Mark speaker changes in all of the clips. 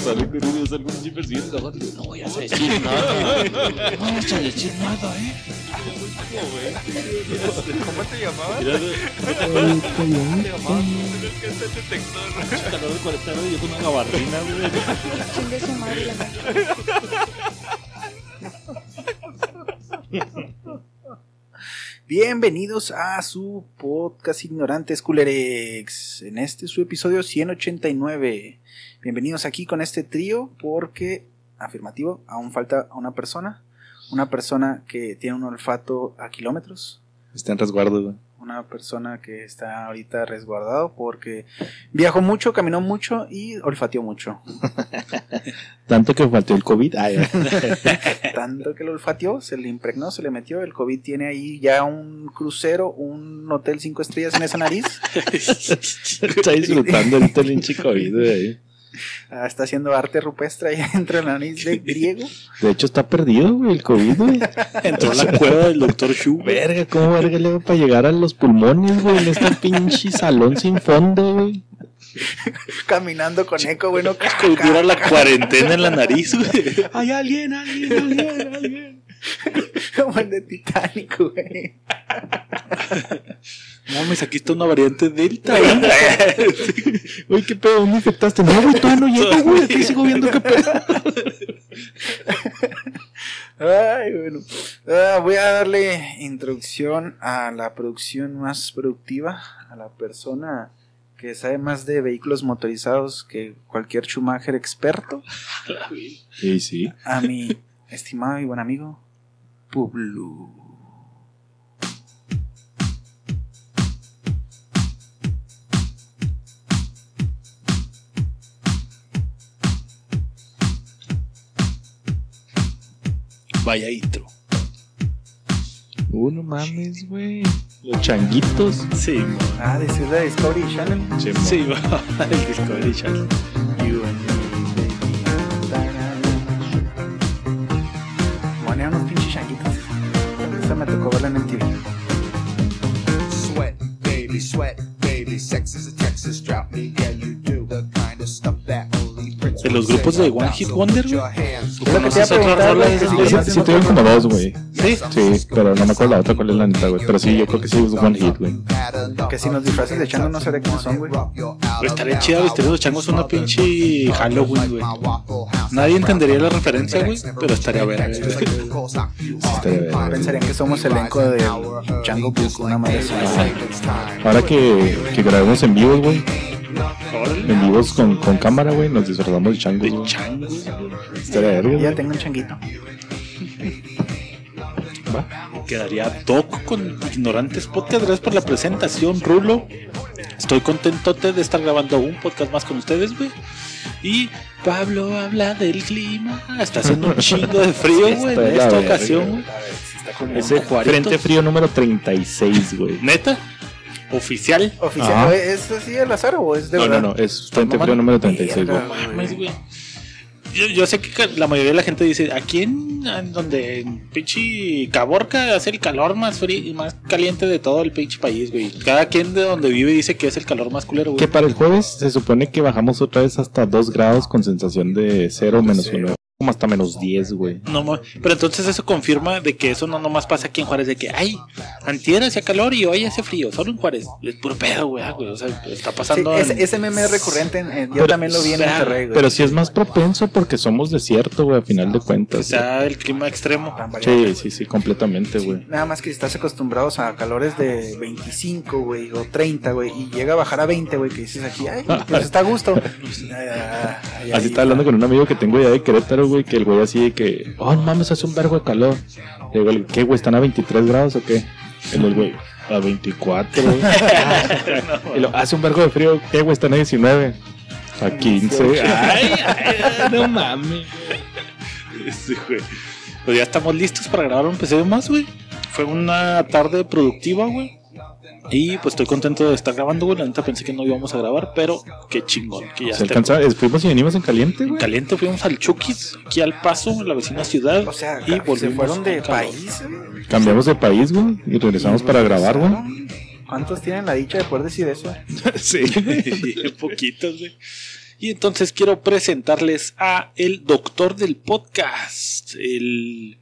Speaker 1: sale con uno, salgo un pinche persiguiendo la foto. No voy a decir nada. No vas a decir nada, eh.
Speaker 2: ¿Cómo te llamabas?
Speaker 1: Mira,
Speaker 2: ¿Cómo te llamabas? Tienes que hacer detector.
Speaker 1: calor de 40 grados y yo con una gabardina, güey.
Speaker 3: Chingue su madre la
Speaker 4: Bienvenidos a su podcast Ignorantes Culerex. En este su episodio 189. Bienvenidos aquí con este trío porque, afirmativo, aún falta una persona. Una persona que tiene un olfato a kilómetros.
Speaker 5: Está en resguardo, güey.
Speaker 4: Una persona que está ahorita resguardado porque viajó mucho, caminó mucho y olfateó mucho.
Speaker 5: Tanto que faltó el COVID. Ay,
Speaker 4: Tanto que lo olfateó, se le impregnó, se le metió. El COVID tiene ahí ya un crucero, un hotel cinco estrellas en esa nariz.
Speaker 5: está disfrutando el hinche COVID, güey.
Speaker 4: Ah, está haciendo arte rupestre ahí dentro de la nariz de griego.
Speaker 5: De hecho, está perdido, güey, el COVID, güey.
Speaker 1: Entró a la cueva del doctor Shu. güey.
Speaker 5: Verga, ¿cómo verga le va para llegar a los pulmones, güey? En este pinche salón sin fondo, güey.
Speaker 4: Caminando con eco, bueno.
Speaker 1: Que dura la cuarentena en la nariz, güey.
Speaker 5: Hay alguien, alguien, alguien, alguien.
Speaker 4: Como el de Titanic, güey.
Speaker 1: No mames, aquí está una variante Delta, güey.
Speaker 5: Güey, ¿qué pedo? ¿Dónde infectaste? No, güey, todavía no llego, güey. Aquí sigo viendo qué pedo.
Speaker 4: Ay, bueno. Ah, voy a darle introducción a la producción más productiva, a la persona que sabe más de vehículos motorizados que cualquier Schumacher experto,
Speaker 5: Sí, sí.
Speaker 4: a mi estimado y buen amigo, Publu.
Speaker 1: Vaya intro.
Speaker 5: Uh, no mames, güey. Los changuitos.
Speaker 1: Sí.
Speaker 4: Ah, de Ciudad Discovery Channel.
Speaker 5: Sí,
Speaker 1: sí, mo. el Discovery Channel.
Speaker 4: En el TV.
Speaker 6: Sweat, baby, sweat, baby. Sex is a Texas drought me, yeah, you do. The kind of stuff that only Prince
Speaker 1: De los grupos de One Hit Wonder, güey.
Speaker 4: lo que te iba a
Speaker 1: ¿Conoces
Speaker 4: preguntar,
Speaker 1: otras
Speaker 4: güey,
Speaker 1: rolas
Speaker 4: que si
Speaker 1: de-
Speaker 5: Sí, tuvieron como dos, güey.
Speaker 1: Sí.
Speaker 5: Sí, pero no me acuerdo la otra cuál es la neta, güey. Pero sí, yo creo que sí es One Hit, güey.
Speaker 4: Que si nos disfraces de chango no sabré quiénes son, güey.
Speaker 1: Estaría chido vestir los changos una pinche Halloween, güey. Nadie entendería la referencia, güey, pero estaría verga.
Speaker 4: Pensarían que somos elenco del Django Book, una madre.
Speaker 5: Ahora que, que grabemos en vivos, güey. En vivos con, con cámara, güey. Nos disfrazamos de changos,
Speaker 1: De changos.
Speaker 5: Estaría verga,
Speaker 4: Ya tengo un changuito.
Speaker 5: Va.
Speaker 1: Quedaría Doc con Ignorantes Podcast. Gracias por la presentación, Rulo. Estoy contentote de estar grabando un podcast más con ustedes, güey. Y Pablo habla del clima. Está haciendo un chingo de frío, güey, en esta
Speaker 5: verga,
Speaker 1: ocasión.
Speaker 5: güey. Ese Frente Frío número 36, güey.
Speaker 1: ¿Neta? ¿Oficial?
Speaker 4: Oficial,
Speaker 5: Ajá.
Speaker 4: ¿es así al azar o es de
Speaker 5: No, no,
Speaker 4: verdad?
Speaker 5: no. Es Frente Frío número 36, güey.
Speaker 4: Verga,
Speaker 1: Mames, güey. Yo, yo sé que la mayoría de la gente dice, aquí en, en donde en pinche Caborca hace el calor más frío y más caliente de todo el pinche país, güey. Cada quien de donde vive dice que es el calor más culero,
Speaker 5: Que
Speaker 1: güey.
Speaker 5: para el jueves se supone que bajamos otra vez hasta 2 grados con sensación de 0 menos 1. Como hasta menos 10, güey.
Speaker 1: No, pero entonces eso confirma de que eso no nomás pasa aquí en Juárez, de que, ay, antier hacía calor y hoy hace frío, solo en Juárez. Es puro pedo, güey, ah, güey, o sea, está
Speaker 4: Sí,
Speaker 1: pasando...
Speaker 4: ese,
Speaker 1: en-
Speaker 4: ese meme es recurrente, en- en- yo
Speaker 5: Pero-
Speaker 4: también lo vi en
Speaker 1: o
Speaker 4: Monterrey, güey.
Speaker 5: Pero sí es más propenso porque somos desierto, güey, a final de
Speaker 1: O
Speaker 5: cuentas.
Speaker 1: sea, el clima extremo.
Speaker 5: Sí, sí, sí, completamente, güey.
Speaker 4: Nada más que estás acostumbrados a calores de 25, güey, o 30, güey, y llega a bajar a 20, güey, que dices aquí, ay, pues está a gusto. Ay,
Speaker 5: Así está hablando con un amigo que tengo allá de Querétaro, güey, que el güey así de que, oh, no mames, hace un vergo de calor. Le digo, ¿qué, güey? ¿Están a 23 grados o qué? El güey, a 24, güey. y lo, hace un vergo de frío, ¿qué, güey? Están a 19. A 15. Ay, ay, no mames.
Speaker 1: Sí, güey. Pues ya estamos listos para grabar un episodio más, güey. Fue una tarde productiva, güey. Y pues estoy contento de estar grabando, güey. La neta pensé que no íbamos a grabar, pero qué chingón, que ya
Speaker 5: Se alcanza, fuimos y venimos en caliente,
Speaker 1: En
Speaker 5: güey.
Speaker 1: caliente fuimos al Chukis, aquí al paso, en la vecina ciudad.
Speaker 4: O sea,
Speaker 1: y
Speaker 4: se
Speaker 1: volvimos
Speaker 4: fueron de país, güey.
Speaker 5: Cambiamos de país, güey, y regresamos para grabar, güey.
Speaker 4: ¿Cuántos tienen la dicha de poder decir eso?
Speaker 1: sí, poquitos, güey. Y entonces quiero presentarles a el doctor del podcast. El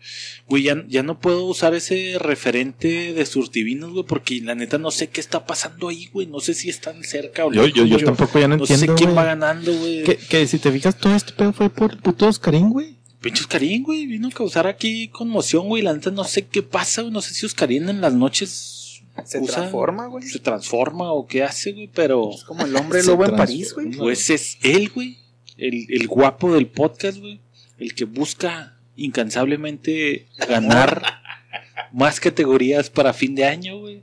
Speaker 1: güey, ya, ya no puedo usar ese referente de surtivinos, güey, porque la neta no sé qué está pasando ahí, güey. No sé si están cerca o
Speaker 5: Yo,
Speaker 1: lejos,
Speaker 5: yo, tampoco ya no,
Speaker 1: No sé
Speaker 5: entiendo.
Speaker 1: quién
Speaker 5: güey.
Speaker 1: va ganando, güey.
Speaker 5: Que, que si te fijas, todo este pedo fue por puto Oscarín, güey.
Speaker 1: Pinche Oscarín, güey, vino a causar aquí conmoción, güey. La neta no sé qué pasa, güey. No sé si Oscarín en las noches
Speaker 4: Se
Speaker 1: usa-
Speaker 4: transforma, güey.
Speaker 1: se transforma o qué hace, güey, pero
Speaker 4: Es como el hombre lobo en. París, güey.
Speaker 1: pues es él, güey. El, el guapo del podcast, güey. El que busca incansablemente ganar más categorías para fin de año, güey.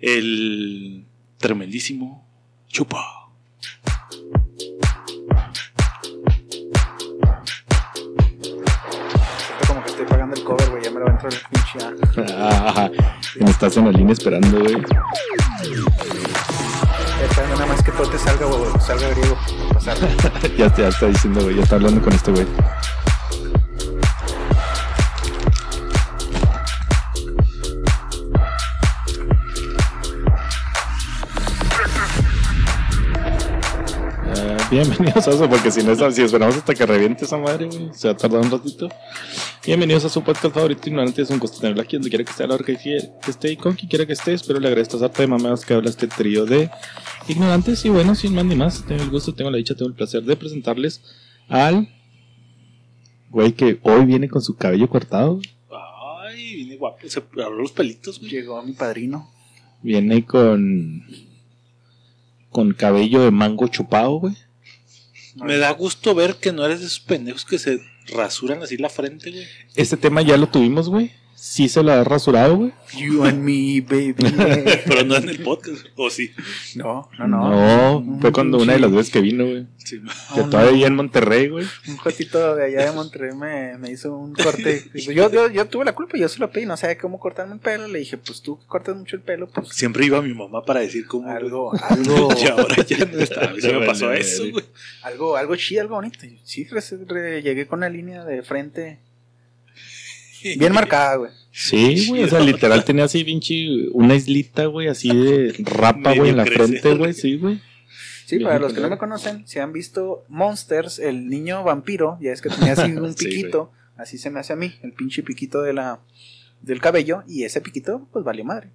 Speaker 1: El tremendísimo Chupa.
Speaker 4: Siento como que estoy pagando el cover, güey. Pinche.
Speaker 5: Ajá. Y me estás en la línea esperando, güey.
Speaker 4: Está, nada más que todo te salga, güey. Salga griego. Pasar.
Speaker 5: ya, está- ya está diciendo, güey. Ya está hablando con este güey. Ah, bienvenidos a eso, porque si no es si esperamos hasta que reviente esa madre, güey, se va a tardar un ratito. Bienvenidos a su podcast favorito, Ignorante. Es un gusto tenerlo aquí donde quiera que esté, a la hora que, quiera- que esté y con quien quiera que esté. Espero le agradezca esta harta de mamadas que habla este trío de ignorantes. Y bueno, sin más ni más, tengo el gusto, tengo la dicha, tengo el placer de presentarles al güey que hoy viene con su cabello cortado.
Speaker 1: Ay, viene guapo. Se abrió los pelitos, güey.
Speaker 4: Llegó mi padrino.
Speaker 5: Viene con. con cabello de mango chupado, güey.
Speaker 1: Me da gusto ver que no eres de esos pendejos que se rasuran así la frente, güey.
Speaker 5: Este tema ya lo tuvimos, güey. Sí se lo ha rasurado, güey.
Speaker 4: You and me, baby.
Speaker 1: Pero no en el podcast, o sí.
Speaker 4: No, no, no.
Speaker 5: No, fue cuando una de las veces que vino, güey.
Speaker 1: Sí.
Speaker 5: Que
Speaker 4: Oh,
Speaker 5: todavía
Speaker 4: no.
Speaker 5: en Monterrey, güey.
Speaker 4: Un jotito de allá de Monterrey me, me hizo un corte. Yo, yo, yo tuve la culpa, yo se lo pedí, no sabía cómo cortarme el pelo. Le dije, pues tú que cortas mucho el pelo, pues
Speaker 1: Siempre iba mi mamá para decir cómo.
Speaker 4: algo, algo,
Speaker 1: Y ahora ya no está. A mí se me pasó eso, güey.
Speaker 4: algo, algo chido, algo bonito. Sí, re- re- llegué con la línea de frente bien marcada, güey.
Speaker 5: Sí, güey. O sea, literal tenía así, pinche, una islita, güey, así de rapa, güey, en la
Speaker 1: crece.
Speaker 5: frente, güey. Sí, güey.
Speaker 4: Sí, para los que no me conocen, si han visto Monsters, el niño vampiro, ya es que tenía así un
Speaker 5: Sí,
Speaker 4: piquito, así se me hace a mí, el pinche piquito de la del cabello, y ese piquito, pues valió madre.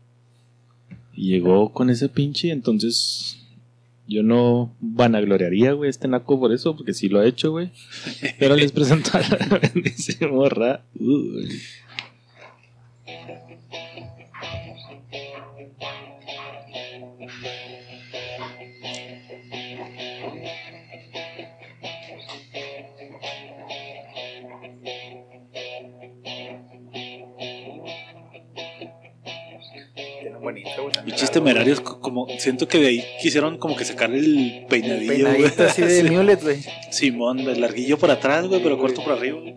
Speaker 5: Y llegó con ese pinche, entonces yo no vanagloriaría, güey, este naco por eso, porque sí lo ha hecho, güey. Pero les presento a la bendísimo Ra. Uy.
Speaker 1: Temerarios, co- como siento que de ahí quisieron como que sacar el peinadillo, güey.
Speaker 4: Peinadito así de mulet, güey.
Speaker 1: Simón, de larguillo por atrás, güey, pero corto por arriba. güey.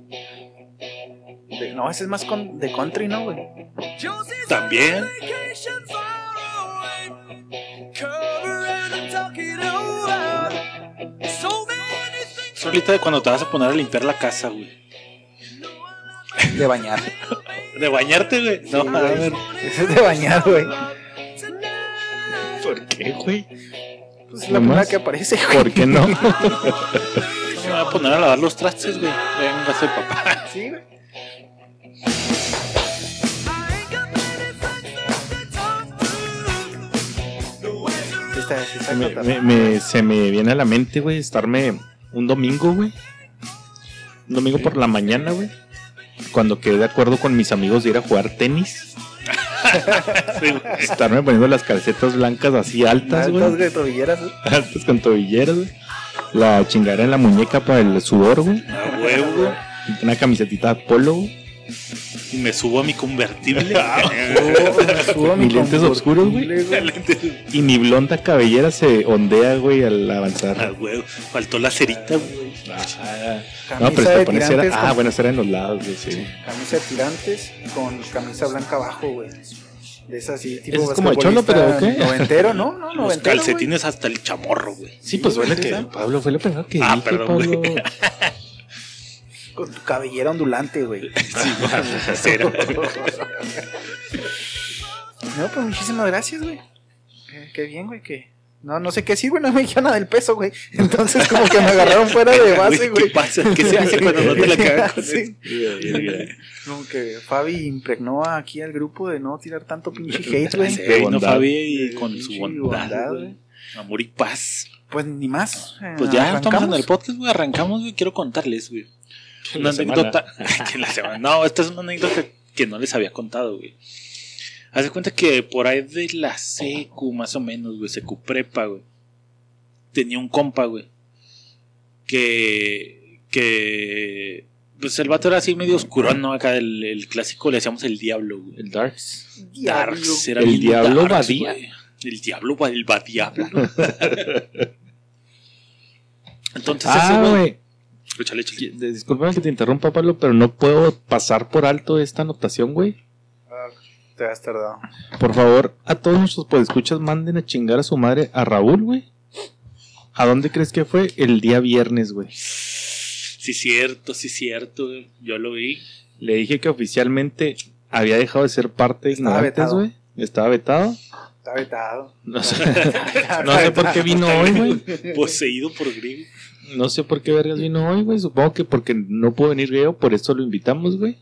Speaker 4: De- No, ese es más con, de country, ¿no, güey?
Speaker 1: También. Es ahorita de cuando te vas a poner a limpiar la casa, güey.
Speaker 4: De bañar.
Speaker 1: De bañarte, güey. No,
Speaker 4: Sí,
Speaker 1: a
Speaker 4: güey.
Speaker 1: ver.
Speaker 4: Ese es de bañar, güey.
Speaker 5: ¿Por qué, güey?
Speaker 4: Pues es la
Speaker 5: ¿No
Speaker 4: primera
Speaker 5: más?
Speaker 4: que aparece, güey.
Speaker 5: ¿Por qué no?
Speaker 1: Me voy a poner a lavar los trastes, güey. Venga, soy papá.
Speaker 4: Sí, güey.
Speaker 5: Me, me- me- se me viene a la mente, güey, estarme un domingo, güey. Un domingo por la mañana, güey. Cuando quedé de acuerdo con mis amigos de ir a jugar tenis.
Speaker 1: Sí.
Speaker 5: Estarme poniendo las calcetas blancas así altas,
Speaker 4: Altas,
Speaker 5: güey.
Speaker 4: güey, tobilleras, güey.
Speaker 5: Altas con tobilleras, güey. La chingadera en la muñeca para el sudor, güey.
Speaker 1: A huevo.
Speaker 5: Una camisetita de polo, güey.
Speaker 1: Y me subo a mi convertible.
Speaker 4: Subo
Speaker 5: Mis lentes oscuros, güey. Y mi blonda cabellera se ondea, güey, al avanzar.
Speaker 1: A. Faltó la cerita, güey.
Speaker 5: Ah,
Speaker 4: Camisa
Speaker 5: no, pero pones Ah,
Speaker 4: con-
Speaker 5: bueno, será en los lados, güey, sí.
Speaker 4: Camisa de tirantes con camisa blanca abajo, güey. De esas así, tipo
Speaker 5: es como de cholo, pero ¿qué?
Speaker 4: Noventero, ¿no? No,
Speaker 1: Los
Speaker 4: noventero, güey.
Speaker 1: calcetines hasta el chamorro, güey.
Speaker 5: Sí, pues lo
Speaker 4: sí,
Speaker 5: que.
Speaker 4: ¿sabes?
Speaker 5: Pablo, fue lo primero que
Speaker 1: Ah,
Speaker 5: dije,
Speaker 1: perdón,
Speaker 5: Pablo.
Speaker 1: güey.
Speaker 4: Con tu cabellera ondulante, güey.
Speaker 1: Sí. Cera.
Speaker 4: No, pues muchísimas gracias, güey. Qué, qué bien, güey, que No, no sé qué decir, güey, no me dijeron nada del peso, güey. Entonces como que me agarraron fuera de base, güey.
Speaker 1: ¿Qué pasa? ¿Qué se hace cuando no te la cagan con
Speaker 4: Sí. Como que Fabi impregnó aquí al grupo de no tirar tanto pinche hate, güey.
Speaker 1: Sí, no. Fabi y con su bondad,
Speaker 4: bondad,
Speaker 1: güey. Amor y paz.
Speaker 4: Pues ni más. eh,
Speaker 1: Pues ya estamos en
Speaker 4: ¿arrancamos?
Speaker 1: el podcast, güey. Arrancamos, güey. Quiero contarles, güey. Una anécdota. que la semana. No, esta es una anécdota que no les había contado, güey. Haz de cuenta que por ahí de la secu, más o menos, güey, secu prepa, güey. Tenía un compa, güey. Que. Que. Pues el vato era así medio oscurón, ¿no? Acá el, el clásico le decíamos el diablo, güey.
Speaker 5: El Darks.
Speaker 1: Darks, era
Speaker 5: El diablo
Speaker 1: darks,
Speaker 5: Badía.
Speaker 1: güey. El diablo, va- el va diablo. Entonces ese
Speaker 5: Ah,
Speaker 1: güey.
Speaker 5: güey.
Speaker 1: Échale, échale.
Speaker 5: Discúlpame que te interrumpa, Pablo, pero no puedo pasar por alto esta anotación, güey.
Speaker 4: Te has tardado.
Speaker 5: Por favor, a todos nuestros podescuchas manden a chingar a su madre a Raúl, güey. ¿A dónde crees que fue? El día viernes, güey.
Speaker 1: Sí, cierto, sí, cierto. güey. Yo lo vi.
Speaker 5: Le dije que oficialmente había dejado de ser parte de
Speaker 4: Estaba
Speaker 5: Ignorantes,
Speaker 4: vetado.
Speaker 5: güey. Estaba vetado.
Speaker 4: Está vetado.
Speaker 5: No sé, no sé por qué vino hoy, güey.
Speaker 1: Poseído por griego.
Speaker 5: No sé por qué vergas vino hoy, güey. Supongo que porque no pudo venir Geo, por eso lo invitamos, güey.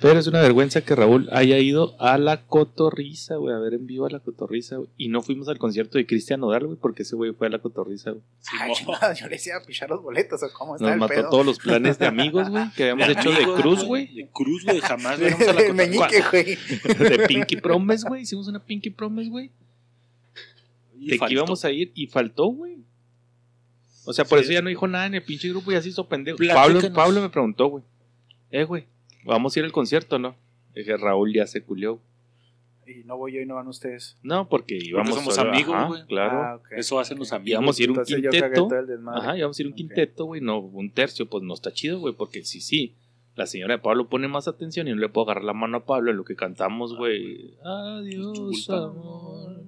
Speaker 5: Pero es una vergüenza que Raúl haya ido a la cotorriza, güey, a ver en vivo a la cotorriza, güey. Y no fuimos al concierto de Cristian Nodal, güey, porque ese güey fue a la cotorriza, güey.
Speaker 1: Simón.
Speaker 4: chingada, yo le decía pichar los boletos o cómo está
Speaker 5: Nos
Speaker 4: el
Speaker 5: mató
Speaker 4: pedo.
Speaker 5: todos los planes de amigos, güey, que habíamos hecho de cruz, güey.
Speaker 1: De cruz, güey. Jamás vamos a la
Speaker 4: De meñique, güey.
Speaker 5: De Pinky Promise, güey. Hicimos una Pinky Promise, güey. De
Speaker 1: faltó.
Speaker 5: que íbamos a ir y faltó, güey. O sea, por
Speaker 1: Sí.
Speaker 5: eso ya no dijo nada en el pinche grupo y así hizo pendejo. Pablo, Pablo me preguntó, güey. Eh, güey, ¿vamos a ir al concierto no? Dije, Raúl ya se culió.
Speaker 4: Y no voy yo y no van ustedes.
Speaker 5: No, porque íbamos
Speaker 1: somos
Speaker 5: solo-
Speaker 1: amigos, güey.
Speaker 5: Claro.
Speaker 4: Ah.
Speaker 1: Eso hacen los amigos.
Speaker 5: Íbamos a ir un
Speaker 4: Entonces
Speaker 5: quinteto. Ajá, íbamos a ir un quinteto, güey. No, un tercio, pues no está chido, güey. Porque sí, sí. La señora de Pablo pone más atención y no le puedo agarrar la mano a Pablo en lo que cantamos, güey. Adiós, amor.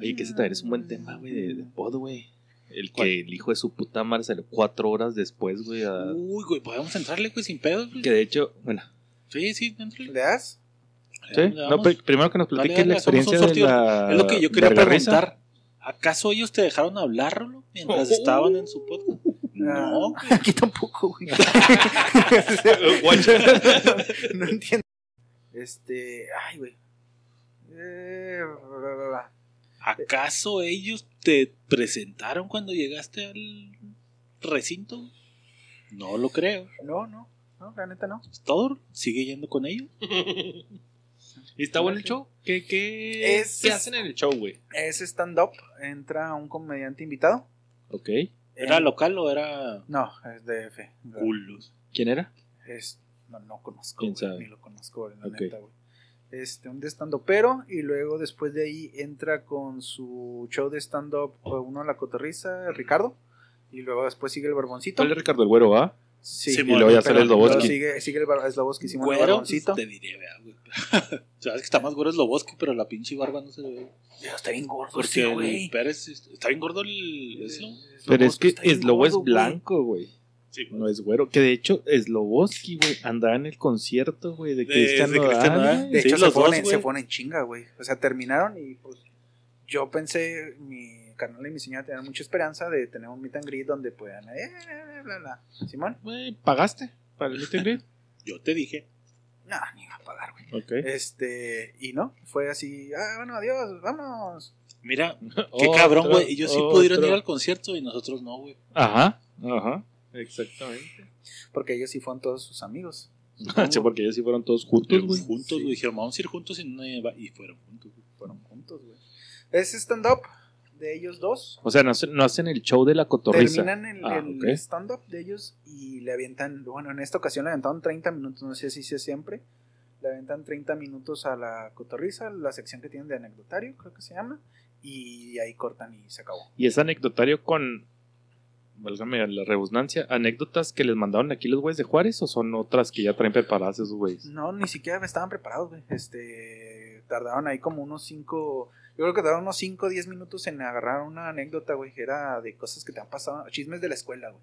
Speaker 5: Oye, que ese también es un buen tema, güey, de, de pod, güey. El
Speaker 1: ¿Cuál?
Speaker 5: que el hijo de su puta madre salió cuatro horas después, güey. a-
Speaker 1: Uy, güey, podemos entrarle, güey, sin pedos, güey.
Speaker 5: Que de hecho, bueno,
Speaker 1: Sí, sí, entrale.
Speaker 4: ¿Le das?
Speaker 5: ¿sí?
Speaker 1: Le
Speaker 5: No, primero que nos
Speaker 1: Dale,
Speaker 5: platique
Speaker 1: dale,
Speaker 5: la experiencia de la.
Speaker 1: Es lo que yo quería preguntar. ¿Acaso ellos te dejaron hablar, Rolo, mientras
Speaker 5: Oh.
Speaker 1: estaban en su podcast? No, güey.
Speaker 4: Aquí tampoco, güey. no entiendo. Este. Ay, güey. Eh, bla, bla, bla, bla.
Speaker 1: ¿Acaso ellos te presentaron cuando llegaste al recinto? No lo creo.
Speaker 4: No, no. No, la neta no.
Speaker 1: ¿Todo? ¿Sigue yendo con ellos?
Speaker 5: ¿Y está bueno el show? ¿Qué, qué,
Speaker 4: Es-
Speaker 5: ¿qué hacen en el show, güey?
Speaker 4: Es stand-up. Entra un comediante invitado.
Speaker 5: Ok.
Speaker 1: ¿Era
Speaker 4: Eh,
Speaker 1: local o era
Speaker 4: No, es DF.
Speaker 1: culos?
Speaker 5: ¿Quién era?
Speaker 4: Es, no, no conozco,
Speaker 5: ¿Quién
Speaker 4: güey,
Speaker 5: sabe?
Speaker 4: ni lo conozco, güey, la neta, güey. Este, un de stand pero y luego después de ahí entra con su show de stand-up eh, uno a la cotorriza, Ricardo, y luego después sigue el Barboncito.
Speaker 5: ¿Cuál es Ricardo el Güero, va?
Speaker 4: Sí,
Speaker 1: Sí,
Speaker 5: y luego ya sale el
Speaker 4: luego
Speaker 5: Sloboski.
Speaker 4: Sigue, sigue el Bar- Sloboski, Simón el
Speaker 1: Güero,
Speaker 4: Barboncito.
Speaker 1: pues, te diré, vea, güey. Sabes que está más güero es Loboski, pero la pinche barba no se le ve.
Speaker 4: Dios, está bien gordo
Speaker 1: Porque el
Speaker 4: güey.
Speaker 1: Pérez está bien gordo el eso.
Speaker 5: Pero es que es
Speaker 4: gordo, güey.
Speaker 5: blanco, güey.
Speaker 1: Sí,
Speaker 5: No es güero. Que de hecho, Sloboski, güey, andaba en el concierto, güey, de
Speaker 1: De-
Speaker 5: Cristian Nodal.
Speaker 4: De
Speaker 1: Sí,
Speaker 4: hecho, se,
Speaker 1: los dos,
Speaker 4: ponen, se ponen chinga, güey. O sea, terminaron y pues yo pensé, mi carnal y mi señora tenían mucha esperanza de tener un meet and greet donde puedan, eh, bla, bla. Simón,
Speaker 5: Güey, ¿Pagaste para el meet and greet?
Speaker 1: Yo te dije.
Speaker 4: no, ni iba a pagar, güey.
Speaker 5: Ok.
Speaker 4: Este, y no, fue así, ah, bueno, adiós, vámonos.
Speaker 1: Mira, qué cabrón, güey. Ellos sí pudieron
Speaker 5: otro.
Speaker 1: ir al concierto y nosotros no, güey.
Speaker 5: Ajá, ajá. Exactamente.
Speaker 4: Porque ellos sí fueron todos sus amigos.
Speaker 5: sí, porque ellos sí fueron todos juntos, güey.
Speaker 1: juntos, güey. Dijeron, vamos a ir juntos y, no iba- y fueron juntos, güey.
Speaker 4: Fueron juntos, güey. Es stand-up de ellos dos.
Speaker 5: O sea, no hacen, no hacen el show de la cotorriza.
Speaker 4: Terminan el,
Speaker 5: Ah,
Speaker 4: el stand-up de ellos y le avientan, bueno, en esta ocasión le aventaron 30 minutos, no sé si sea siempre. Le aventan 30 minutos a la cotorriza, la sección que tienen de anecdotario, creo que se llama. Y ahí cortan y se acabó.
Speaker 5: Y es anecdotario con, válgame la redundancia, anécdotas que les mandaron aquí los güeyes de Juárez o son otras que ya traen preparadas esos güeyes.
Speaker 4: No, ni siquiera estaban preparados, güey. Este, tardaron ahí como unos 5, yo creo que tardaron unos 5 o 10 minutos en agarrar una anécdota, güey, que era de cosas que te han pasado, chismes de la escuela, güey.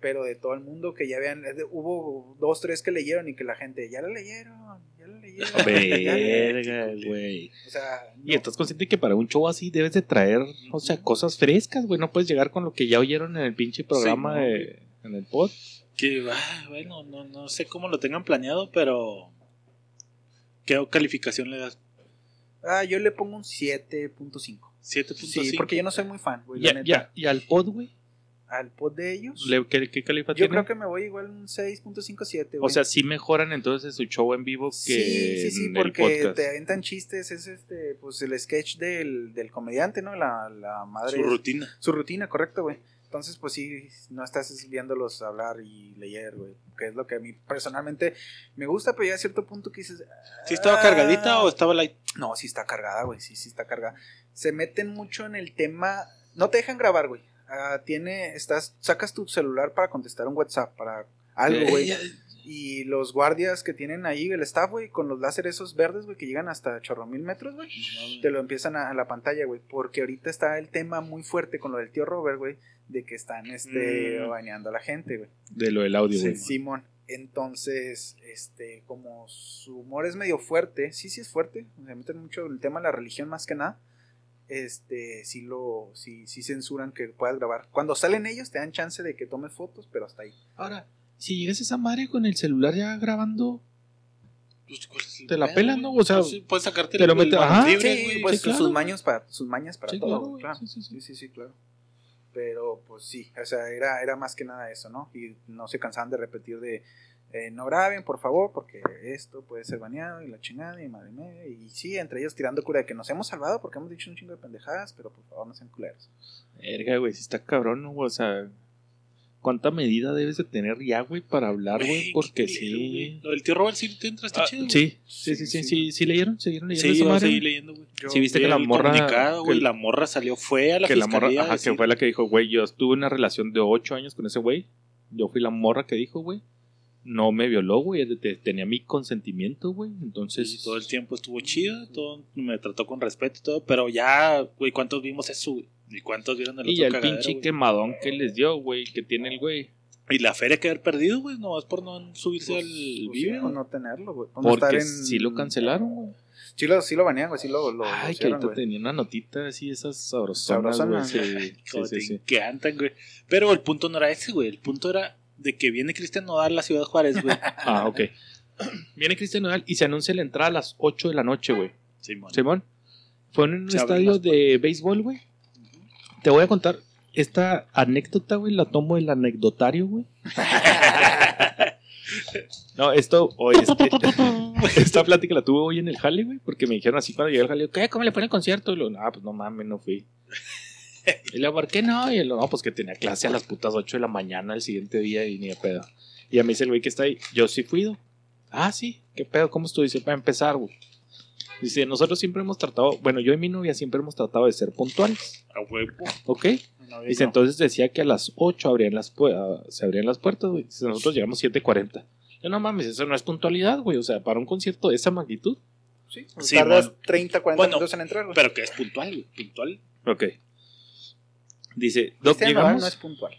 Speaker 4: Pero de todo el mundo que ya habían, hubo dos, tres que leyeron y que la gente, ya la leyeron,
Speaker 5: Verga, güey.
Speaker 4: O sea,
Speaker 5: Y estás consciente que para un show así debes de traer, o sea, cosas frescas, güey. No puedes llegar con lo que ya oyeron en el pinche programa
Speaker 1: no,
Speaker 5: de, en el pod.
Speaker 1: Que, ah, bueno, no, no sé cómo lo tengan planeado, pero. ¿Qué calificación le das?
Speaker 4: Ah, yo le pongo un 7.5.
Speaker 1: 7.5.
Speaker 4: Sí, porque yo no soy muy fan, güey.
Speaker 5: Ya, ya, y al pod, güey.
Speaker 4: Al pod de ellos.
Speaker 5: ¿Qué, qué calificación
Speaker 4: Yo
Speaker 5: tiene?
Speaker 4: creo que me voy igual un 6.57, güey.
Speaker 5: O sea, sí mejoran entonces su show en vivo que
Speaker 4: sí, sí, sí,
Speaker 5: en
Speaker 4: porque te aventan chistes, es este, pues el sketch del, del comediante, ¿no? La, la madre.
Speaker 1: Su rutina.
Speaker 4: Su rutina, correcto, güey. Entonces, pues sí, no estás viéndolos hablar y leer, güey. Que es lo que a mí personalmente me gusta, pero ya a cierto punto que dices.
Speaker 1: ¿Sí estaba
Speaker 4: "Ah".
Speaker 1: cargadita o estaba light?
Speaker 4: No, sí está cargada, güey. Sí, sí está cargada. Se meten mucho en el tema. No te dejan grabar, güey. Ah, tiene, estás, sacas tu celular para contestar un WhatsApp, para algo, güey. Y los guardias que tienen ahí, el staff, güey, con los láseres esos verdes, güey, que llegan hasta chorro mil metros, güey, te lo empiezan a, a la pantalla, güey. Porque ahorita está el tema muy fuerte con lo del tío Robert, güey, de que están, este,
Speaker 1: Mm.
Speaker 4: bañando a la gente, güey.
Speaker 5: De lo del audio, güey.
Speaker 4: Simón. Entonces, este, como su humor es medio fuerte, sí, sí es fuerte, se meten mucho el tema de la religión más que nada. Este, sí lo, sí, sí censuran que puedas grabar. Cuando salen ellos te dan chance de que tomes fotos, pero hasta ahí.
Speaker 5: Ahora, si llegas esa madre con el celular ya grabando,
Speaker 1: Pues, ¿cuál es el
Speaker 5: Te la
Speaker 1: pedo,
Speaker 5: pelan,
Speaker 1: güey?
Speaker 5: ¿no? O sea,
Speaker 1: Pues puedes sacarte
Speaker 5: te lo
Speaker 1: el-
Speaker 5: metes- ajá.
Speaker 1: libres,
Speaker 4: sí,
Speaker 1: güey.
Speaker 4: pues
Speaker 5: sí, claro,
Speaker 4: sus maños para sus mañas para
Speaker 5: Sí,
Speaker 4: todo,
Speaker 5: claro,
Speaker 4: güey,
Speaker 5: güey.
Speaker 4: claro.
Speaker 5: Sí, sí, sí.
Speaker 4: Sí, sí, sí, claro. Pero pues sí, o sea, era, era más que nada eso, ¿no? Y no se cansaban de repetir de eh, no graben, por favor, porque esto puede ser baneado y la chingada y madre mía. Y sí, entre ellos tirando cura de que nos hemos salvado porque hemos dicho un chingo de pendejadas, pero por favor no sean culeros.
Speaker 5: Verga, güey, si está cabrón, ¿no? O sea, ¿cuánta medida debes de tener ya, güey, para hablar, güey?
Speaker 1: Güey,
Speaker 5: Porque sí.
Speaker 1: güey. Lo del tío Robert sí te entra, está
Speaker 5: Ah,
Speaker 1: chido. güey.
Speaker 5: sí, sí, sí, sí, sí, sí, leyeron, siguieron leyendo
Speaker 1: Sí, yo
Speaker 5: madre.
Speaker 1: seguí leyendo, güey.
Speaker 5: Sí, viste que la
Speaker 1: el
Speaker 5: morra,
Speaker 1: güey,
Speaker 5: que-
Speaker 1: la morra salió, fue a la
Speaker 5: que la morra, ajá, que fue la que dijo, güey, yo tuve una relación de ocho años con ese güey. Yo fui la morra que dijo, güey. No me violó, güey. te- te- Tenía mi consentimiento, güey. Entonces.
Speaker 1: Sí, todo el tiempo estuvo chido, todo me trató con respeto y todo, pero ya, güey, ¿cuántos vimos eso, güey? ¿Y cuántos vieron el
Speaker 5: Y
Speaker 1: otro
Speaker 5: el
Speaker 1: cagadero,
Speaker 5: pinche
Speaker 1: güey?
Speaker 5: quemadón que les dio, güey, que tiene el güey.
Speaker 1: Y la feria que haber perdido, güey, nomás por no subirse
Speaker 4: Pues,
Speaker 1: al
Speaker 4: pues,
Speaker 1: Vive,
Speaker 4: sí,
Speaker 1: güey.
Speaker 4: o no tenerlo, güey. no estar
Speaker 5: Porque
Speaker 4: en-
Speaker 5: sí lo cancelaron, güey.
Speaker 4: Sí lo, sí lo banean, güey, sí lo, lo,
Speaker 5: Ay,
Speaker 4: lo
Speaker 5: que ahorita
Speaker 4: güey.
Speaker 5: tenía una notita así, esas sabrosonas,
Speaker 4: Sabrosonas,
Speaker 5: güey. Sí, sí, sí, sí.
Speaker 1: encantan, güey. Pero el punto no era ese, güey. El punto era de que viene Cristian Nodal a la ciudad de Juárez, güey.
Speaker 5: Ah, ok. Viene Cristian Nodal y se anuncia la entrada a las 8 de la noche, güey.
Speaker 1: Simón.
Speaker 5: Simón. Fue en un
Speaker 1: Se
Speaker 5: estadio de béisbol, güey. Te voy a contar esta anécdota, güey. La tomo del anecdotario, güey. no, esto, hoy este, esta plática la tuve hoy en el Jale, güey. Porque me dijeron así cuando llegué al Jale, ¿qué? ¿Cómo le ponen el concierto? Y lo, no, pues no mames, no fui. Y le ¿por qué no? Y él, no, pues que tenía clase a las putas 8 de la mañana el siguiente día y ni de pedo. Y a mí dice el güey que está ahí, yo sí fui. do. Ah, sí, ¿qué pedo? ¿Cómo estuvo? Dice, para empezar, güey. Dice, nosotros siempre hemos tratado, bueno, yo y mi novia siempre hemos tratado de ser puntuales,
Speaker 1: A huevo.
Speaker 5: ¿ok?
Speaker 4: No,
Speaker 5: Dice,
Speaker 4: no.
Speaker 5: entonces decía que a las 8 abrían las pu- ah, se abrían las puertas, güey. Dice, nosotros llegamos 7.40. Yo, no mames, eso no es puntualidad, güey. O sea, para un concierto de esa magnitud.
Speaker 4: Sí,
Speaker 1: Sí,
Speaker 4: tardas
Speaker 1: bueno.
Speaker 4: 30, 40
Speaker 1: Bueno,
Speaker 4: minutos en entrar, güey.
Speaker 1: Pero que es puntual, güey. Puntual.
Speaker 5: Ok. Dice, Doc,
Speaker 4: Nodal
Speaker 5: llegamos.
Speaker 4: no es puntual.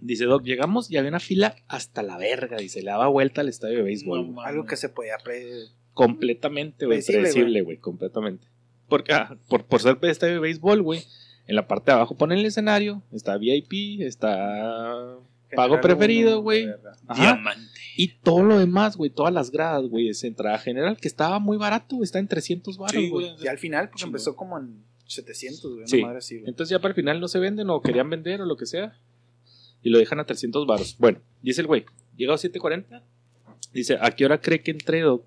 Speaker 5: Dice, Doc, llegamos y había una fila hasta la verga. Dice, le daba vuelta al estadio de béisbol.
Speaker 1: No.
Speaker 4: Algo que se podía pre...
Speaker 5: completamente, güey,
Speaker 4: Predecible,
Speaker 5: güey, completamente. Porque, ah, por, por ser de estadio de béisbol, güey, en la parte de abajo ponen el escenario, está VIP, está pago
Speaker 4: General
Speaker 5: preferido, güey.
Speaker 1: Diamante.
Speaker 5: Y todo lo demás, güey, todas las gradas, güey, es entrada general, que estaba muy barato, güey, está en 300 baros, güey.
Speaker 4: Y al final, porque
Speaker 1: Chingón.
Speaker 4: empezó como en 700, güey.
Speaker 5: Sí.
Speaker 4: Una madre así, güey.
Speaker 5: Entonces ya para el final no se venden o querían vender o lo que sea. Y lo dejan a 300 baros. Bueno, dice el güey, llega a 7.40. Dice, ¿a qué hora cree que entré, Doc?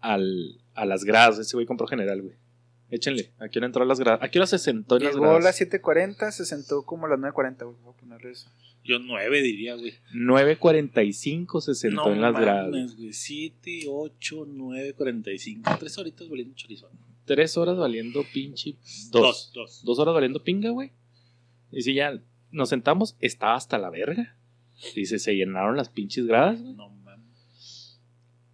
Speaker 5: Al, a las gradas. Ese güey compró general, güey. Échenle, ¿a qué hora entró a las gradas? ¿A qué hora se sentó en las
Speaker 4: Llegó a las
Speaker 5: gradas?
Speaker 4: 7.40, se sentó como a las 9.40, güey. Voy a ponerle eso.
Speaker 1: Yo nueve diría, güey.
Speaker 5: 9.45 se sentó
Speaker 1: no
Speaker 5: en las gradas.
Speaker 1: mames, güey. 7, 8, 9, 45. Tres horitas valiendo chorizón.
Speaker 5: Tres horas valiendo pinche. Dos.
Speaker 1: Dos. Dos.
Speaker 5: Dos horas valiendo pinga, güey. Y si ya nos sentamos, estaba hasta la verga. Dice, se llenaron las pinches gradas, güey.
Speaker 1: No mames.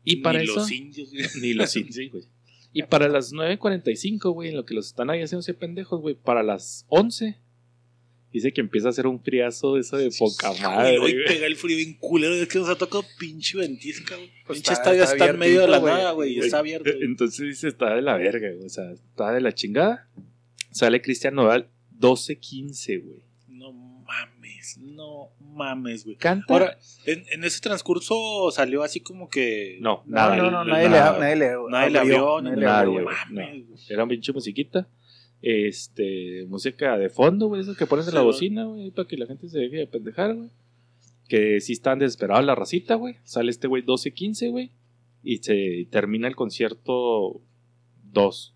Speaker 5: Y para
Speaker 1: Ni
Speaker 5: eso.
Speaker 1: los indios, güey.
Speaker 5: Ni los sí, güey. Y para las 9.45, güey, en lo que los están ahí haciéndose pendejos, güey, para las 11 Dice que empieza a hacer un friazo de eso de poca madre.
Speaker 1: hoy pega el frío bien culero. Es que nos ha tocado pinche ventisca, güey.
Speaker 4: Pues
Speaker 1: pinche
Speaker 4: está-
Speaker 1: estadio
Speaker 4: está
Speaker 1: está, en medio de la
Speaker 4: abiertito,
Speaker 1: nada,
Speaker 4: güey.
Speaker 1: Está abierto. güey.
Speaker 5: Entonces dice, está de la verga, güey. O sea, está de la chingada. Sale Cristian Nodal 12-15, güey.
Speaker 1: No mames, no mames, güey.
Speaker 5: Canta.
Speaker 1: Ahora, en, en ese transcurso salió así como que.
Speaker 5: no,
Speaker 4: No,
Speaker 5: nada.
Speaker 4: no, no,
Speaker 5: el-
Speaker 4: nadie,
Speaker 5: nada.
Speaker 4: le, nadie le
Speaker 1: Nadie le
Speaker 4: abrió, nadie le abrió,
Speaker 5: nadie,
Speaker 1: Mames, güey.
Speaker 5: Era un pinche musiquita. Este, música de fondo, güey, eso que pones en la
Speaker 1: Sí,
Speaker 5: bocina, güey, para que la gente se deje de pendejar, güey. Que sí están desesperados la racita, güey. Sale este güey 12-15, güey. Y se termina el concierto 2.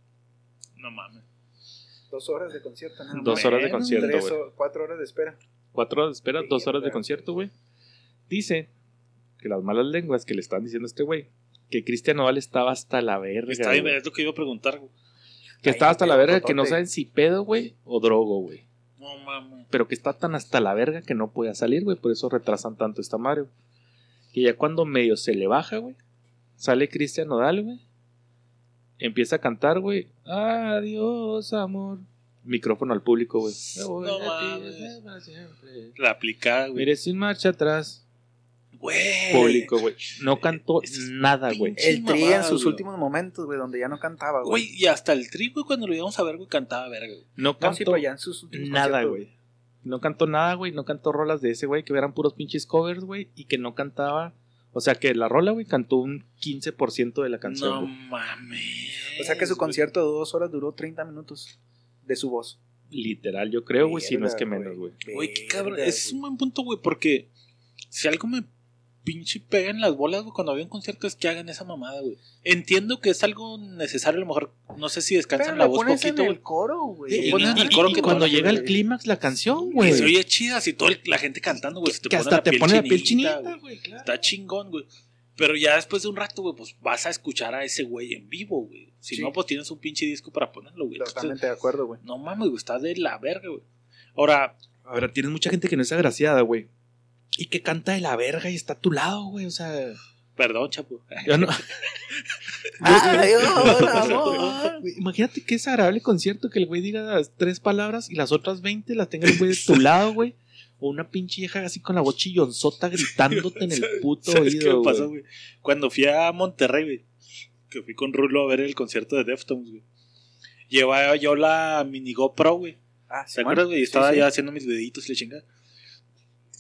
Speaker 1: No mames.
Speaker 4: Dos horas de concierto, nada
Speaker 5: Dos horas de concierto, güey.
Speaker 4: cuatro horas de espera.
Speaker 5: Cuatro horas de espera,
Speaker 4: Sí,
Speaker 5: dos horas de concierto, güey. Dice que las malas lenguas que le están diciendo a este güey, que Cristian Nodal estaba hasta la verga.
Speaker 1: Está bien, es lo que iba a preguntar, güey.
Speaker 5: Que estaba hasta la verga, que no saben si pedo, güey, o drogo, güey.
Speaker 1: No mames.
Speaker 5: Pero que está tan hasta la verga que no puede salir, güey. Por eso retrasan tanto esta Mario. Y ya cuando medio se le baja, güey, sale Cristian Nodal, güey. Empieza a cantar, güey. Adiós, amor. Micrófono al público, güey. Me voy
Speaker 1: No mames.
Speaker 5: siempre.
Speaker 1: La aplicada, güey.
Speaker 5: Mire, sin marcha atrás.
Speaker 1: Güey.
Speaker 5: Público, güey. No cantó
Speaker 1: Es
Speaker 5: nada, güey.
Speaker 4: El tri en sus
Speaker 1: güey.
Speaker 4: últimos momentos, güey, donde ya no cantaba, güey.
Speaker 1: Güey, y hasta el tri, güey, cuando lo íbamos a ver, güey, cantaba verga, güey.
Speaker 5: No
Speaker 4: No, sí,
Speaker 5: cantó
Speaker 4: pero ya en sus últimos
Speaker 5: nada, güey. No cantó nada, güey. No cantó rolas de ese, güey. Que eran puros pinches covers, güey. Y que no cantaba. O sea, que la rola, güey, cantó un 15% de la canción.
Speaker 1: No
Speaker 5: güey.
Speaker 1: mames.
Speaker 4: O sea que su concierto de dos horas duró 30 minutos de su voz.
Speaker 5: Literal, yo creo, güey. Si no es que menos, güey.
Speaker 1: Güey, qué cabrón. Ese es un buen punto, güey, porque si algo me pinche pega en las bolas, güey, cuando había un concierto es que hagan esa mamada, güey. Entiendo que es algo necesario, a lo mejor, no sé si descansan
Speaker 4: Pero
Speaker 1: la
Speaker 4: la
Speaker 1: voz
Speaker 4: pones
Speaker 1: poquito,
Speaker 4: en el coro, güey.
Speaker 1: Sí,
Speaker 5: Y,
Speaker 1: pones en
Speaker 5: y-
Speaker 1: el coro
Speaker 5: y
Speaker 1: que
Speaker 5: cuando llega el clímax, la canción, güey.
Speaker 1: se oye chida, así toda la gente cantando, güey. te
Speaker 5: Que hasta
Speaker 1: la
Speaker 5: te pone la piel
Speaker 1: chinita, güey.
Speaker 5: claro.
Speaker 1: Está chingón, güey. Pero ya después de un rato, güey, pues vas a escuchar a ese güey en vivo, güey. Si
Speaker 4: Sí.
Speaker 1: no, pues tienes un pinche disco para ponerlo, güey. Entonces,
Speaker 4: Totalmente de acuerdo, güey.
Speaker 1: no mames, güey, está de la verga, güey. Ahora,
Speaker 5: Ahora, tienes mucha gente que no es agraciada, güey. Y que canta de la verga y está a tu lado, güey. O sea,
Speaker 1: perdón, chapo.
Speaker 5: yo no.
Speaker 4: Adiós, amor.
Speaker 5: Güey, Imagínate qué desagradable concierto que el güey diga las tres palabras y las otras 20 las tenga el güey de tu lado, güey. O una pinche vieja así con la voz chillonzota gritándote en el puto
Speaker 1: ¿Sabes qué
Speaker 5: oído,
Speaker 1: me pasó, güey. Cuando fui a Monterrey, güey, que fui con Rulo a ver el concierto de Deftones, güey. Llevaba yo la mini GoPro, güey.
Speaker 4: Ah,
Speaker 1: ¿Te
Speaker 4: Simón.
Speaker 1: acuerdas, güey?
Speaker 4: Sí,
Speaker 1: Estaba
Speaker 4: sí.
Speaker 1: ya haciendo mis deditos y la chingada.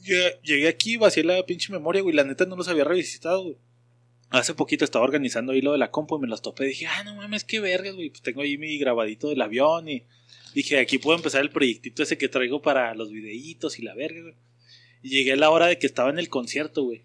Speaker 1: Llegué- Llegué aquí, vacié la pinche memoria, güey. La neta no los había revisitado, güey. Hace poquito estaba organizando ahí lo de la compu y me los topé. Dije, ah, no mames, qué vergas, güey. Pues tengo ahí mi grabadito del avión y dije, aquí puedo empezar el proyectito ese que traigo para los videitos y la verga, güey. Y llegué a la hora de que estaba en el concierto, güey.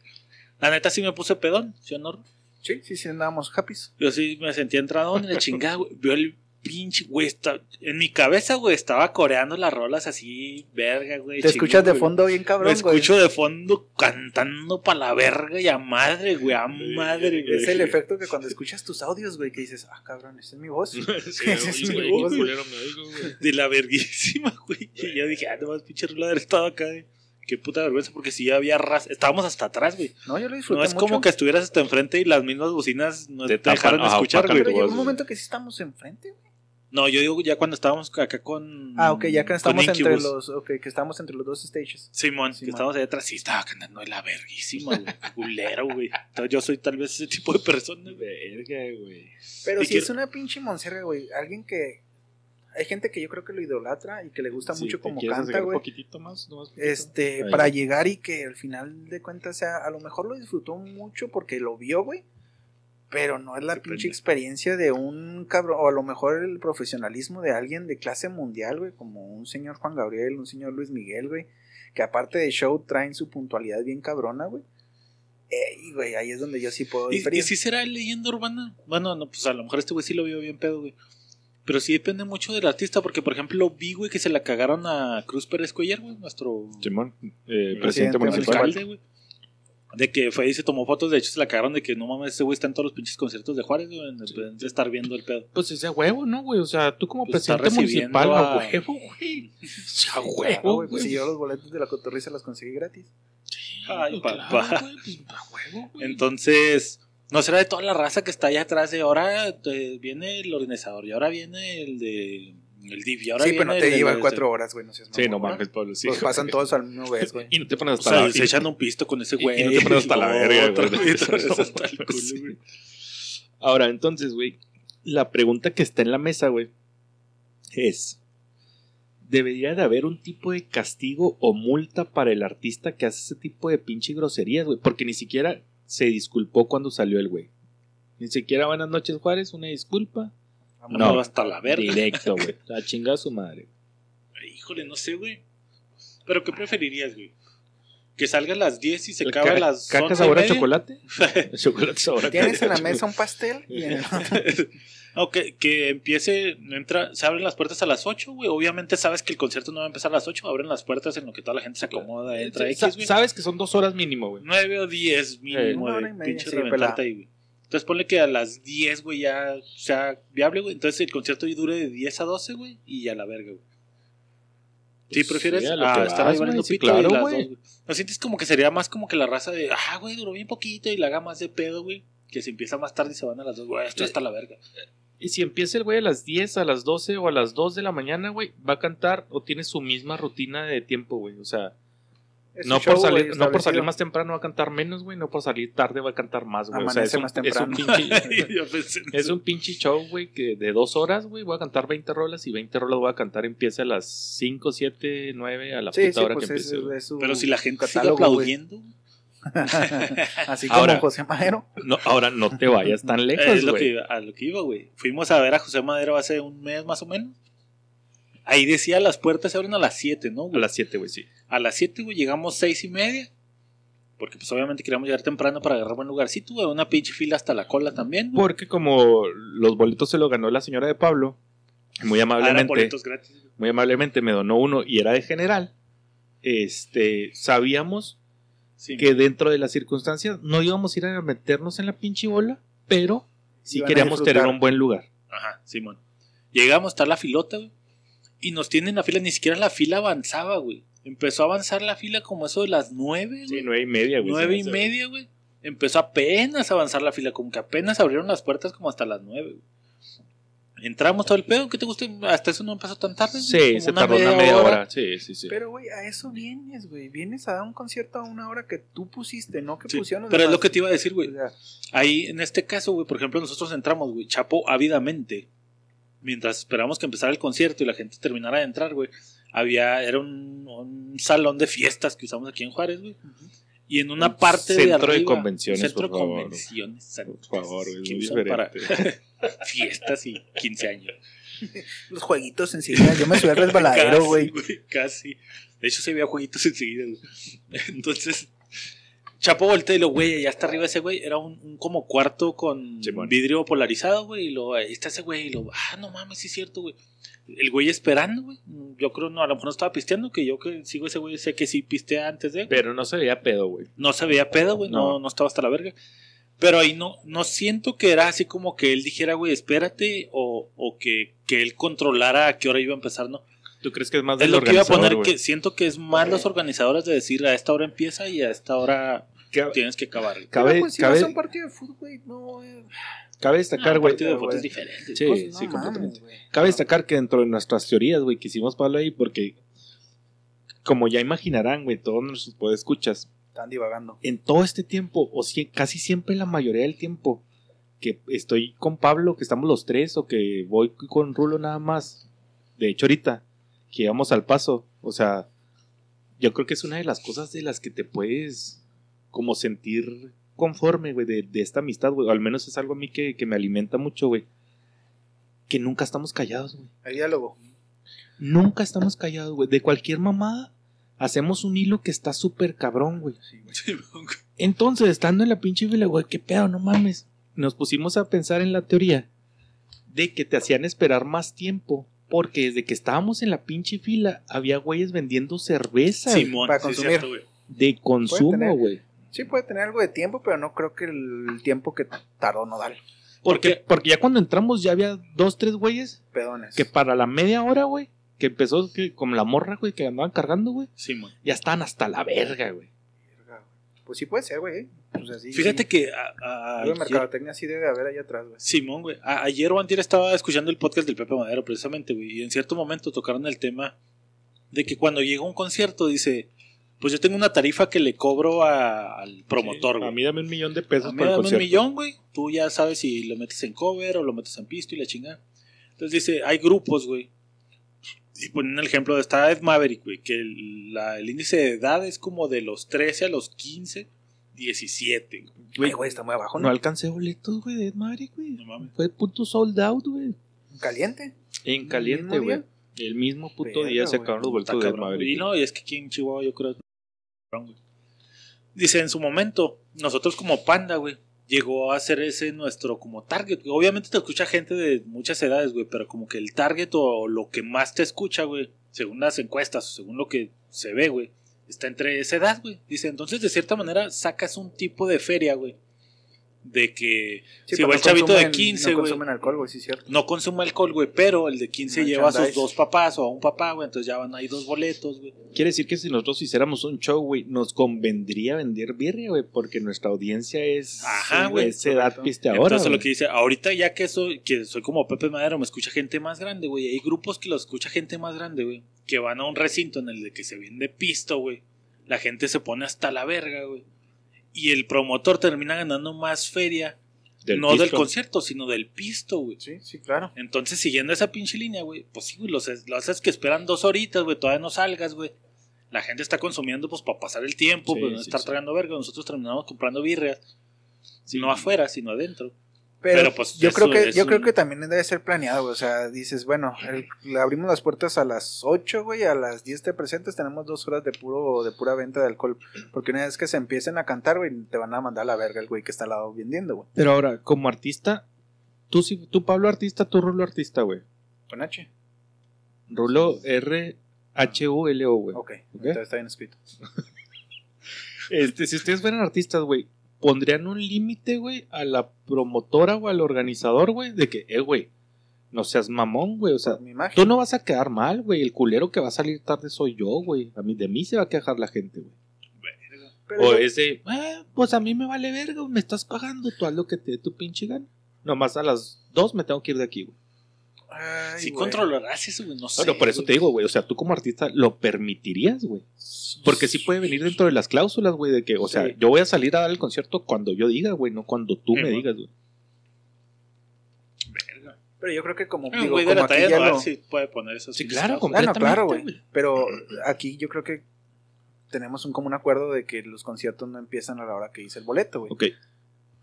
Speaker 1: La neta sí me puse pedón, ¿sí o no?
Speaker 4: Sí, sí, sí, andábamos happy.
Speaker 1: Yo sí me sentía entradón en el chingada, güey. Vio el pinche, güey. está- En mi cabeza, güey, estaba coreando las rolas así, verga, güey.
Speaker 4: Te escuchas de
Speaker 1: güey.
Speaker 4: fondo bien
Speaker 1: Me
Speaker 4: cabrón, güey.
Speaker 1: escucho de fondo cantando pa' la verga y a madre, güey, a madre, güey.
Speaker 4: Es el efecto que cuando escuchas tus audios, güey, que dices, ah, cabrón, esa es mi voz.
Speaker 5: Sí,
Speaker 4: es mi voz,
Speaker 5: qué
Speaker 4: güey.
Speaker 5: culero me oigo, güey.
Speaker 1: De la verguísima, güey. Y yo dije, ah, no más pinche rula de haber estado acá, güey. Qué puta vergüenza, porque sí había raza. Estábamos hasta atrás, güey.
Speaker 4: No, yo lo disfruté
Speaker 1: No es
Speaker 4: mucho.
Speaker 1: como que estuvieras hasta enfrente y las mismas bocinas no
Speaker 5: Te
Speaker 1: dejaron escuchar, güey.
Speaker 4: Pero
Speaker 5: tu
Speaker 4: llegó
Speaker 5: voz,
Speaker 4: un momento que sí estamos enfrente, güey.
Speaker 1: No, yo digo ya cuando estábamos acá con.
Speaker 4: Ah, ok, ya que estamos entre los, ok, que estamos entre los dos stages.
Speaker 1: Simón,
Speaker 4: Simón.
Speaker 1: que estábamos ahí atrás, sí estaba cantando de la verguísima, güey. Culero, güey. Entonces, Yo soy tal vez ese tipo de persona.
Speaker 5: Verga, güey.
Speaker 4: Pero
Speaker 1: Y
Speaker 4: si
Speaker 1: quiero-
Speaker 4: es una pinche monserga, güey. Alguien que. Hay gente que yo creo que lo idolatra y que le gusta
Speaker 5: Sí,
Speaker 4: mucho
Speaker 5: ¿te
Speaker 4: como canta, güey.
Speaker 5: Un poquitito más, nomás poquitito?
Speaker 4: Este,
Speaker 5: Ahí.
Speaker 4: para llegar y que al final de cuentas sea, a lo mejor lo disfrutó mucho porque lo vio, güey. Pero no es la pinche experiencia de un cabrón, o a lo mejor el profesionalismo de alguien de clase mundial, güey, como un señor Juan Gabriel, un señor Luis Miguel, güey, que aparte de show traen su puntualidad bien cabrona, güey. Eh, y, güey, ahí es donde yo sí puedo
Speaker 1: ¿Y,
Speaker 4: diferir.
Speaker 1: y si será leyenda urbana? Bueno, no, pues a lo mejor este güey sí lo vio bien pedo, güey. Pero sí depende mucho del artista, porque por ejemplo vi, güey, que se la cagaron a Cruz Pérez Cuellar, güey, nuestro
Speaker 5: Simón, eh,
Speaker 4: Presidente
Speaker 5: presidente municipal.
Speaker 1: alcalde, güey. De que fue y se tomó fotos, de hecho se la cagaron de que no mames, ese güey está en todos los pinches conciertos de Juárez, güey, en vez de estar viendo el pedo.
Speaker 5: Pues ese a huevo, ¿no, güey? O sea, tú como
Speaker 1: Pues
Speaker 5: presidente municipal, a
Speaker 1: a-
Speaker 5: huevo, güey. A
Speaker 4: Claro,
Speaker 5: huevo,
Speaker 4: güey, pues si yo los boletos de la cotorriza los conseguí gratis.
Speaker 1: Ay,
Speaker 5: Pues
Speaker 1: papá.
Speaker 5: claro, güey, pues, a huevo, güey.
Speaker 1: Entonces, no será de toda la raza que está allá atrás de ahora eh, viene el organizador y ahora viene el de El DIF. Y ahora
Speaker 4: Sí, pero no te lleva cuatro horas, güey. No seas
Speaker 5: Sí, no mames, Pablo. Sí,
Speaker 4: Los
Speaker 5: güey.
Speaker 4: pasan todos al mismo vez, güey.
Speaker 5: Y no te pones
Speaker 1: O
Speaker 5: hasta
Speaker 1: sea,
Speaker 5: la.
Speaker 1: se echan un pisto con ese güey.
Speaker 5: y no te pones hasta la verga,
Speaker 1: hasta el culo, güey.
Speaker 5: Ahora, entonces, güey, la pregunta que está en la mesa, güey, es: ¿debería de haber un tipo de castigo o multa para el artista que hace ese tipo de pinche groserías, güey? Porque ni siquiera se disculpó cuando salió el güey. Ni siquiera buenas noches, Juárez, una disculpa.
Speaker 1: No, hasta la verga.
Speaker 5: Directo, güey. La chingada su madre.
Speaker 1: Híjole, no sé, güey. Pero ¿qué preferirías, güey? Que salga a las 10 y se acabe a las
Speaker 5: ¿Caca
Speaker 1: 11 y
Speaker 5: sabor a chocolate? chocolate sabor a
Speaker 4: Tienes en la
Speaker 5: caca.
Speaker 4: mesa un pastel y en el
Speaker 1: No, que, que empiece, entra, se abren las puertas a las 8, güey. Obviamente sabes que el concierto no va a empezar a las 8, abren las puertas en lo que toda la gente se acomoda, entra X, güey.
Speaker 5: Sabes que son dos horas mínimo, güey.
Speaker 1: 9 o 10 mínimo, güey. Pinche
Speaker 4: sí,
Speaker 1: reventarte
Speaker 4: pelada.
Speaker 1: ahí, güey. Entonces ponle que a las 10, güey, ya sea viable, güey. Entonces el concierto dure de 10 a 12, güey, y a la verga, güey. Sí,
Speaker 5: Pues
Speaker 1: prefieres
Speaker 5: sí, a lo
Speaker 1: ah, estar
Speaker 5: vas,
Speaker 1: ahí valiendo
Speaker 5: güey, sí,
Speaker 1: pito
Speaker 5: claro,
Speaker 1: y las
Speaker 5: güey.
Speaker 1: dos, güey. ¿No sientes como que sería más como que la raza de, ah, güey, duró bien poquito y la haga más de pedo, güey? Que se empieza más tarde y se van a las dos, güey, esto hasta la verga.
Speaker 5: Y si empieza el güey a las 10, a las 12 o a las 2 de la mañana, güey, va a cantar o tiene su misma rutina de tiempo, güey. O sea, no por,
Speaker 4: show,
Speaker 5: salir, no por salir más temprano va a cantar menos, güey. No por salir tarde va a cantar más, güey. O sea, es
Speaker 4: Amanece
Speaker 5: un,
Speaker 4: más
Speaker 5: es un
Speaker 4: temprano.
Speaker 5: pinche, es un pinche show, güey, que de dos horas, güey, voy a cantar 20 rolas y 20 rolas voy a cantar. Empieza a las 5, 7, 9, a la
Speaker 4: Sí,
Speaker 5: puta
Speaker 4: sí,
Speaker 5: hora
Speaker 4: pues
Speaker 5: que
Speaker 4: es,
Speaker 5: empiece. güey.
Speaker 4: es su
Speaker 1: Pero si la gente
Speaker 4: güey.
Speaker 1: aplaudiendo,
Speaker 4: Así como
Speaker 5: Ahora-
Speaker 4: José Madero.
Speaker 5: No, ahora no te vayas tan lejos,
Speaker 1: es lo
Speaker 5: güey.
Speaker 1: que, iba- a lo que iba, güey. Fuimos a ver a José Madero hace un mes más o menos. Ahí decía las puertas se abren a las 7, ¿no?
Speaker 5: A
Speaker 1: güey?
Speaker 5: las 7, güey, sí.
Speaker 1: A las 7, güey, llegamos seis y media. Porque pues obviamente queríamos llegar temprano para agarrar buen lugarcito, güey. Una pinche fila hasta la cola también. güey.
Speaker 5: Porque como los boletos se los ganó la señora de Pablo, muy
Speaker 1: Ah,
Speaker 5: amablemente,
Speaker 1: boletos gratis. güey.
Speaker 5: muy amablemente me donó uno y era de general. Este, sabíamos
Speaker 1: Sí,
Speaker 5: que dentro de las circunstancias no íbamos a ir a meternos en la pinche bola, pero sí
Speaker 4: Iban a
Speaker 5: queríamos tener un buen lugar.
Speaker 1: Ajá, Simón. Llegamos, está la filota, güey. Y nos tienen la fila, ni siquiera la fila avanzaba, güey. Empezó a avanzar la fila como eso de las 9,
Speaker 5: Sí,
Speaker 1: güey.
Speaker 5: nueve y media, güey.
Speaker 1: Nueve y media, güey. Empezó apenas a avanzar la fila, como que apenas abrieron las puertas como hasta las nueve, güey. Entramos todo el pedo, ¿qué te gusta? Hasta eso no empezó tan tarde. güey,
Speaker 5: Sí,
Speaker 1: como
Speaker 5: se tardó una media hora. Sí, sí, sí.
Speaker 4: Pero, güey, a eso vienes, güey. Vienes a dar un concierto a una hora que tú pusiste, no que
Speaker 1: Sí,
Speaker 4: pusieron los
Speaker 1: Pero es lo que te iba a decir, güey.
Speaker 4: O sea,
Speaker 1: Ahí, en este caso, güey, por ejemplo, nosotros entramos, güey, Chapo, ávidamente. Mientras esperamos que empezara el concierto y la gente terminara de entrar, güey. Había, era un, un salón de fiestas que usamos aquí en Juárez, güey. Y en una parte de
Speaker 5: centro de
Speaker 1: arriba,
Speaker 5: convenciones,
Speaker 1: centro
Speaker 5: por
Speaker 1: de
Speaker 5: favor.
Speaker 1: convenciones,
Speaker 5: Por favor, güey,
Speaker 1: que
Speaker 5: muy
Speaker 1: usan para fiestas y 15 años.
Speaker 4: los jueguitos enseguida. Yo me subí al resbaladero,
Speaker 1: Casi,
Speaker 4: güey.
Speaker 1: Casi. De hecho, se veía jueguitos enseguida, güey. Entonces, Chapo voltea y lo, güey, ya está arriba ese güey. Era un, un como cuarto con
Speaker 5: Simón.
Speaker 1: vidrio polarizado, güey. Y lo, ahí está ese güey. Y lo, ah, no mames, sí es cierto, güey. El güey esperando, güey. Yo creo, no, a lo mejor no estaba pisteando. Que yo que sigo ese güey, sé que sí pistea antes de.
Speaker 5: Pero no se veía pedo, güey.
Speaker 1: No se veía pedo, güey. No.
Speaker 5: No.
Speaker 1: no, estaba hasta la verga. Pero ahí no, no siento que era así como que él dijera, güey, espérate. O, o que, que él controlara a qué hora iba a empezar, ¿no?
Speaker 5: ¿Tú crees que es más
Speaker 1: Es
Speaker 5: del
Speaker 1: lo que iba a poner, que siento que es más los organizadores de decir a esta hora empieza y a esta hora
Speaker 5: Cabe,
Speaker 1: tienes que acabar.
Speaker 5: cabe,
Speaker 4: pues, si
Speaker 5: cabe-
Speaker 4: vas a un partido de fútbol, güey, no... eh,
Speaker 5: cabe
Speaker 1: Ah,
Speaker 5: destacar,
Speaker 1: un
Speaker 5: güey.
Speaker 1: partido de es diferente.
Speaker 5: Sí,
Speaker 4: pues, no
Speaker 5: sí,
Speaker 4: mames,
Speaker 5: completamente. Cabe destacar que dentro de nuestras teorías, güey, que hicimos Pablo ahí, porque como ya imaginarán, güey, todos nuestros podescuchas,
Speaker 4: Están divagando.
Speaker 5: en todo este tiempo, o si, casi siempre la mayoría del tiempo, que estoy con Pablo, que estamos los tres, o que voy con Rulo nada más, de hecho ahorita, que vamos al paso, o sea, yo creo que es una de las cosas de las que te puedes como sentir conforme, güey, de, de esta amistad, güey, o al menos es algo a mí que, que me alimenta mucho, güey, que nunca estamos callados, güey.
Speaker 4: El diálogo.
Speaker 5: Nunca estamos callados, güey. De cualquier mamada, hacemos un hilo que está súper cabrón, güey. Entonces, estando en la pinche fila, güey, qué pedo, no mames. Nos pusimos a pensar en la teoría de que te hacían esperar más tiempo. Porque desde que estábamos en la pinche fila, había güeyes vendiendo cerveza güey,
Speaker 1: Simón,
Speaker 4: Para
Speaker 1: sí
Speaker 4: consumir.
Speaker 1: cierto, güey.
Speaker 5: de consumo,
Speaker 4: tener.
Speaker 5: güey.
Speaker 4: Sí puede tener algo de tiempo, pero no creo que el tiempo que tardó no darle.
Speaker 5: Porque,
Speaker 1: Porque
Speaker 5: porque ya cuando entramos ya había dos, tres güeyes
Speaker 4: Pedones.
Speaker 5: que para la media hora, güey, que empezó que, como la morra, güey, que andaban cargando, güey,
Speaker 1: Simón.
Speaker 5: ya estaban hasta la verga, güey.
Speaker 4: Pues sí puede ser, güey. pues así.
Speaker 1: Fíjate que a- ayer-
Speaker 4: mercadotecnia sí debe haber allá atrás, güey.
Speaker 1: Simón, güey. A- ayer o antier estaba escuchando el podcast del Pepe Madero, precisamente, güey. Y en cierto momento tocaron el tema de que cuando llega a un concierto, dice, pues yo tengo una tarifa que le cobro a- al promotor, güey.
Speaker 5: A mí dame un millón de pesos
Speaker 1: A mí
Speaker 5: por el
Speaker 1: dame un millón, güey. Tú ya sabes si lo metes en cover o lo metes en pisto y la chingada. Entonces dice, hay grupos, güey. Y ponen el ejemplo de esta Ed Maverick, güey, que el, la- el índice de edad es como de los 13 a los 15, 17. güey.
Speaker 4: Güey, está muy abajo,
Speaker 5: No
Speaker 4: ¿no?
Speaker 5: alcancé boletos, güey, de Ed Maverick, güey.
Speaker 1: No mames.
Speaker 5: Fue puto sold out, güey.
Speaker 4: Caliente.
Speaker 5: En caliente, güey. El mismo puto
Speaker 4: Verga,
Speaker 5: día se acabaron los boletos de Ed Maverick.
Speaker 1: Y no, y es que aquí en Chihuahua yo creo güey. Dice, en su momento, nosotros como Panda, güey, llegó a ser ese nuestro como target. Obviamente te escucha gente de muchas edades, güey, pero como que el target o lo que más te escucha, güey, según las encuestas o según lo que se ve, güey, está entre esa edad, güey. Dice, entonces de cierta manera sacas un tipo de feria, güey, de que
Speaker 4: Sí,
Speaker 1: si va
Speaker 4: no
Speaker 1: el chavito de
Speaker 4: consumen-
Speaker 1: 15,
Speaker 4: No
Speaker 1: güey,
Speaker 4: consumen alcohol, güey, sí, es cierto.
Speaker 1: no consume alcohol, güey, pero el de 15 lleva a sus dos papás o a un papá, güey, entonces ya van ahí dos boletos, güey.
Speaker 5: Quiere decir que si nosotros hiciéramos un show, güey, nos convendría vender birria, güey, porque nuestra audiencia es
Speaker 1: Ajá, güey,
Speaker 5: esa edad pisteadora.
Speaker 1: Entonces lo que dice, ahorita ya que soy, que soy como Pepe Madero, me escucha gente más grande, güey. Hay grupos que lo escucha gente más grande, güey. Que van a un recinto en el de que se vende pisto, güey. La gente se pone hasta la verga, güey. Y el promotor termina ganando más feria,
Speaker 5: Del
Speaker 1: no del
Speaker 5: pisto.
Speaker 1: concierto, sino del pisto, güey.
Speaker 4: Sí, sí, claro.
Speaker 1: Entonces, siguiendo esa pinche línea, güey, pues sí, güey, los, los haces que esperan dos horitas, güey, todavía no salgas, güey. La gente está consumiendo, pues, para pasar el tiempo,
Speaker 5: Sí,
Speaker 1: pues, no
Speaker 5: sí,
Speaker 1: estar
Speaker 5: sí.
Speaker 1: tragando verga. Nosotros terminamos comprando birrias, no afuera, sino adentro.
Speaker 4: Pero,
Speaker 1: Pero, pues,
Speaker 4: yo creo que yo creo que también debe ser planeado, güey. O sea, dices, bueno, el- le abrimos las puertas a las 8, güey, a las 10 te presentes, tenemos dos horas de puro de pura venta de alcohol. Porque una vez que se empiecen a cantar, güey, te van a mandar a la verga el güey que está al lado vendiendo, güey.
Speaker 5: Pero ahora, como artista, tú, sí- tú Pablo artista, tú Rulo artista, güey.
Speaker 4: Con H.
Speaker 5: Rulo R-H-U-L-O, güey.
Speaker 4: Ok,
Speaker 5: Ok.
Speaker 4: entonces está bien escrito.
Speaker 5: Este, si ustedes fueran artistas, güey, ¿pondrían un límite, güey, a la promotora o al organizador, güey? De que, eh, güey, no seas mamón, güey. O sea, tú no vas a quedar mal, güey. El culero que va a salir tarde soy yo, güey. A mí, de mí se va a quejar la gente, güey. O
Speaker 4: yo-
Speaker 5: es de, "Ah, pues a mí me vale verga, me estás pagando, tú haz lo que te dé tu pinche gana. Nomás a las dos me tengo que ir de aquí, güey.
Speaker 4: Ay,
Speaker 1: Si
Speaker 4: güey.
Speaker 1: controlarás eso, güey, no sé.
Speaker 5: Bueno, por eso
Speaker 1: güey.
Speaker 5: te digo, güey. O sea, tú como artista lo permitirías, güey. Porque sí puede venir dentro de las cláusulas, güey, de que, o sea,
Speaker 4: Sí.
Speaker 5: yo voy a salir a dar el concierto cuando yo diga, güey, no cuando tú
Speaker 1: Sí,
Speaker 5: me digas, güey.
Speaker 4: Pero yo creo que como,
Speaker 1: Un
Speaker 4: digo,
Speaker 1: güey de
Speaker 4: como
Speaker 1: la
Speaker 4: aquí
Speaker 1: talla
Speaker 4: ya
Speaker 1: no,
Speaker 4: lo-
Speaker 1: sí puede poner eso.
Speaker 5: Sí, claro,
Speaker 4: Ah, no,
Speaker 5: completamente,
Speaker 4: claro, güey. Pero aquí yo creo que tenemos un común acuerdo de que los conciertos no empiezan a la hora que dice el boleto, güey.
Speaker 5: Ok.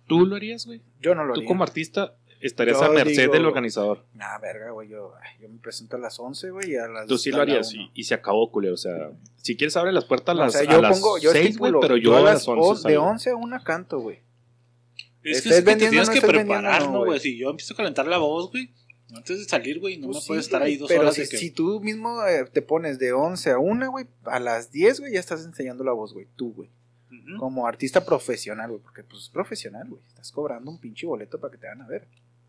Speaker 5: ¿Tú lo harías, güey?
Speaker 4: Yo no lo
Speaker 5: Tú
Speaker 4: haría.
Speaker 5: como artista estarías
Speaker 4: Yo
Speaker 5: a merced
Speaker 4: digo-
Speaker 5: del organizador.
Speaker 4: Nah, verga, güey. Yo, yo me presento a las 11, güey, y a las.
Speaker 5: Tú sí lo harías y, y se acabó, culero. O sea, si quieres abre las puertas a
Speaker 4: No, o
Speaker 5: las,
Speaker 4: sea,
Speaker 5: a
Speaker 4: yo
Speaker 5: las
Speaker 4: pongo, yo
Speaker 5: 6, güey, pero yo, a las 11
Speaker 4: on- de
Speaker 5: salgo.
Speaker 4: 11 a 1 canto, güey.
Speaker 1: Es que,
Speaker 4: ¿Estés
Speaker 1: es que te tienes
Speaker 4: no
Speaker 1: que preparar,
Speaker 4: no,
Speaker 1: ¿no,
Speaker 4: güey?
Speaker 1: Si yo empiezo a calentar la voz, güey, antes de salir, güey, no
Speaker 4: Pues
Speaker 1: me
Speaker 4: sí,
Speaker 1: puedes estar ahí dos
Speaker 4: pero
Speaker 1: horas
Speaker 4: si,
Speaker 1: que...
Speaker 4: si tú mismo eh, te pones de 11 a 1, güey, a las 10, güey, ya estás enseñando la voz, güey. Tú, güey. Como artista profesional, güey. Porque, pues, es profesional, güey. Estás cobrando un pinche boleto para que te van a ver.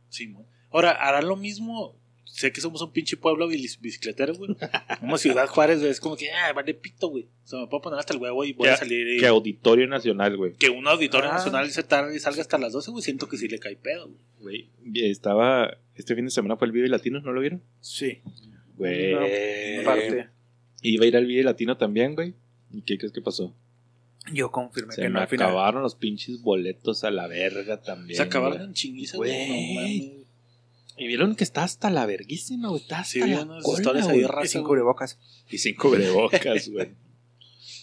Speaker 1: Sí, mo. Ahora, harán lo mismo. Sé que somos un pinche pueblo bici- bicicletero, güey. Como Ciudad Juárez, güey. Es como que, ah, vale pito, güey. O sea, me puedo poner hasta el huevo y voy
Speaker 5: Que-
Speaker 1: a salir. y-
Speaker 5: Que Auditorio Nacional, güey.
Speaker 1: que un auditorio
Speaker 4: Ah.
Speaker 1: nacional se tarde y salga hasta las 12, güey. Siento que sí le cae pedo, güey.
Speaker 5: Güey, estaba. Este fin de semana fue el Vive Latino, ¿no lo vieron?
Speaker 4: Sí.
Speaker 5: Güey.
Speaker 4: Una parte.
Speaker 5: Iba a ir al Vive Latino también, güey. ¿Y qué crees que pasó?
Speaker 4: Yo confirmé
Speaker 5: Se
Speaker 4: que
Speaker 5: me
Speaker 4: no al final.
Speaker 5: acabaron los pinches boletos a la verga también.
Speaker 1: Se acabaron en chinguiza,
Speaker 5: Güey.
Speaker 1: güey. No mames.
Speaker 5: Y vieron que está hasta la verguísima, güey. Está hasta
Speaker 1: Sí,
Speaker 5: la cola,
Speaker 1: ahí raras.
Speaker 4: Y sin cubrebocas.
Speaker 5: Y sin cubrebocas, güey.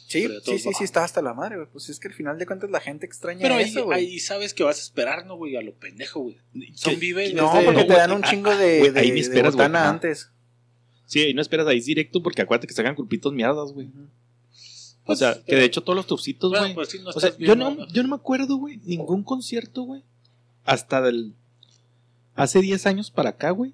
Speaker 4: Sí,
Speaker 1: de
Speaker 4: sí, sí, sí, está hasta la madre, güey. Pues es que al final de cuentas la gente extraña
Speaker 1: Pero ahí,
Speaker 4: eso, güey.
Speaker 1: ahí sabes que vas a esperar, ¿no, güey? A lo pendejo, güey. Son vive.
Speaker 4: No,
Speaker 1: desde-
Speaker 4: porque te dan un
Speaker 5: ah,
Speaker 4: chingo de,
Speaker 5: güey,
Speaker 4: de,
Speaker 5: ahí ni
Speaker 4: de
Speaker 5: esperas,
Speaker 4: botana
Speaker 5: Ajá.
Speaker 4: antes.
Speaker 5: Sí, ahí no esperas ahí directo porque acuérdate que sacan culpitos mierdas, güey.
Speaker 1: Pues,
Speaker 5: sea, que de hecho todos los tubcitos,
Speaker 1: Bueno,
Speaker 5: güey.
Speaker 1: pues sí, no
Speaker 5: o sea, yo no, yo no me acuerdo, güey, ningún concierto, güey. Hasta del. Hace 10 años para acá, güey.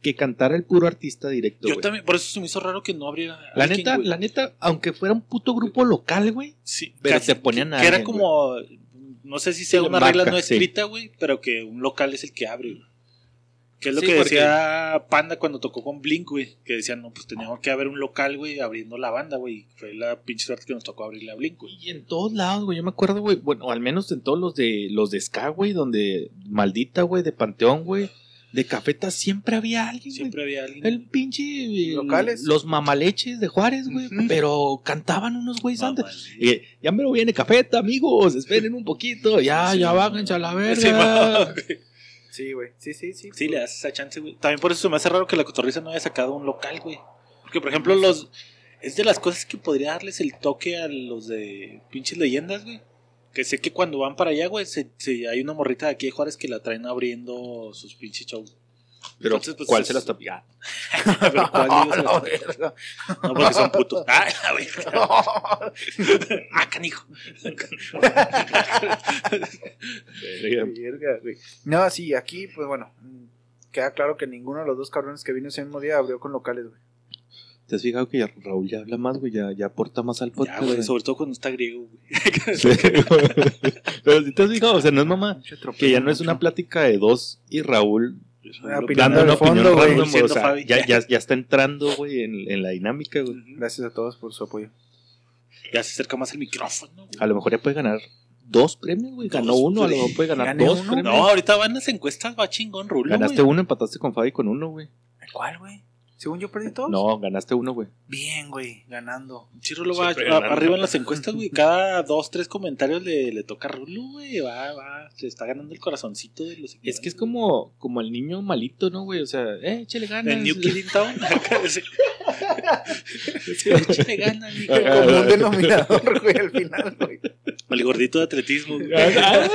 Speaker 5: Que cantara el puro artista directo.
Speaker 1: Yo también, por eso se me hizo raro que no abriera.
Speaker 5: La
Speaker 1: alguien,
Speaker 5: neta, la neta, aunque fuera un puto grupo local, güey.
Speaker 1: Sí,
Speaker 5: pero te ponían
Speaker 1: que,
Speaker 5: a
Speaker 1: que era
Speaker 5: alguien,
Speaker 1: como. No sé si sea una
Speaker 5: marca,
Speaker 1: regla no escrita, güey, pero que un local es el que abre, güey. Que es lo
Speaker 5: Sí,
Speaker 1: que
Speaker 5: porque-
Speaker 1: decía Panda cuando tocó con Blink, güey. Que decían, no, pues teníamos que haber un local, güey, abriendo la banda, güey. Fue la pinche suerte que nos tocó abrirle a Blink, güey.
Speaker 5: Y en todos lados, güey. Yo me acuerdo, güey. Bueno, al menos en todos los de los de Ska, güey. Donde maldita, güey. De Panteón, güey. De Cafeta siempre había alguien, güey.
Speaker 1: Siempre había alguien.
Speaker 5: El pinche. el-
Speaker 4: Locales.
Speaker 5: Los mamaleches de Juárez, güey. Pero cantaban unos güeyes antes.
Speaker 1: Sí.
Speaker 5: Y, ya me lo viene Cafeta, amigos. Esperen un poquito. Ya,
Speaker 1: Sí,
Speaker 5: ya bájense a la
Speaker 1: Sí,
Speaker 5: verga.
Speaker 1: mamá.
Speaker 4: Sí, güey. Sí, sí, sí.
Speaker 1: Sí, le das esa chance, güey. También por eso se me hace raro que la cotorriza no haya sacado un local, güey. Porque, por ejemplo, los. Es de las cosas que podría darles el toque a los de pinches leyendas, güey. Que sé que cuando van para allá, güey, se, se- hay una morrita de aquí de Juárez que la traen abriendo sus pinches shows.
Speaker 5: Pero,
Speaker 1: Entonces, pues,
Speaker 5: ¿cuál
Speaker 1: es-
Speaker 5: se las tapía?
Speaker 1: Pero, ¿cuál
Speaker 4: Ah,
Speaker 1: digo, se
Speaker 4: la
Speaker 1: las-
Speaker 4: verga.
Speaker 1: No, porque son putos. Ah, la verga. ah, canijo.
Speaker 5: Verga.
Speaker 4: Verga, güey. No, sí, aquí, pues bueno, queda claro que ninguno de los dos cabrones que vino ese mismo día abrió con locales, güey.
Speaker 5: ¿Te has fijado que ya Raúl ya habla más, güey? Ya, ya aporta más al
Speaker 1: Ya,
Speaker 5: podcast,
Speaker 1: güey,
Speaker 5: güey.
Speaker 1: sobre todo cuando está griego, güey.
Speaker 5: Sí. Pero si te has fijado, o sea, no es mamá. Que ya no es una plática de dos y Raúl dando una
Speaker 4: fondo,
Speaker 5: opinión
Speaker 4: güey.
Speaker 5: random,
Speaker 1: Siendo
Speaker 5: o sea,
Speaker 1: Fabi.
Speaker 5: ya, ya, ya está entrando, güey, en, en la dinámica, güey.
Speaker 4: Gracias a todos por su apoyo.
Speaker 1: Ya se acerca más el micrófono. güey.
Speaker 5: A lo mejor ya puede ganar dos premios, güey. Ganó uno, a lo mejor puede ganar
Speaker 4: Gané
Speaker 5: dos
Speaker 4: uno.
Speaker 5: premios.
Speaker 1: No, ahorita van las encuestas, va chingón, Rulo.
Speaker 5: Ganaste
Speaker 1: güey.
Speaker 5: uno, empataste con Fabi con uno, güey.
Speaker 4: ¿Cuál, güey? Según yo perdí todos.
Speaker 5: No, ganaste uno, güey.
Speaker 4: Bien, güey, ganando.
Speaker 1: Sí, Rulo va, arriba en las encuestas, güey. Cada dos, tres comentarios le, le toca a Rulo, güey. Va, va. Se está ganando el corazoncito de los
Speaker 5: Es que es como, como el niño malito, ¿no, güey? O sea, eh, échale ganas.
Speaker 1: El New Kid in Town. Échale ganas.
Speaker 5: Ajá.
Speaker 4: Como un denominador, güey, al final, güey.
Speaker 1: El gordito de atletismo, güey.
Speaker 5: Ah.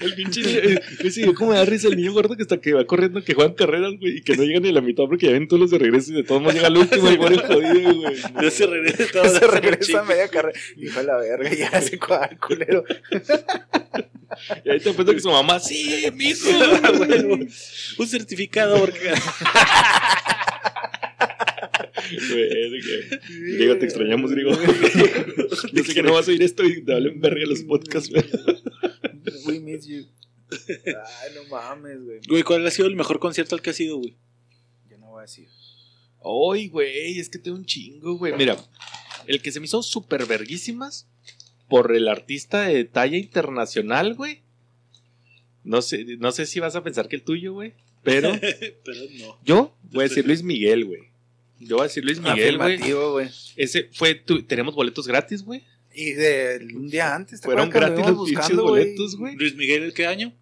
Speaker 5: El pinche niño. eh, Ese, ¿cómo me da risa el niño gordo que hasta que va corriendo, que juegan carreras, güey, y que no llegan ni a la mitad porque ya ven todos los de regreso y de todos modos llega al último y muere jodido, güey.
Speaker 1: Ya se regresa todo.
Speaker 4: Se regresa a media carrera. Hijo de la verga, ya se cuál, culero.
Speaker 5: Y ahí te apuesto que su mamá, sí, mijo.
Speaker 1: Un certificado porque.
Speaker 5: Griego, te extrañamos, Griego. Yo sé que no vas a oír esto y te valen verga los podcasts, güey.
Speaker 4: We miss you. Ay, no mames, güey.
Speaker 1: Güey, ¿cuál ha sido el mejor concierto al que has ido, güey?
Speaker 4: Yo no voy a decir.
Speaker 5: Ay, güey, es que tengo un chingo, güey. Mira, el que se me hizo súper verguísimas por el artista de talla internacional, güey. No sé, no sé si vas a pensar que el tuyo, güey. Pero
Speaker 1: Pero no.
Speaker 5: yo voy a decir Luis Miguel, güey. Yo voy a decir Luis Miguel, güey. Ese fue tu, tenemos boletos gratis, güey.
Speaker 4: Y de un día antes, ¿te
Speaker 5: Fueron gratis
Speaker 4: lo
Speaker 5: los
Speaker 4: buscando,
Speaker 5: boletos, güey.
Speaker 1: Luis Miguel, ¿el qué año?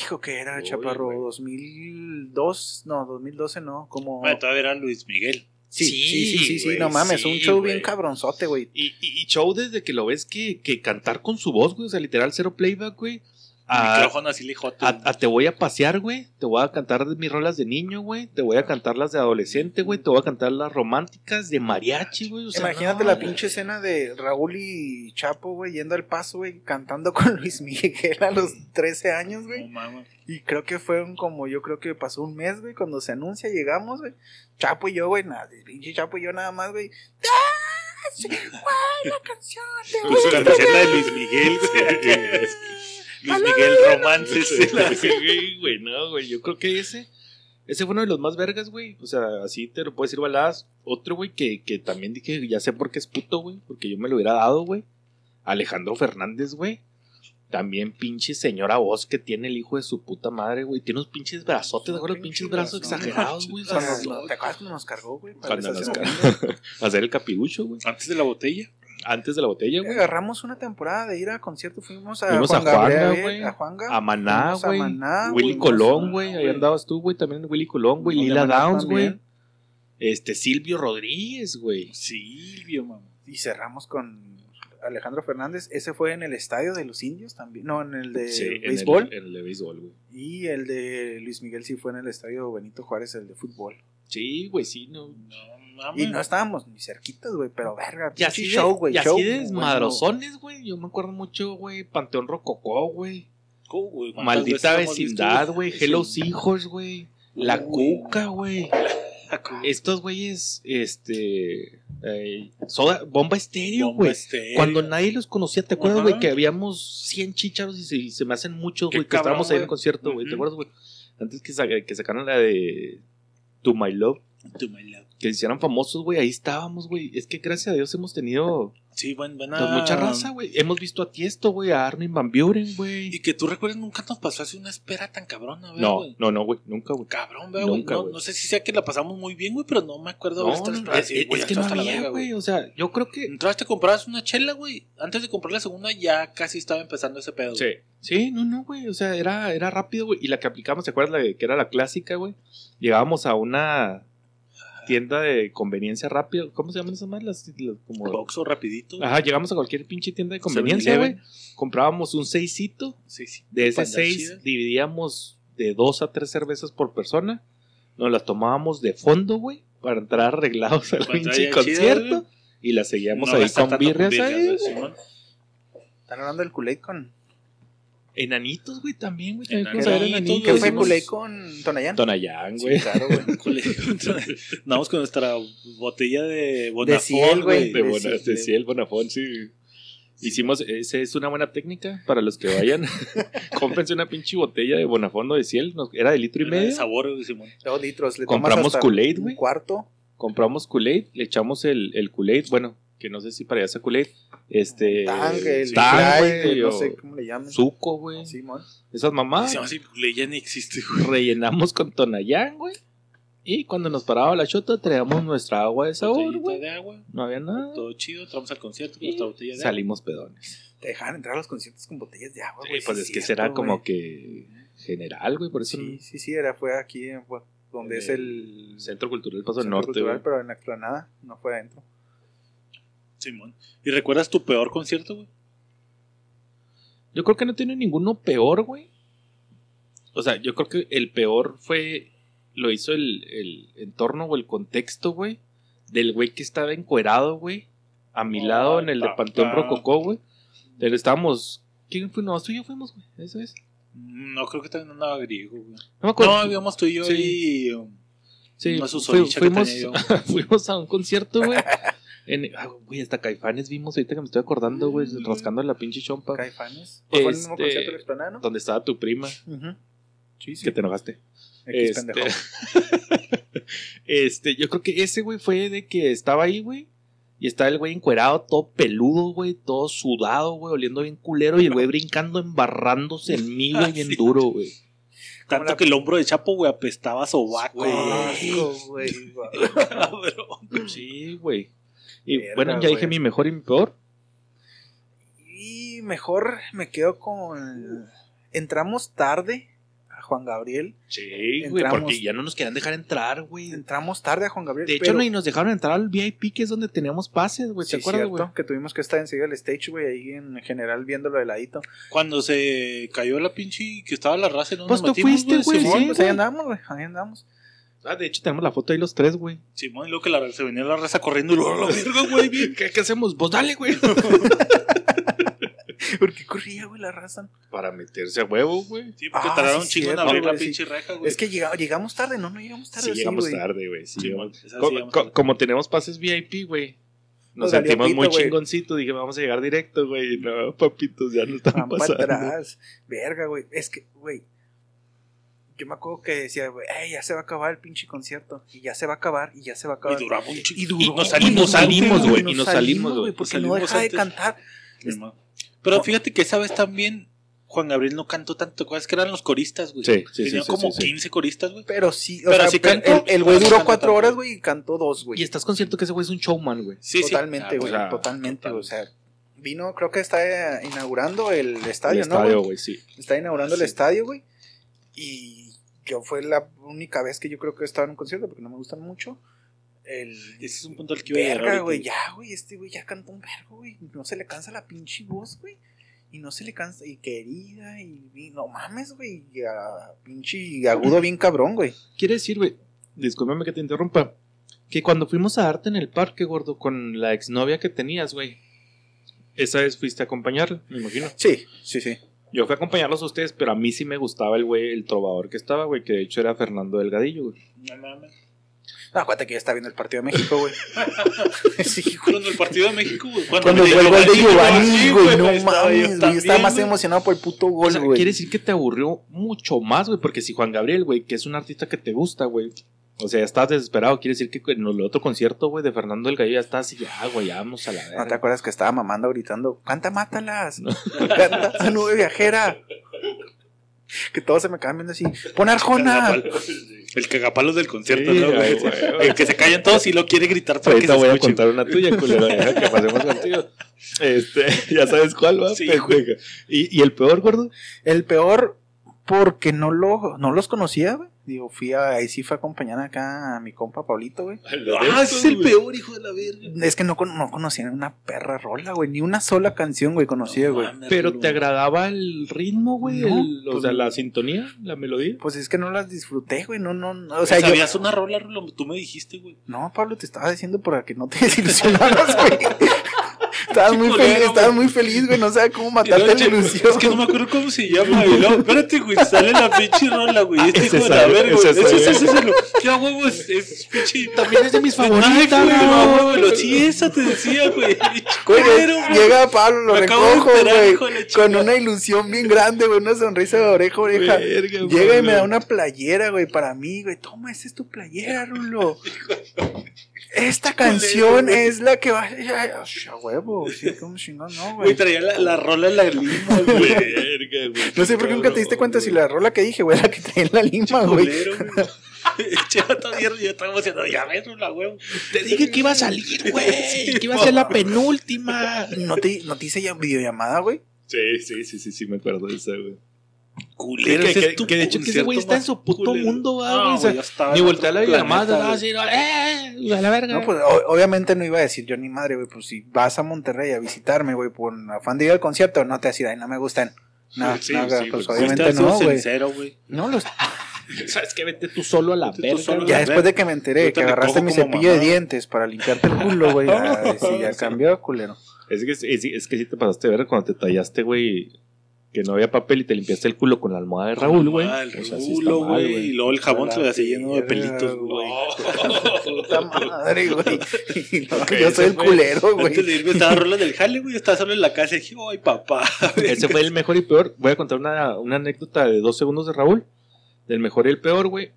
Speaker 4: Hijo, que era,
Speaker 5: Uy,
Speaker 4: chaparro?
Speaker 5: güey.
Speaker 4: 2002, no, 2012 no, como...
Speaker 1: Bueno, todavía era Luis Miguel.
Speaker 4: sí, sí, sí, sí, sí,
Speaker 5: güey,
Speaker 4: no mames, un
Speaker 5: sí,
Speaker 4: show
Speaker 5: güey.
Speaker 4: bien cabronzote, güey.
Speaker 5: Y, y, y show desde que lo ves que, que cantar con su voz, güey. O sea, literal, cero playback, güey. A,
Speaker 1: Micrófono así lijote.
Speaker 5: a- a te voy a pasear, güey. Te voy a cantar de mis rolas de niño, güey. Te voy a cantar las de adolescente, güey. Te voy a cantar las románticas de mariachi, güey. O sea,
Speaker 4: Imagínate
Speaker 5: no,
Speaker 4: la
Speaker 5: güey.
Speaker 4: pinche escena de Raúl y Chapo, güey, yendo al paso, güey, cantando con Luis Miguel a los 13 años,
Speaker 1: No
Speaker 4: güey.
Speaker 1: mames.
Speaker 4: Y creo que fueron como, yo creo que pasó un mes, güey, cuando se anuncia, llegamos, güey. Chapo y yo, güey, nada, pinche Chapo y yo nada más, güey. ¡Ah! Sí, güey, la canción de
Speaker 1: Luis Miguel, güey. Luis Miguel Romances.
Speaker 5: Sí, güey, no, güey. Yo creo que ese. Ese fue uno de los más vergas, güey. O sea, así te lo puedo decir baladas. Otro, güey, que, que también dije, ya sé por qué es puto, güey. Porque yo me lo hubiera dado, güey. Alejandro Fernández, güey. También pinche señora voz que tiene el hijo de su puta madre, güey. Tiene unos pinches brazotes, güey. Los pinches brazos exagerados, güey. O sea,
Speaker 4: Cuando- ¿Te acuerdas cuando nos cargó, güey? Para
Speaker 5: Cuando nos cargó. Hacer el capirucho, güey.
Speaker 1: Antes de la botella.
Speaker 5: Antes de la botella, güey.
Speaker 4: Agarramos una temporada de ir a conciertos, fuimos a
Speaker 5: Fuimos
Speaker 4: Juan
Speaker 5: a Juanga,
Speaker 4: Gabriel,
Speaker 5: güey.
Speaker 4: a Juanga,
Speaker 5: A Maná, güey. Willy Colón, güey. Ahí andabas tú, güey. También Willy Colón, güey. Lila Downs, güey. Este, Silvio Rodríguez, güey.
Speaker 1: Silvio, mamá.
Speaker 4: Y cerramos con Alejandro Fernández. Ese fue en el estadio de los indios también. No, en el de
Speaker 5: Sí, en el-
Speaker 4: béisbol.
Speaker 5: En el, de béisbol, güey.
Speaker 4: Y el de Luis Miguel sí fue en el estadio Benito Juárez, el de fútbol.
Speaker 5: Sí, güey, sí, no.
Speaker 1: No mames.
Speaker 4: Y no estábamos ni cerquitas, güey, pero verga.
Speaker 5: Y así, de,
Speaker 4: show, güey.
Speaker 5: y así
Speaker 4: show,
Speaker 5: de
Speaker 4: bueno.
Speaker 5: desmadrozones, güey. Yo me acuerdo mucho, güey. Panteón Rococó, güey.
Speaker 1: ¿Cómo, güey? ¿Cuántas
Speaker 5: Maldita vecindad, güey. Hello Hijos, güey. La
Speaker 1: Uy.
Speaker 5: Cuca, güey. Estos güeyes, este. eh, soda, bomba estéreo,
Speaker 1: Bomba
Speaker 5: güey.
Speaker 1: estéreo.
Speaker 5: Cuando nadie los conocía, ¿te acuerdas, güey? Que habíamos 100 chicharos y se, y se me hacen muchos, güey. Que estábamos ahí en el
Speaker 1: güey.
Speaker 5: concierto, güey. ¿Te acuerdas, güey? Antes que, sa- que sacaran la de To My Love,
Speaker 1: To my love.
Speaker 5: Que se hicieran famosos, güey, ahí estábamos, güey. Es que gracias a Dios hemos tenido
Speaker 1: Sí, buen, buena.
Speaker 5: pues, mucha raza, güey. Hemos visto a Tiesto, güey, a Armin Van Buren, güey.
Speaker 1: Y que tú recuerdes, nunca nos pasó así una espera tan cabrona, ¿verdad,
Speaker 5: No,
Speaker 1: güey?
Speaker 5: no, no, güey, nunca, güey.
Speaker 1: Cabrón, ¿verdad, güey.
Speaker 5: Nunca,
Speaker 1: No,
Speaker 5: güey.
Speaker 1: no sé si sea que la pasamos muy bien, güey, pero no me acuerdo
Speaker 5: No,
Speaker 1: estado
Speaker 5: no, es,
Speaker 1: güey,
Speaker 5: que no había, güey. O sea, yo creo que.
Speaker 1: Entraste, comprabas una chela, güey. Antes de comprar la segunda ya casi estaba empezando ese pedo.
Speaker 5: Sí,
Speaker 1: güey.
Speaker 5: sí, no, no, güey. O sea, era, era rápido, güey. Y la que aplicamos, ¿te acuerdas? La que era la clásica, güey. Llegábamos a una tienda de conveniencia rápida. ¿Cómo se llaman esas más? Las, las como...
Speaker 1: Boxo rapidito.
Speaker 5: Ajá, llegamos a cualquier pinche tienda de conveniencia,
Speaker 1: 7-Eleven.
Speaker 5: güey. Comprábamos un seisito.
Speaker 1: Sí, sí.
Speaker 5: De ese seis
Speaker 1: chida.
Speaker 5: dividíamos de dos a tres cervezas por persona. Nos las tomábamos de fondo, güey. Para entrar arreglados al pinche
Speaker 1: chida,
Speaker 5: concierto. y las seguíamos
Speaker 1: No
Speaker 5: ahí con birrias ahí.
Speaker 4: Están hablando del Kool-Aid con.
Speaker 5: Enanitos, güey, también, güey. También
Speaker 1: Enanitos,
Speaker 5: enanitos.
Speaker 4: ¿Qué fue Kool-Aid con Tonayán?
Speaker 5: Tonayán,
Speaker 4: Sí,
Speaker 5: güey.
Speaker 4: claro, güey.
Speaker 1: Cole. Andamos con nuestra botella de Bonafont,
Speaker 4: Ciel, güey.
Speaker 5: De,
Speaker 4: De
Speaker 5: Bona-
Speaker 4: Ciel,
Speaker 5: de
Speaker 4: de-
Speaker 5: Ciel, Bonafont, sí. Hicimos, esa es una buena técnica para los que vayan. Cómprense una pinche botella de Bonafondo de Ciel. nos- Era de litro y
Speaker 1: De
Speaker 5: medio.
Speaker 1: sabor, güey, Simón.
Speaker 4: Dos litros. Le
Speaker 5: Compramos Kool-Aid,
Speaker 4: un
Speaker 5: güey.
Speaker 4: cuarto.
Speaker 5: Compramos Kool-Aid, le echamos el, el Kool-Aid. Bueno, que no sé si para allá sea Kool-Aid. Este.
Speaker 4: Tang, el
Speaker 5: Tang, güey,
Speaker 4: no sé cómo le llaman.
Speaker 5: Suco, güey.
Speaker 4: Simón.
Speaker 5: Esas mamás.
Speaker 1: Se así, le ya ni existe, güey.
Speaker 5: rellenamos con Tonayán, güey. Y cuando nos paraba la chota, traíamos nuestra agua de sabor, güey.
Speaker 1: de agua.
Speaker 5: No había nada.
Speaker 1: Todo chido. Entramos al concierto con
Speaker 5: Y
Speaker 1: nuestra botella de
Speaker 5: salimos pedones.
Speaker 4: Te dejaban entrar a los conciertos con botellas de agua,
Speaker 5: Sí,
Speaker 4: güey.
Speaker 5: pues
Speaker 4: sí
Speaker 5: es que será como que general, güey. Por eso
Speaker 4: Sí, sí, sí, era, fue aquí, donde es el
Speaker 5: Centro Cultural Paso del
Speaker 4: Centro
Speaker 5: Norte,
Speaker 4: pero en la explanada, no fue adentro.
Speaker 1: Simón. ¿Y recuerdas tu peor concierto, güey?
Speaker 5: Yo creo que no tiene ninguno peor, güey. O sea, yo creo que el peor fue. Lo hizo el, el entorno o el contexto, güey. Del güey que estaba encuerado, güey. A mi lado en el de. Panteón Rococó, güey. Pero estábamos. ¿Quién fue? No, tú y yo fuimos, güey. Eso es.
Speaker 1: No, creo que también andaba griego, güey.
Speaker 5: No me acuerdo.
Speaker 1: No, íbamos tú y yo
Speaker 5: Sí.
Speaker 1: y... um,
Speaker 5: Sí, fuimos, fuimos a un concierto, güey. En, ah, güey, hasta Caifanes vimos ahorita que me estoy acordando, güey, rascando la pinche chompa.
Speaker 4: Caifanes. ¿Fue el mismo
Speaker 5: Este,
Speaker 4: concierto de la explanada, no?
Speaker 5: Donde estaba tu prima.
Speaker 4: Sí, sí.
Speaker 5: que te enojaste.
Speaker 4: X
Speaker 5: Este,
Speaker 4: pendejo.
Speaker 5: este, yo creo que ese, güey, fue de que estaba ahí, güey. Y estaba el güey encuerado, todo peludo, güey, todo sudado, güey, oliendo bien culero. Y el güey brincando, embarrándose en mí, güey, bien duro, güey.
Speaker 1: Tanto
Speaker 4: la-
Speaker 1: que el hombro de Chapo, güey, apestaba a sobaco,
Speaker 5: Güey. Sí, güey. Y
Speaker 4: Verga,
Speaker 5: bueno, ya dije
Speaker 4: güey.
Speaker 5: mi mejor y mi peor.
Speaker 4: Y mejor me quedo con. Entramos tarde a Juan Gabriel.
Speaker 5: Sí, güey,
Speaker 4: Entramos-
Speaker 5: porque ya no nos querían dejar entrar, güey.
Speaker 4: Entramos tarde a Juan Gabriel.
Speaker 5: De hecho,
Speaker 4: pero-
Speaker 5: ni nos dejaron entrar al VIP, que es donde teníamos pases, güey. ¿Te
Speaker 4: Sí,
Speaker 5: acuerdas,
Speaker 4: cierto,
Speaker 5: güey?
Speaker 4: que tuvimos que estar enseguida del stage, güey, ahí en general viéndolo de ladito.
Speaker 1: Cuando se cayó la pinche que estaba la raza, ¿no?
Speaker 5: Pues
Speaker 1: nos
Speaker 5: tú fuiste, güey,
Speaker 1: Simón,
Speaker 5: sí,
Speaker 4: pues ahí andamos, güey, ahí andamos.
Speaker 5: Ah, de hecho, tenemos la foto ahí los tres, güey.
Speaker 1: Simón, y luego que la, se venía la raza corriendo y luego la verga, güey.
Speaker 5: ¿Qué, qué hacemos? Pues dale, güey.
Speaker 4: ¿Por qué corría, güey, la raza?
Speaker 5: Para meterse a huevo, güey.
Speaker 1: Sí, porque
Speaker 4: Ah,
Speaker 1: tardaron
Speaker 4: sí,
Speaker 1: un chingo en abrir la
Speaker 4: sí.
Speaker 1: pinche reja, güey.
Speaker 4: Es que llega- llegamos tarde, no, no llegamos tarde.
Speaker 5: Sí,
Speaker 4: así,
Speaker 5: llegamos
Speaker 4: güey.
Speaker 5: tarde, güey. Sí, llegamos-
Speaker 1: sí
Speaker 5: Co-
Speaker 1: llegamos
Speaker 5: como tenemos pases VIP, güey. Nos sentimos
Speaker 4: pito,
Speaker 5: muy chingoncitos. Dije, vamos a llegar directo, güey. No, papitos, ya no están
Speaker 4: Van para
Speaker 5: pasando.
Speaker 4: atrás. Verga, güey. Es que, güey. Yo me acuerdo que decía, güey, "Ey, ya se va a acabar el pinche concierto. Y ya se va a acabar, y ya se va a
Speaker 1: Y
Speaker 4: acabar.
Speaker 1: duraba un chingo.
Speaker 4: Y duró.
Speaker 1: nos salimos,
Speaker 5: nos salimos, güey, y nos salimos, güey.
Speaker 4: Porque
Speaker 1: Salimos
Speaker 4: no deja de cantar.
Speaker 1: Pero fíjate que esa vez también Juan Gabriel no cantó tanto. ¿Te acuerdas que eran los coristas, güey?
Speaker 5: Sí, sí,
Speaker 1: Tenían
Speaker 5: sí,
Speaker 1: como
Speaker 5: sí, sí.
Speaker 1: 15 coristas, güey.
Speaker 4: Pero sí, o
Speaker 1: Pero
Speaker 4: sea,
Speaker 1: sí
Speaker 4: pero
Speaker 1: cantó,
Speaker 4: el- güey duró
Speaker 1: no
Speaker 4: cuatro horas, güey, y cantó dos, güey.
Speaker 5: Y estás consciente que ese güey es un showman, güey.
Speaker 1: Sí, sí.
Speaker 4: totalmente,
Speaker 1: Ah,
Speaker 4: güey.
Speaker 5: sea,
Speaker 4: totalmente, güey. O sea, vino, creo que está eh, inaugurando el estadio,
Speaker 5: El
Speaker 4: ¿no?
Speaker 5: estadio,
Speaker 4: güey?
Speaker 5: güey, sí.
Speaker 4: Está inaugurando
Speaker 1: Sí.
Speaker 4: el estadio, güey. Y yo fue la única vez que yo creo que estaba en un concierto, porque no me gustan mucho. El.
Speaker 1: Ese es un punto al que iba
Speaker 4: Verga, güey, ya, güey, este güey ya cantó un vergo, güey. No se le cansa la pinche voz, güey. Y no se le cansa, y querida, y, y no mames, güey. Pinche agudo bien cabrón, güey.
Speaker 5: Quiere decir, güey, discúlpame que te interrumpa, que cuando fuimos a darte en el parque, gordo, con la exnovia que tenías, güey, esa vez fuiste a acompañarla, me imagino.
Speaker 4: Sí, sí, sí.
Speaker 5: Yo fui a acompañarlos a ustedes, pero a mí sí me gustaba el güey, el trovador que estaba, güey, que de hecho era Fernando Delgadillo, güey.
Speaker 1: No mames.
Speaker 4: No, acuérdate que ya está viendo el partido de México, güey. sí, güey.
Speaker 1: Cuando el partido de México, güey.
Speaker 4: Cuando fue el gol de Giovanni, güey, no mames, güey. Yo estaba más emocionado por el puto
Speaker 5: O
Speaker 4: gol,
Speaker 5: sea,
Speaker 4: güey.
Speaker 5: quiere decir que te aburrió mucho más, güey, porque si Juan Gabriel, güey, que es un artista que te gusta, güey. O sea, ya estás desesperado. Quiere decir que en el otro concierto, güey, de Fernando el Gallo ya estás y ya, güey, ya vamos a la
Speaker 4: ¿No te
Speaker 5: verga.
Speaker 4: acuerdas que estaba mamando gritando? ¡Canta, mátalas! ¡Canta esa nube viajera! Que todos se me acaban viendo así. ¡Pon Arjona!
Speaker 1: El cagapalos del concierto,
Speaker 5: Sí,
Speaker 1: ¿no, güey? El que se callan todos y lo quiere gritar para que
Speaker 5: Ahorita
Speaker 1: se
Speaker 5: voy a
Speaker 1: escuche.
Speaker 5: contar una tuya, culero. Que pasemos contigo. Este, ya sabes cuál va,
Speaker 1: Sí.
Speaker 5: ¿Y, y el peor, gordo?
Speaker 4: El peor, porque no, lo, no los conocía, güey. Digo, fui a, ahí sí fue a acompañar acá a mi compa Pablito, güey.
Speaker 1: Ah, ese es el peor, hijo de la verga.
Speaker 4: Es que no, con- no conocía ni una perra rola, güey. Ni una sola canción, güey, conocía, güey.
Speaker 5: Pero te agradaba el ritmo, güey.
Speaker 4: No,
Speaker 5: el- o
Speaker 4: pues
Speaker 5: sea, la sintonía, la melodía.
Speaker 4: Pues es que no las disfruté, güey. No, no, no. O sea, yo.
Speaker 1: ¿Sabías una rola, Rulo? Tú me dijiste, güey.
Speaker 4: No, Pablo, te estaba diciendo para que no te desilusionaras, güey. Estabas muy feliz, estabas
Speaker 1: güey.
Speaker 4: muy feliz, güey. No sabes cómo
Speaker 1: luego,
Speaker 4: la ilusión.
Speaker 1: Es que no me acuerdo cómo se llama. Y luego, espérate, güey, sale la pinche rola, güey. Este
Speaker 5: Ese
Speaker 1: hijo de la verga,
Speaker 5: ese
Speaker 1: güey. Ese, ese,
Speaker 5: sabe.
Speaker 1: ese, ese, Ya, huevo, es, es pinche.
Speaker 5: También es de mis favoritas,
Speaker 1: güey,
Speaker 5: güey.
Speaker 1: no, güey, lo- Sí, esa te decía, güey.
Speaker 4: Güey,
Speaker 1: güey.
Speaker 4: llega Pablo, lo recojo, güey.
Speaker 1: hijo de la
Speaker 4: Con una ilusión bien grande, güey. Una sonrisa de oreja a oreja. Llega y me da una playera, güey, para mí, güey. Toma, esta es tu playera, Rulo. Esta canción
Speaker 1: güey.
Speaker 4: es la que va. A huevo, sí, como chingón, no,
Speaker 1: Güey,
Speaker 4: güey.
Speaker 1: traía la, la rola en la lima, güey.
Speaker 5: Verga, güey.
Speaker 4: No sé por qué nunca te diste cuenta si la rola que dije, güey, la que traía en la lima, güey.
Speaker 1: Vato mierda, yo estaba emocionado. Ya ves, la huevo.
Speaker 5: Te dije que iba a salir, güey.
Speaker 1: Sí,
Speaker 5: que iba a ser la penúltima.
Speaker 4: ¿No te, no te hice ya videollamada, güey?
Speaker 5: Sí, sí, sí, sí, sí, me acuerdo de eso, güey.
Speaker 1: Culero,
Speaker 5: que, que-
Speaker 1: es tu
Speaker 5: que de hecho que ese güey está en su puto
Speaker 1: culero.
Speaker 5: mundo, güey. O sea, ni voltea la llamada, así, eh, a la verga.
Speaker 4: No, pues o- obviamente no iba a decir yo ni madre, güey. Pues si vas a Monterrey a visitarme, güey, por afán de ir al concierto, no te vas a ay, no me gustan. No,
Speaker 5: Sí,
Speaker 4: no,
Speaker 5: sí,
Speaker 4: pues obviamente
Speaker 1: Fuiste
Speaker 4: no, güey. No, los,
Speaker 5: ¿Sabes qué? Vete tú solo a la verga.
Speaker 1: solo a
Speaker 5: güey.
Speaker 4: ya
Speaker 1: la
Speaker 4: después de que me enteré que agarraste mi cepillo de dientes para limpiarte el culo, güey. ya cambió, culero.
Speaker 5: Es que, es, es que sí te pasaste de ver cuando te tallaste, güey, que no había papel y te limpiaste el culo con la almohada de Raúl, güey.
Speaker 1: Ah, el
Speaker 5: O sea, sí está
Speaker 1: Rulo,
Speaker 5: mal,
Speaker 1: güey. Y luego el jabón se le hacía lleno de pelitos, güey.
Speaker 4: Puta madre, güey. Yo soy el
Speaker 1: Antes
Speaker 5: fue-
Speaker 4: culero,
Speaker 1: de
Speaker 4: güey.
Speaker 1: irme estaba rola del jale, güey. Estaba solo en la casa y dije, ay, papá.
Speaker 5: Ese fue el mejor y peor. Voy a contar una, una anécdota de dos segundos de Raúl. Del mejor y el peor, güey.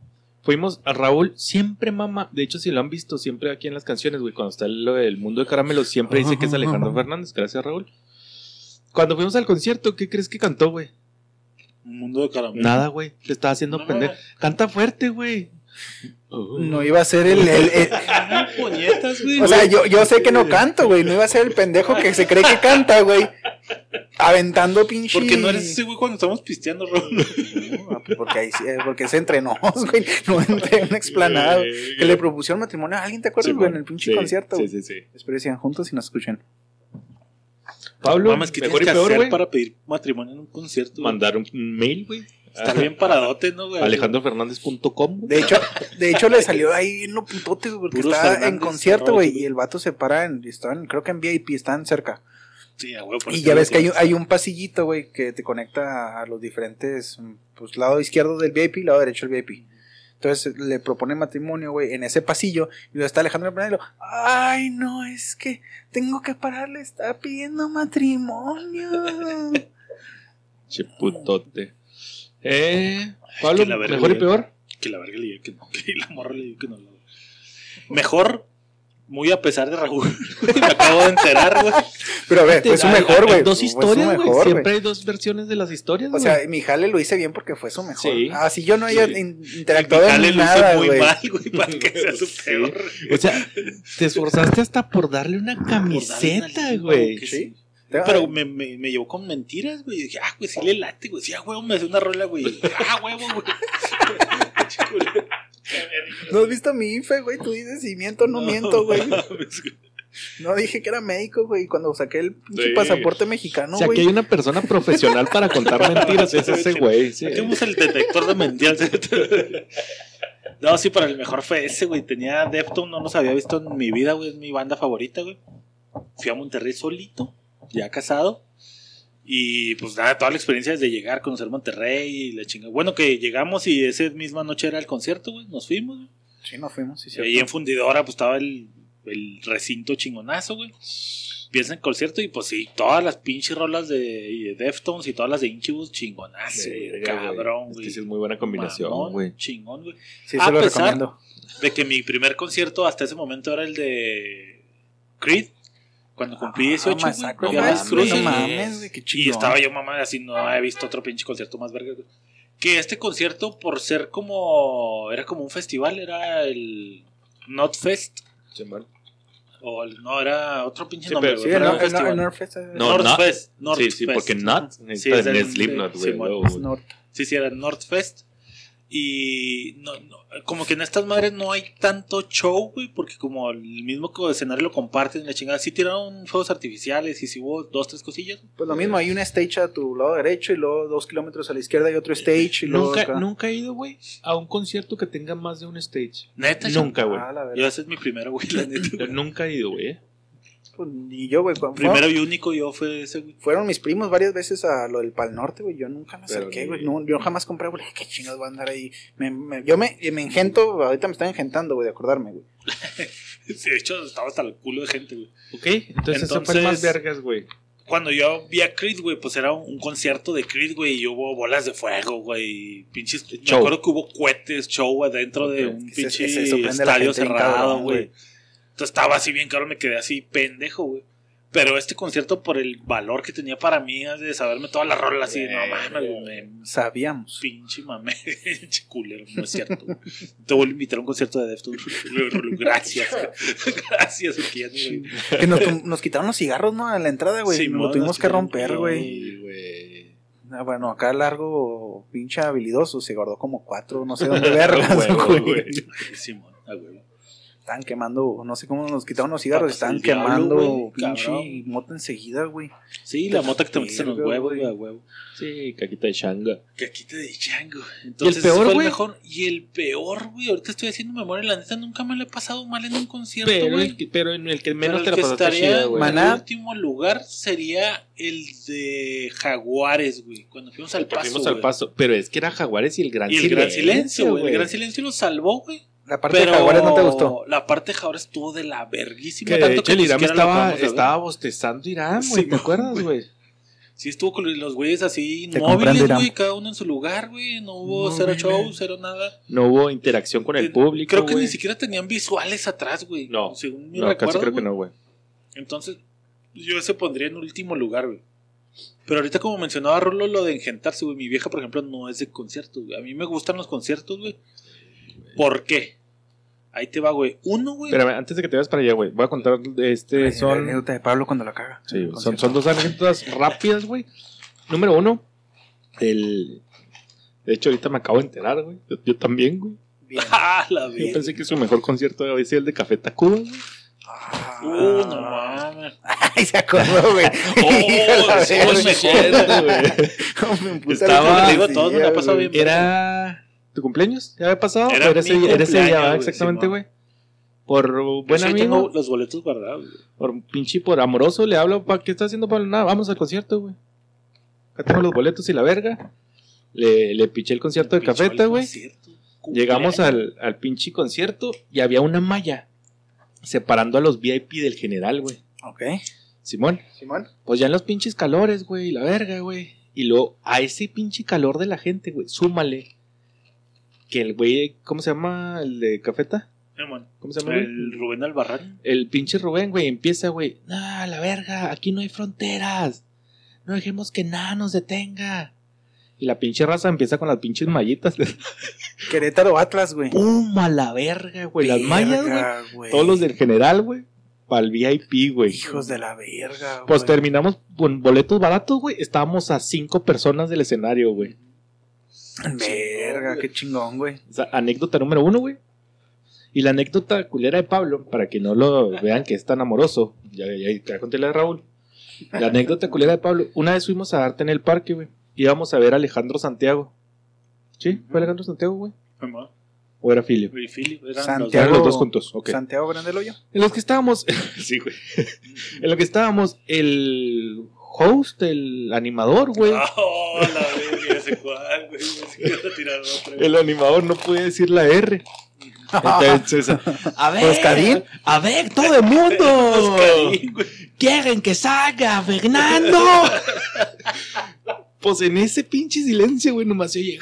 Speaker 5: Fuimos a Raúl, siempre mamá. De hecho, si lo han visto, siempre aquí en las canciones, güey. Cuando está lo del mundo de caramelo, siempre dice que es Alejandro Fernández. Gracias, Raúl. Cuando fuimos al concierto, ¿qué crees que cantó, güey?
Speaker 1: Un mundo de caramelo.
Speaker 5: Nada, güey. Le estaba haciendo
Speaker 1: No,
Speaker 5: pendejo. Canta fuerte, güey.
Speaker 4: No iba a ser el. el- el-
Speaker 1: puñetas, güey.
Speaker 4: o sea, yo, yo sé que no canto, güey. No iba a ser el pendejo que se cree que canta, güey. Aventando pinche.
Speaker 1: Porque no eres ese güey cuando estamos pisteando.
Speaker 4: No, pues porque ahí sí, eh, porque es entre nos, güey. No entre un explanado. Que le propusieron matrimonio a alguien, ¿te acuerdas,
Speaker 5: Sí,
Speaker 4: güey? En el pinche
Speaker 5: Sí,
Speaker 4: concierto,
Speaker 5: Sí,
Speaker 4: güey.
Speaker 5: sí, sí.
Speaker 4: Espero que sigan juntos y nos escuchen.
Speaker 5: Pablo,
Speaker 1: Mames, ¿qué
Speaker 5: mejor y
Speaker 1: tienes que
Speaker 5: peor,
Speaker 1: hacer
Speaker 5: güey.
Speaker 1: para pedir matrimonio en un concierto? güey?
Speaker 5: Mandar un mail, güey.
Speaker 1: Estar bien paradote, ¿no, güey?
Speaker 5: alejandrofernández.com.
Speaker 4: De hecho, de hecho le salió ahí en lo putote, güey, porque
Speaker 1: Puros
Speaker 4: estaba en
Speaker 1: Fernández,
Speaker 4: concierto, güey, y el vato se para en, estaban, creo que en VIP, están cerca.
Speaker 1: Sí, a huevo, por
Speaker 4: Y
Speaker 1: eso
Speaker 4: ya ves que hay, un- hay un pasillito, güey, que te conecta a los diferentes, mm, pues, lado izquierdo del VIP y lado derecho del VIP. Entonces le propone matrimonio, güey, en ese pasillo. Y luego está Alejandro Fernández. y lo, Ay, no, es que tengo que pararle, está pidiendo matrimonio.
Speaker 5: Che putote. Eh, Pablo,
Speaker 1: que la verga,
Speaker 5: mejor y peor.
Speaker 1: Que la verga le diga que no. Que la morra le diga que no. Mejor, muy a pesar de Raúl. Me acabo de enterar, güey.
Speaker 4: Pero a ver, fue su mejor, güey.
Speaker 5: Dos historias, güey. Siempre hay dos versiones de las historias,
Speaker 4: O
Speaker 5: güey.
Speaker 4: sea, mi jale lo hice bien porque fue su mejor.
Speaker 5: Sí.
Speaker 4: Ah, si yo no haya
Speaker 1: Sí.
Speaker 4: in- interactuado
Speaker 1: Jale
Speaker 4: en
Speaker 1: lo hizo
Speaker 4: nada,
Speaker 1: muy
Speaker 4: güey.
Speaker 1: mal, güey, para que sea su
Speaker 5: Sí.
Speaker 1: peor.
Speaker 5: O sea, te esforzaste hasta por darle una camiseta, güey.
Speaker 4: Sí.
Speaker 1: Pero me, me, me llevó con mentiras, güey. Dije, ah, güey, sí le late, güey. Sí, a huevo, me hace una rola, güey. Ah, huevo, güey.
Speaker 4: ¿No has visto mi IFE, güey? Tú dices, si miento, no, miento, güey.
Speaker 1: mames, güey.
Speaker 4: No dije que era médico, güey. Cuando saqué el pinche
Speaker 5: Sí.
Speaker 4: pasaporte mexicano,
Speaker 5: o sea,
Speaker 4: güey.
Speaker 5: aquí hay una persona profesional para contar mentiras. Es ese güey. sí.
Speaker 1: Saquemos el detector de mentiras. No, sí, para el mejor fue ese, güey. Tenía Defton, no los había visto en mi vida, güey. Es mi banda favorita, güey. Fui a Monterrey solito, ya casado. Y pues nada, toda la experiencia desde llegar, conocer Monterrey y la chinga. Bueno, que llegamos y esa misma noche era el concierto, güey. Nos fuimos, güey.
Speaker 4: Sí, nos fuimos, sí,
Speaker 1: Y
Speaker 4: sí.
Speaker 1: ahí en Fundidora, pues estaba el, el recinto chingonazo, güey. Piensa en concierto y pues sí, todas las pinches rolas de Deftones y todas las de Incubus, chingonazo, güey.
Speaker 5: Verga, güey.
Speaker 1: Cabrón,
Speaker 5: Es
Speaker 1: güey.
Speaker 5: que es muy buena combinación, güey.
Speaker 1: Chingón, güey.
Speaker 4: Sí,
Speaker 1: A
Speaker 4: se lo
Speaker 1: pesar-
Speaker 4: recomiendo.
Speaker 1: De que mi primer concierto hasta ese momento era el de Creed. Cuando cumplí 18, güey.
Speaker 4: Massacre,
Speaker 1: fui a
Speaker 5: no
Speaker 1: las
Speaker 5: mames,
Speaker 1: cruces,
Speaker 4: no mames, qué
Speaker 1: Y estaba yo, mamá, así no he visto otro pinche concierto más verga. Que este concierto, por ser como. Era como un festival, era el Not Fest. O el- no, era otro pinche
Speaker 5: Sí,
Speaker 1: nombre,
Speaker 5: pero-
Speaker 4: Sí,
Speaker 1: pero era
Speaker 4: el, eh,
Speaker 5: No,
Speaker 1: North
Speaker 5: Not-
Speaker 1: Fest. North
Speaker 5: Sí, sí,
Speaker 1: Fest.
Speaker 5: porque Not
Speaker 1: Sí,
Speaker 5: necesita
Speaker 1: es
Speaker 5: en
Speaker 1: el-
Speaker 5: Slipknot, güey.
Speaker 1: Simón.
Speaker 5: luego, güey.
Speaker 4: North.
Speaker 1: Sí, sí, era North Fest. Y no, no, como que en estas madres no hay tanto show, güey, porque como el mismo escenario lo comparten y la chingada. Sí tiraron fuegos artificiales y sí hubo dos, tres cosillas.
Speaker 4: Pues lo mismo, hay un stage a tu lado derecho y luego dos kilómetros a la izquierda hay otro stage y luego
Speaker 5: Nunca,
Speaker 4: acá.
Speaker 5: nunca he ido, güey, a un concierto que tenga más de un stage.
Speaker 1: Neta,
Speaker 5: Nunca, güey.
Speaker 4: Ah.
Speaker 1: Yo ese es mi primero, güey, la neta. güey.
Speaker 5: Nunca he ido, güey.
Speaker 4: Pues, ni yo, güey. cuando-
Speaker 1: Primero y único yo fue ese, güey.
Speaker 4: Fueron mis primos varias veces a lo del Pal Norte, güey. Yo nunca me acerqué, güey. No, yo jamás compré, güey. Qué chingados voy a andar ahí. Me, me- yo me, me engento, ahorita me están engentando, güey, de acordarme, güey.
Speaker 1: Sí, de hecho, estaba hasta el culo de gente, güey.
Speaker 5: Ok, entonces, eso fue
Speaker 1: Entonces-
Speaker 5: más vergas, güey.
Speaker 1: Cuando yo vi a Creed, güey, pues era un, un concierto de Creed, güey, y hubo bolas de fuego, güey, y pinches... Me
Speaker 5: Show.
Speaker 1: acuerdo que hubo cohetes, show adentro de
Speaker 5: Ok.
Speaker 1: un pinche estadio cerrado, güey. Entonces estaba así bien caro, me quedé así pendejo, güey. Pero este concierto, por el valor que tenía para mí, de saberme todas las rolas así, no mames,
Speaker 4: Sabíamos.
Speaker 1: pinche mame, pinche culero, no es cierto. güey. Te vuelvo a invitar a un concierto de Deftones. Gracias, gracias, güey.
Speaker 4: Que nos, nos quitaron los cigarros, ¿no? A la entrada, güey.
Speaker 1: Sí,
Speaker 4: nos lo tuvimos que romper, güey.
Speaker 5: Sí, güey.
Speaker 4: Ah, bueno, acá largo, pinche habilidoso, se guardó como cuatro, no sé dónde verlas, güey.
Speaker 1: Simón, a huevo.
Speaker 4: Estaban quemando, no sé cómo nos quitaron los cigarros, estaban
Speaker 1: diablo,
Speaker 4: quemando
Speaker 1: güey,
Speaker 4: pinche
Speaker 1: cabrón.
Speaker 4: mota enseguida, güey.
Speaker 1: Sí, la mota que te metiste en los huevos,
Speaker 4: güey.
Speaker 1: huevo.
Speaker 5: Sí, caquita de changa.
Speaker 1: Te de chango. Entonces,
Speaker 5: peor,
Speaker 1: fue el
Speaker 5: güey?
Speaker 1: mejor. Y el peor, güey. Ahorita estoy haciendo memoria. La neta nunca me lo he pasado mal en un concierto,
Speaker 5: Pero,
Speaker 1: güey.
Speaker 5: el que- pero en el que
Speaker 1: Pero
Speaker 5: menos
Speaker 1: el
Speaker 5: te la
Speaker 1: que
Speaker 5: pasaste
Speaker 1: estaría
Speaker 5: chida, güey.
Speaker 1: en
Speaker 4: Maná.
Speaker 1: el último lugar sería el de Jaguares, güey. Cuando fuimos al paso.
Speaker 5: fuimos al paso. Pero es que era Jaguares y el Gran
Speaker 1: Y el
Speaker 5: Silencio.
Speaker 1: gran silencio, güey. El gran silencio lo salvó, güey.
Speaker 4: La parte
Speaker 1: Pero
Speaker 4: de Jaguares no te gustó.
Speaker 1: La parte de Jaguares estuvo de la verguísima.
Speaker 5: Que de
Speaker 1: tanto
Speaker 5: hecho el
Speaker 1: ni
Speaker 5: Irán estaba,
Speaker 1: de
Speaker 5: estaba bostezando Irán, güey.
Speaker 1: Sí,
Speaker 5: ¿Te acuerdas,
Speaker 1: güey. Sí, estuvo con los güeyes así inmóviles, güey. Cada uno en su lugar, güey. No hubo
Speaker 5: No,
Speaker 1: cero show, cero nada.
Speaker 5: No hubo interacción con el
Speaker 1: Eh,
Speaker 5: público.
Speaker 1: Creo que ni siquiera tenían visuales atrás, güey.
Speaker 5: No,
Speaker 1: Según mi
Speaker 5: No, casi
Speaker 1: recuerdo,
Speaker 5: creo que no, güey.
Speaker 1: Entonces, yo ese pondría en último lugar, güey. Pero ahorita, como mencionaba Rolo, lo de engentarse, güey. Mi vieja, por ejemplo, no es de conciertos, güey. A mí me gustan los conciertos, güey. ¿Por qué? Ahí te va, güey. Uno, güey.
Speaker 5: Espérame, antes de que te vayas para allá, güey. Voy a contar de este.
Speaker 4: La
Speaker 5: Son,
Speaker 4: anécdota de Pablo cuando la caga.
Speaker 5: sí, son, son dos anécdotas rápidas, güey. Número uno, el. De hecho, ahorita me acabo de enterar, güey. Yo, yo también, güey.
Speaker 4: Bien.
Speaker 1: Ah, la
Speaker 5: Yo pensé que su mejor concierto había sido el de Café Tacuba, güey.
Speaker 4: Ah.
Speaker 1: Uh, no mames.
Speaker 4: Ay, se acordó, güey.
Speaker 1: Oh,
Speaker 4: la
Speaker 1: sí,
Speaker 5: güey.
Speaker 4: Me puse
Speaker 5: Estaba-
Speaker 1: digo, todo me la he pasado
Speaker 4: güey.
Speaker 1: bien.
Speaker 5: Era. ¿Tu cumpleaños? ¿Ya había pasado?
Speaker 1: Era
Speaker 5: ¿O ese,
Speaker 1: mi
Speaker 5: era ese día, exactamente, güey. Por
Speaker 1: Yo
Speaker 5: buen
Speaker 1: sí
Speaker 5: amigo,
Speaker 1: tengo los boletos guardados, güey.
Speaker 5: por pinche por amoroso, le hablo, ¿para qué está haciendo Pablo? Nada, vamos al concierto, güey. Acá tengo los boletos y la verga. Le, le piché el concierto de Cafeta,
Speaker 1: al
Speaker 5: güey.
Speaker 1: concierto.
Speaker 5: Llegamos al, al pinche concierto y había una malla separando a los VIP del general, güey.
Speaker 4: Ok.
Speaker 5: Simón,
Speaker 4: Simón.
Speaker 5: pues ya en los pinches calores, güey, la verga, güey. Y luego a ese pinche calor de la gente, güey, súmale que el güey, ¿cómo se llama el de Cafeta? ¿Cómo se llama?
Speaker 1: El Rubén Albarrán.
Speaker 5: El pinche Rubén, güey, empieza, güey. Ah, la verga, aquí no hay fronteras. No dejemos que nada nos detenga. Y la pinche raza empieza con las pinches mallitas.
Speaker 4: Querétaro Atlas, güey.
Speaker 5: ¡Pum! A la verga, güey. Las mallas, güey. Todos los del general, güey. Para el VIP, güey.
Speaker 4: Hijos de la verga,
Speaker 5: Pues
Speaker 4: güey.
Speaker 5: terminamos con boletos baratos, güey. Estábamos a cinco personas del escenario, güey.
Speaker 4: Verga, qué chingón, güey.
Speaker 5: O sea, anécdota número uno, güey. Y la anécdota culera de Pablo, para que no lo vean que es tan amoroso. Ya, ya, ya conté la de Raúl. La anécdota culera de Pablo. Una vez fuimos a arte en el parque, güey. Íbamos a ver a Alejandro Santiago. ¿Sí? ¿Fue Alejandro Santiago, güey? ¿O era Filio?
Speaker 1: Y eran
Speaker 4: Santiago.
Speaker 5: Los dos juntos, ok.
Speaker 4: Santiago Grandeloyo.
Speaker 5: En los que estábamos. sí, güey. En lo que estábamos, el host, el animador, güey.
Speaker 1: dos. Oh, la verga, sé cuál, güey.
Speaker 5: El animador no puede decir la R. Entonces, a ver,
Speaker 4: ¿Oscarín?
Speaker 5: a ver, todo el mundo. Quieren que salga Fernando. pues en ese pinche silencio, güey, nomás se oye.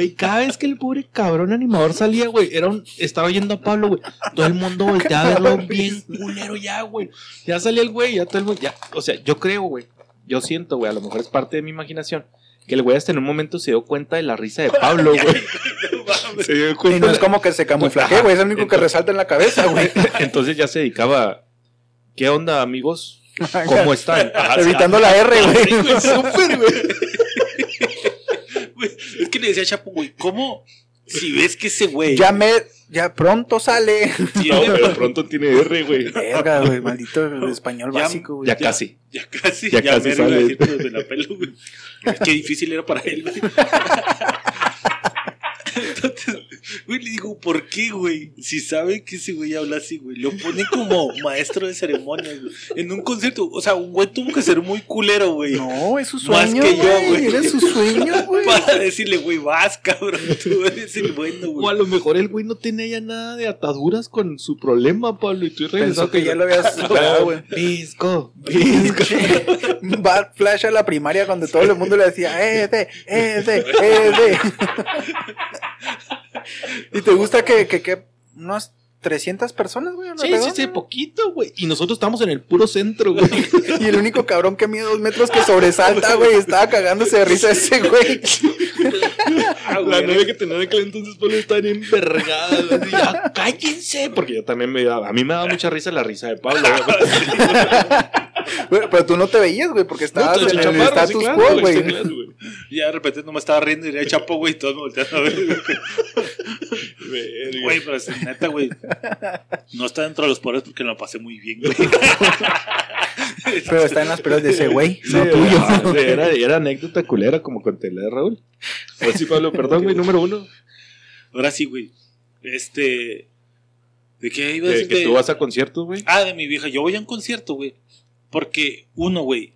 Speaker 5: Güey, cada vez que el pobre cabrón animador salía, güey, era un, estaba yendo a Pablo, güey. Todo el mundo volteaba a verlo bien culero ya, güey. Ya salía el güey, ya todo el mundo, ya. O sea, yo creo, güey. Yo siento, güey, a lo mejor es parte de mi imaginación. Que el güey hasta en un momento se dio cuenta de la risa de Pablo, güey. se dio
Speaker 4: Y
Speaker 5: cuenta.
Speaker 4: no es como que se camuflaje, güey. Es el único que resalta en la cabeza, güey.
Speaker 5: Entonces ya se dedicaba. ¿Qué onda, amigos? ¿Cómo están? Ajá,
Speaker 4: Evitando la R, güey,
Speaker 1: súper, güey. Que le decía a Chapo, güey, ¿cómo? Si ves que ese güey.
Speaker 4: Ya me. Ya pronto sale.
Speaker 5: No, pero pronto tiene R, güey.
Speaker 4: Verga, güey. Maldito español
Speaker 1: Ya-
Speaker 4: básico, güey.
Speaker 5: Ya casi.
Speaker 1: Ya casi,
Speaker 5: Ya
Speaker 1: ya,
Speaker 5: casi
Speaker 1: me iba a
Speaker 5: sale.
Speaker 1: decir, pero de la pelo, güey. Qué difícil era para él, güey. Entonces, güey, le digo, ¿por qué, güey? Si sabe que ese güey habla así, güey. Lo pone como maestro de ceremonias, güey. En un concierto. O sea, un güey tuvo que ser muy culero, güey.
Speaker 4: No, es su
Speaker 1: Más
Speaker 4: sueño,
Speaker 1: que yo,
Speaker 4: güey.
Speaker 1: güey.
Speaker 4: Era su sueño, güey.
Speaker 1: Para decirle, güey, vas, cabrón. Tú eres el bueno,
Speaker 5: O a
Speaker 1: güey.
Speaker 5: lo mejor el güey no tenía ya nada de ataduras con su problema, Pablo. Y tú
Speaker 4: Pensó
Speaker 5: regresó
Speaker 4: que ya lo habías superado, güey.
Speaker 5: Visco,
Speaker 4: Pinche Bad Flash a la primaria cuando todo el mundo le decía, eh, eh, eh, de. ¿Y te gusta que, que, que unas 300 personas, güey? la
Speaker 5: Sí, sí, sí, poquito, güey. Y nosotros estamos en el puro centro, güey.
Speaker 4: Y el único cabrón que mide dos metros que sobresalta, güey, estaba cagándose de risa ese güey.
Speaker 1: Ah,
Speaker 5: La
Speaker 1: güey,
Speaker 5: novia que tenía en aquel entonces, Pablo, estaba bien envergada. Ya, cállense. Porque yo también me daba, a mí me daba mucha risa la risa de Pablo. güey.
Speaker 4: Güey, Pero tú no te veías, güey, porque estabas
Speaker 5: No,
Speaker 4: en el status quo,
Speaker 5: sí,
Speaker 4: güey.
Speaker 1: Ya de repente no me estaba riendo y era Chapo, güey, y todos me voltearon a ver. Güey, pero es neta, güey. No está dentro de los pobres porque lo pasé muy bien, güey.
Speaker 4: Pero está en las pelas de ese güey,
Speaker 5: Sí,
Speaker 4: no tuyo.
Speaker 5: ah, sí, Era, era anécdota culera como conté la de Raúl. Pues sí, Pablo, perdón, güey, número uno.
Speaker 1: Ahora sí, güey. Este. ¿De qué iba a
Speaker 5: Que,
Speaker 1: decir?
Speaker 5: que
Speaker 1: De-
Speaker 5: tú vas a conciertos, güey.
Speaker 1: Ah, de mi vieja. Yo voy a un concierto, güey. Porque, uno, güey.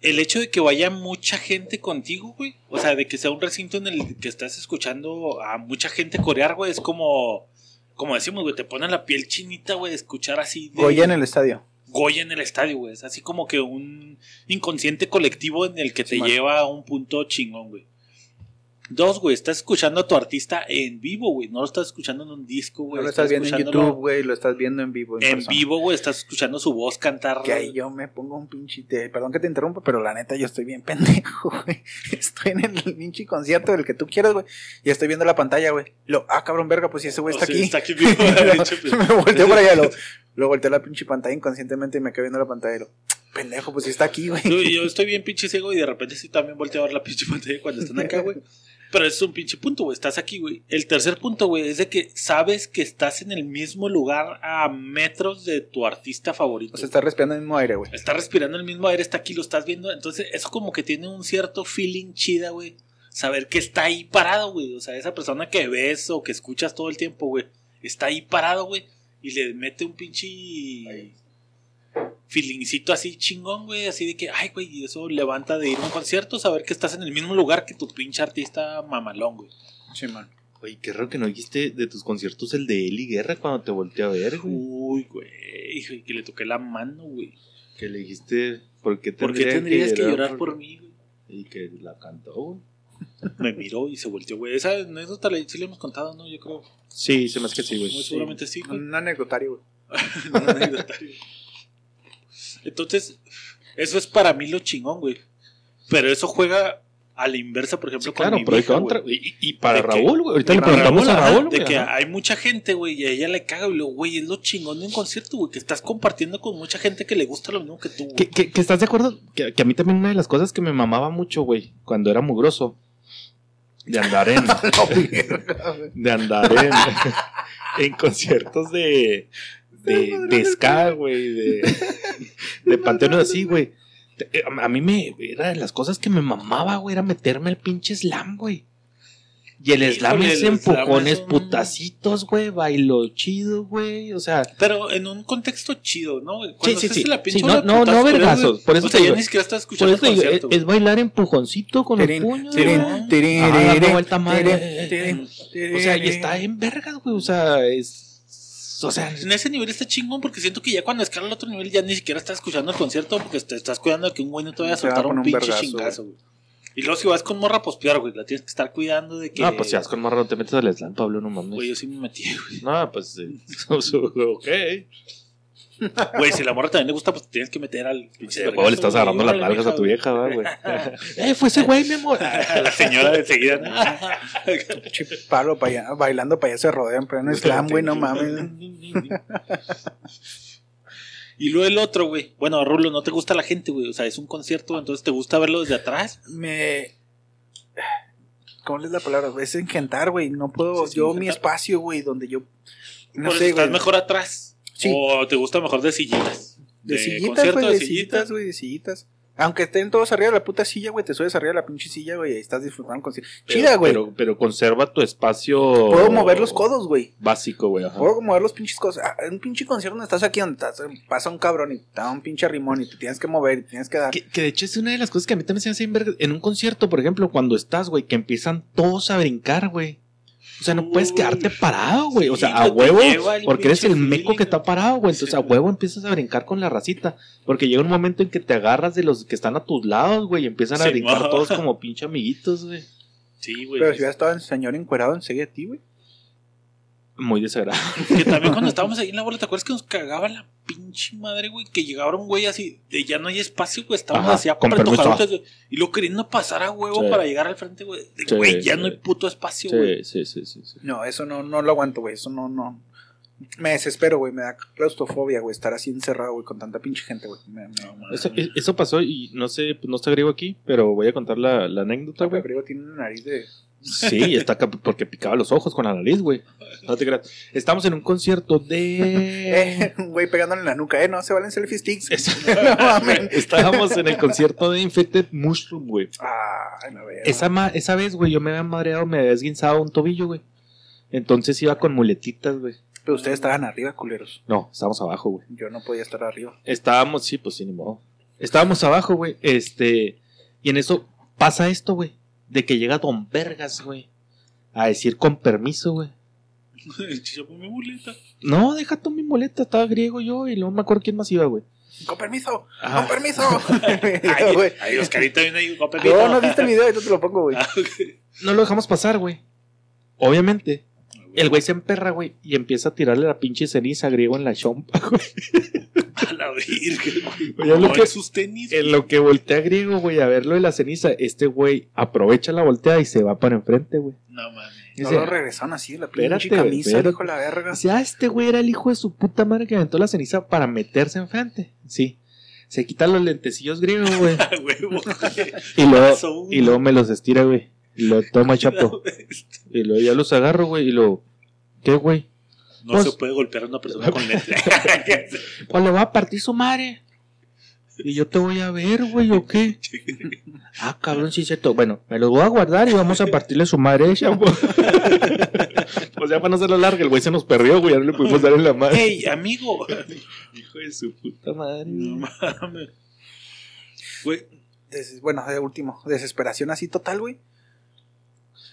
Speaker 1: El hecho de que vaya mucha gente contigo, güey. O sea, de que sea un recinto en el que estás escuchando a mucha gente corear, güey. Es como. Como decimos, güey. Te pone la piel chinita, güey. de Escuchar así. De,
Speaker 4: Goya en el estadio.
Speaker 1: Goya en el estadio, güey. Es así como que un inconsciente colectivo en el que te lleva a un punto chingón, güey. Dos, güey, estás escuchando a tu artista en vivo, güey. No lo estás escuchando en un disco, güey.
Speaker 4: No lo estás viendo en YouTube, güey, lo estás viendo en vivo.
Speaker 1: En vivo, güey, estás escuchando su voz cantar.
Speaker 4: Que ahí yo me pongo un pinche. te- Perdón que te interrumpa, pero la neta yo estoy bien pendejo, güey. Estoy en el pinche concierto del que tú quieras, güey. Y estoy viendo la pantalla, güey. Lo, ah, cabrón, verga, pues si ese güey
Speaker 1: O
Speaker 4: está
Speaker 1: sea,
Speaker 4: aquí.
Speaker 1: Está aquí vivo, pues.
Speaker 4: me volteo para allá, lo, lo volteo a la pinche pantalla inconscientemente y me quedo viendo la pantalla y lo. Pendejo, pues si está aquí, güey.
Speaker 1: Yo, yo estoy bien pinche ciego y de repente sí también volteo a ver la pinche pantalla cuando están acá, güey. Pero es un pinche punto, güey. Estás aquí, güey. El tercer punto, güey, es de que sabes que estás en el mismo lugar a metros de tu artista favorito.
Speaker 4: O sea, está respirando el mismo aire, güey.
Speaker 1: está respirando el mismo aire, está aquí, lo estás viendo. Entonces, eso como que tiene un cierto feeling chida, güey. Saber que está ahí parado, güey. O sea, esa persona que ves o que escuchas todo el tiempo, güey. Está ahí parado, güey. Y le mete un pinche feelingcito así chingón, güey. Así de que, ay, güey, y eso levanta de ir a un concierto, saber que estás en el mismo lugar que tu pinche artista mamalón, güey.
Speaker 4: Sí, man.
Speaker 5: Oye, qué raro que no dijiste de tus conciertos el de Eli Guerra cuando te volteé a ver, güey.
Speaker 1: Uy, güey. Que le toqué la mano, güey.
Speaker 5: Que le dijiste, ¿por qué
Speaker 1: ¿Por qué tendrías que llorar por mí, güey?
Speaker 5: Y que la cantó, güey.
Speaker 1: Me miró y se volteó, güey. Esa anécdota la- sí le hemos contado, ¿no? Yo creo.
Speaker 5: Sí, se me hace que sí,
Speaker 1: Muy
Speaker 5: güey.
Speaker 1: seguramente sí, güey.
Speaker 4: Un anecdotario, güey.
Speaker 1: Un anecdotario. Entonces, eso es para mí lo chingón, güey. Pero eso juega a la inversa, por ejemplo,
Speaker 5: Sí,
Speaker 1: con
Speaker 5: claro,
Speaker 1: mi vieja,
Speaker 5: contra. Y, y para
Speaker 1: De que-
Speaker 5: Raúl, güey. Ahorita le preguntamos a Raúl,
Speaker 1: De
Speaker 5: güey.
Speaker 1: que
Speaker 5: ajá.
Speaker 1: hay mucha gente, güey, y a ella le caga, y luego, güey, es lo chingón de un concierto, güey, que estás compartiendo con mucha gente que le gusta lo mismo que tú, güey.
Speaker 5: Que, que- que estás de acuerdo que, que a mí también una de las cosas que me mamaba mucho, güey, cuando era mugroso, de andar en, de andar en, en conciertos de, de, de ska, güey, de, de panteones así, güey. Te- A mí me, era de las cosas que me mamaba, güey, era meterme al pinche slam, güey. Y el slam es
Speaker 1: el
Speaker 5: empujones,
Speaker 1: es un-
Speaker 5: putacitos, güey, bailo chido, güey. O sea,
Speaker 1: Pero en un contexto chido, ¿no? Cuando
Speaker 5: sí, sí.
Speaker 1: hace la pinche
Speaker 5: Sí, no- no- no vergazos, por eso
Speaker 1: o
Speaker 5: te
Speaker 1: sea, ya
Speaker 5: digo-
Speaker 1: ni estás
Speaker 5: por
Speaker 1: escuchando
Speaker 5: eso
Speaker 1: el
Speaker 5: digo, es, es bailar empujoncito con los puños, güey. vuelta madre. O sea, y está en vergas, güey. O sea, es. O sea,
Speaker 1: En ese nivel está chingón porque siento que ya cuando escala al otro nivel ya ni siquiera estás escuchando el concierto porque te estás cuidando de que un güey no te vaya a soltar un
Speaker 4: un
Speaker 1: pinche
Speaker 4: vergazo,
Speaker 1: chingazo, güey. Y luego si vas con morra, pues peor, güey. La tienes que estar cuidando de que.
Speaker 5: no, pues si vas con marrón, te metes al slam, Pablo, no mames.
Speaker 1: Güey, yo sí me metí, güey.
Speaker 5: No, pues. eh, ok.
Speaker 1: Güey, si la morra también le gusta, pues te tienes que meter al pinche.
Speaker 5: Huevo, le estás agarrando las nalgas a tu vieja, ¿va, güey. eh, fue ese güey, mi amor.
Speaker 1: la señora de enseguida.
Speaker 4: Pablo paya- bailando payaso de rodeo en pleno slam, güey, no mames.
Speaker 1: Y luego el otro, güey. Bueno, Rulo, no te gusta la gente, güey. O sea, es un concierto, entonces te gusta verlo desde atrás.
Speaker 4: Me. ¿Cómo es la palabra? Es engentar, güey. No puedo.
Speaker 1: Sí, sí,
Speaker 4: yo, mi espacio, güey, donde yo. No
Speaker 1: Por
Speaker 4: sé,
Speaker 1: eso estás mejor atrás.
Speaker 4: Sí.
Speaker 1: O te gusta mejor de sillitas.
Speaker 4: De sillitas,
Speaker 1: concierto
Speaker 4: güey, de sillitas, güey, de sillitas. Aunque estén todos arriba de la puta silla, güey, te subes arriba de la pinche silla, güey, y estás disfrutando con Chida, güey.
Speaker 5: Pero, pero conserva tu espacio.
Speaker 4: Puedo mover los codos, güey.
Speaker 5: Básico, güey.
Speaker 4: Puedo mover los pinches codos. Ah, En un pinche concierto donde estás aquí, donde estás, pasa un cabrón y te da un pinche rimón y te tienes que mover y te tienes que dar.
Speaker 5: Que, que de hecho es una de las cosas que a mí también se me verga. En un concierto, por ejemplo, cuando estás, güey, que empiezan todos a brincar, güey. O sea, no puedes quedarte parado, güey. O sea, a huevo, porque eres el meco que está parado, güey. Entonces a huevo empiezas a brincar con la racita. Porque llega un momento en que te agarras de los que están a tus lados, güey, y empiezan a
Speaker 1: Sí,
Speaker 5: brincar todos como pinche amiguitos, güey.
Speaker 1: Sí, güey.
Speaker 4: Pero si hubiera estado el señor encuerado enseguida de ti, güey.
Speaker 5: Muy desagradable.
Speaker 1: Que también cuando estábamos ahí en la bola, ¿te acuerdas que nos cagaba la pinche madre, güey? Que llegaba un güey así, de ya no hay espacio, güey. Estábamos así güey, Y luego queriendo pasar a huevo
Speaker 5: Sí.
Speaker 1: para llegar al frente, güey. De,
Speaker 5: Sí,
Speaker 1: Güey, ya
Speaker 5: sí.
Speaker 1: no hay puto espacio, güey.
Speaker 5: Sí, sí, sí, sí. sí.
Speaker 4: No, eso no, no lo aguanto, güey. Eso no, no. Me desespero, güey. Me da claustrofobia, güey. Estar así encerrado, güey, con tanta pinche gente, güey. Me, me,
Speaker 5: Eso, e, eso pasó y no sé, pues no está griego aquí, pero voy a contar la, la anécdota, güey.
Speaker 4: Gabriel tiene una nariz de.
Speaker 5: Sí, está porque picaba los ojos con la nariz, güey. No te creas. Estamos en un concierto de.
Speaker 4: Eh, un güey pegándole en la nuca, eh. No se valen selfie sticks.
Speaker 5: Es-
Speaker 4: no mames.
Speaker 5: Estábamos en el concierto de Infected Mushroom, güey.
Speaker 4: Ay, no veo.
Speaker 5: Esa, ma- esa vez, güey, yo me había madreado, me había esguinzado un tobillo, güey. Entonces iba con muletitas, güey.
Speaker 4: Pero ustedes estaban arriba, culeros.
Speaker 5: No, estábamos abajo, güey.
Speaker 4: Yo no podía estar arriba.
Speaker 5: Estábamos, sí, pues sí, ni modo. Estábamos abajo, güey. Este. Y en eso pasa esto, güey. De que llega Don Vergas, güey. A decir con permiso, güey.
Speaker 1: Con mi muleta.
Speaker 5: No, deja tú mi muleta, estaba griego yo y no me acuerdo quién más iba, güey.
Speaker 4: Con permiso,
Speaker 5: Ah.
Speaker 4: con permiso.
Speaker 1: Ay,
Speaker 4: Güey.
Speaker 1: ay, Oscarita viene ahí, guapo,
Speaker 4: No, no viste el video, yo te lo pongo, güey.
Speaker 1: Ah.
Speaker 5: No lo dejamos pasar, güey. Obviamente. El güey se emperra, güey, y empieza a tirarle la pinche ceniza griego en la chompa, güey.
Speaker 1: La virgen, güey.
Speaker 5: Lo que-
Speaker 1: en sus tenis.
Speaker 5: En lo que voltea griego, güey, a verlo de la ceniza, este güey aprovecha la volteada y se va para enfrente, güey.
Speaker 1: No mames.
Speaker 4: No lo regresaron así, la
Speaker 5: Espérate,
Speaker 4: pinche
Speaker 5: güey,
Speaker 4: camisa,
Speaker 5: espérate.
Speaker 4: dijo la verga.
Speaker 5: dice, ah, este güey era el hijo de su puta madre que aventó la ceniza para meterse enfrente. Sí. Se quita los lentecillos griegos, güey. Y luego, y luego me los estira, güey. Y lo toma chapo. Y luego ya los agarro, güey. Y lo. ¿Qué, güey?
Speaker 1: No
Speaker 5: Pues-
Speaker 1: se puede golpear a una persona con lente.
Speaker 5: Pues le va a partir su madre. Y yo te voy a ver, güey, ¿o qué? Ah, cabrón, sí, cierto. Bueno, me los voy a guardar y vamos a partirle su madre, chapo. pues ya para no hacerlo largo, el güey se nos perdió, güey. Ya no le pudimos dar en la madre.
Speaker 1: ¡Ey, amigo!
Speaker 5: Hijo de su puta madre.
Speaker 1: No mames. Güey,
Speaker 4: Des- bueno, de último, desesperación así total, güey.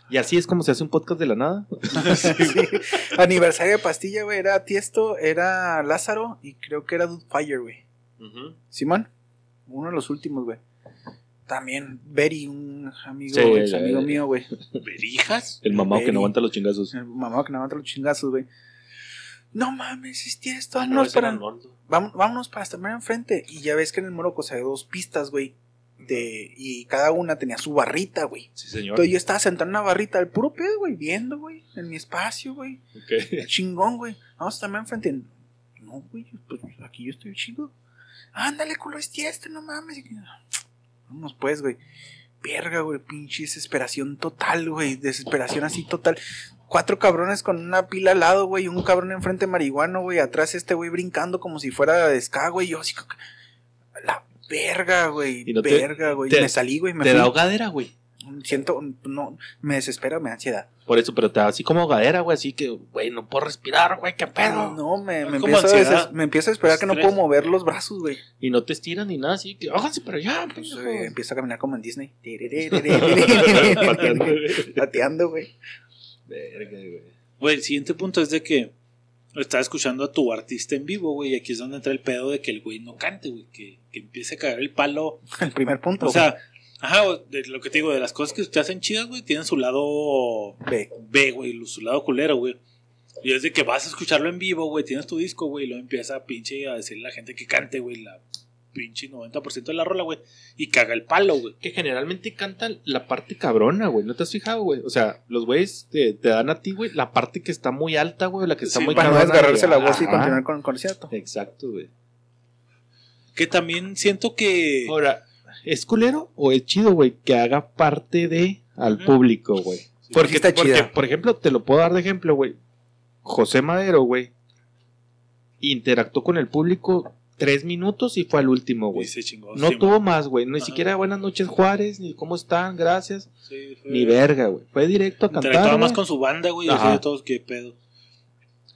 Speaker 5: Y así es como se hace un podcast de la nada.
Speaker 4: Sí. Aniversario de pastilla, güey. Era Tiesto, era Lázaro y creo que era Dude Fire, güey. Simón, uno de los últimos, güey. También Berry, un amigo,
Speaker 5: Sí,
Speaker 4: ex
Speaker 5: ya,
Speaker 4: amigo
Speaker 5: ya.
Speaker 4: mío, güey.
Speaker 1: ¿verijas?
Speaker 5: El mamado que no aguanta los chingazos.
Speaker 4: El mamá que levanta los chingazos, güey. No mames, es Tiesto, vámonos para, Vamos- vámonos para estar enfrente. Y ya ves que en el Morocco hay dos pistas, güey. De, y cada una tenía su barrita, güey.
Speaker 5: Sí, señor.
Speaker 4: Entonces yo estaba sentado en una barrita al puro pedo, güey, viendo, güey, en mi espacio, güey.
Speaker 5: Ok.
Speaker 4: Chingón, güey. Vamos también enfrente. No, güey, pues aquí yo estoy chido. Ándale, culo, es tiesto, no mames. Vámonos pues, güey. Verga, güey, pinche desesperación total, güey. Desesperación así total. Cuatro cabrones con una pila al lado, güey. y Un cabrón enfrente marihuano, güey. Atrás este güey brincando como si fuera de ska, güey. Yo así La verga, güey.
Speaker 5: No
Speaker 4: verga, güey. Me salí, güey. Me
Speaker 5: Te
Speaker 4: fui.
Speaker 5: da ahogadera, güey.
Speaker 4: Siento, no, me desespera, me da ansiedad.
Speaker 5: Por eso, pero te da así como gadera, güey, así que, güey, no puedo respirar, güey, qué pedo.
Speaker 4: No, me, me, empiezo a, me empiezo a esperar que no puedo mover los brazos, güey.
Speaker 5: Y no te estiran ni nada, así que, háganse para allá,
Speaker 4: Pues, eh, empiezo a caminar como en Disney.
Speaker 5: Pateando, güey.
Speaker 4: Pateando, güey.
Speaker 5: Verga, güey.
Speaker 1: Güey, el siguiente punto es de que estás escuchando a tu artista en vivo, güey, y aquí es donde entra el pedo de que el güey no cante, güey, que, que empiece a caer el palo.
Speaker 4: El primer punto.
Speaker 1: O sea, ajá, de lo que te digo, de las cosas que te hacen chidas, güey, tienen su lado
Speaker 4: Ve.
Speaker 1: B, güey, su lado culero, güey. Y es de que vas a escucharlo en vivo, güey, tienes tu disco, güey, y luego empieza pinche a decirle a la gente que cante, güey, la pinche 90% de la rola, güey, y caga el palo, güey.
Speaker 5: Que generalmente cantan la parte cabrona, güey. ¿No te has fijado, güey? O sea, los güeyes te, te dan a ti, güey, la parte que está muy alta, güey, la que está
Speaker 1: Sí,
Speaker 5: muy
Speaker 4: Para no
Speaker 5: cabrona,
Speaker 4: desgarrarse la voz y continuar con el concierto.
Speaker 5: Exacto, güey.
Speaker 1: Que también siento que...
Speaker 5: Ahora, ¿es culero o es chido, güey, que haga parte de al público, güey? Porque,
Speaker 4: está
Speaker 5: porque,
Speaker 4: chida.
Speaker 5: por ejemplo, te lo puedo dar de ejemplo, güey. José Madero, güey, interactuó con el público tres minutos y fue al último, güey.
Speaker 1: Güey, se chingó.
Speaker 5: No
Speaker 1: sí,
Speaker 5: tuvo más, güey. Ni
Speaker 1: Ajá.
Speaker 5: siquiera buenas noches, Juárez, ni cómo están, gracias.
Speaker 1: sí, fue-
Speaker 5: Ni verga, güey. Fue directo a cantar.
Speaker 1: Interactuaba más con su banda, güey, así de todos, qué pedo.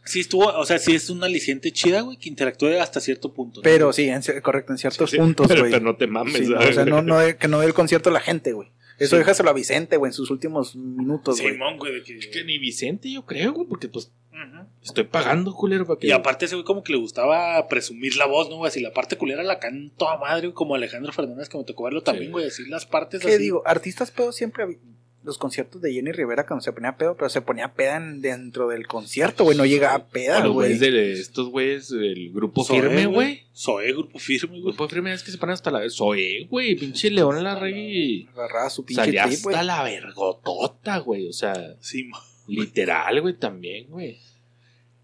Speaker 1: Sí estuvo, o sea, sí es una aliciente chida, güey, que interactúe hasta cierto punto. ¿no?
Speaker 4: Pero sí, en correcto, en ciertos
Speaker 5: Sí,
Speaker 4: puntos,
Speaker 5: pero,
Speaker 4: güey.
Speaker 5: pero no te mames,
Speaker 4: Sí, no,
Speaker 5: ¿sabes?
Speaker 4: o sea, no, que no dé el concierto a la gente, güey. Eso
Speaker 1: Sí.
Speaker 4: déjaselo a Vicente, güey, en sus últimos minutos, güey.
Speaker 1: Simón, güey, de que...
Speaker 5: Que ni Vicente, yo creo, güey, porque pues
Speaker 1: Ujú.
Speaker 5: estoy pagando, culero, para que.
Speaker 1: Y aparte ese güey como que le gustaba presumir la voz, ¿no, güey? Así la parte culera la cantó a madre, güey, como Alejandro Fernández, que me tocó verlo también,
Speaker 5: Sí.
Speaker 1: güey, decir las partes
Speaker 4: ¿Qué
Speaker 1: así.
Speaker 4: digo? Artistas pedos siempre los conciertos de Jenny Rivera cuando se ponía pedo, pero se ponía peda en- dentro del concierto, güey, no llegaba a peda,
Speaker 5: los
Speaker 4: güey.
Speaker 5: de estos güeyes del grupo firme, güey.
Speaker 1: Zoé, grupo firme, güey.
Speaker 5: Grupo firme es que se ponen hasta la. Soy, güey, pinche León la rey.
Speaker 4: Agarraba su pinche
Speaker 5: Salía
Speaker 4: güey.
Speaker 5: hasta la vergotota, güey. O sea,
Speaker 1: Sí,
Speaker 5: literal, güey, también, güey.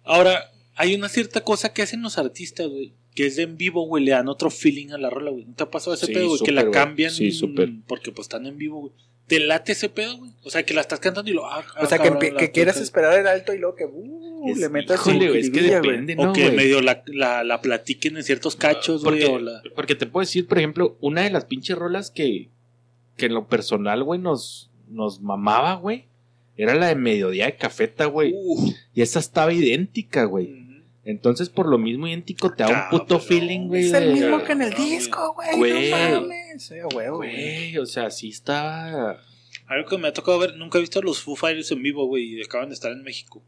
Speaker 1: Ahora, hay una cierta cosa que hacen los artistas, güey, que es de en vivo, güey, le dan otro feeling a la rola, güey. ¿No te ha pasado ese
Speaker 5: Sí,
Speaker 1: pedo, güey? Que la cambian
Speaker 5: Sí, súper.
Speaker 1: porque pues están en vivo, güey. ¿Te late ese pedo, güey? O sea, que la estás cantando y lo... ah,
Speaker 4: O sea, que,
Speaker 1: cabrón, la
Speaker 4: que quieras esperar el alto y luego que uh,
Speaker 5: Es-
Speaker 4: le metas
Speaker 5: híjole, güey, es que
Speaker 4: jiribilla, güey.
Speaker 5: depende,
Speaker 1: O
Speaker 5: ¿no,
Speaker 1: que
Speaker 5: güey?
Speaker 1: medio la, la, la platiquen en ciertos cachos, güey,
Speaker 5: Porque,
Speaker 1: o la...
Speaker 5: porque te puedo decir, por ejemplo, una de las pinches rolas que, que en lo personal, güey, nos, nos mamaba, güey, era la de Mediodía de Cafeta, güey.
Speaker 1: Uh,
Speaker 5: Y esa estaba idéntica, güey. Entonces, por lo mismo idéntico, te da un puto
Speaker 1: Cabrón,
Speaker 5: feeling, güey.
Speaker 4: Es el mismo que en el disco, güey.
Speaker 5: Güey.
Speaker 4: No mames. Huevo, güey.
Speaker 5: Güey, o sea, sí estaba...
Speaker 1: Algo que me ha tocado ver, nunca he visto a los Foo Fighters en vivo, güey, y acaban de estar en México.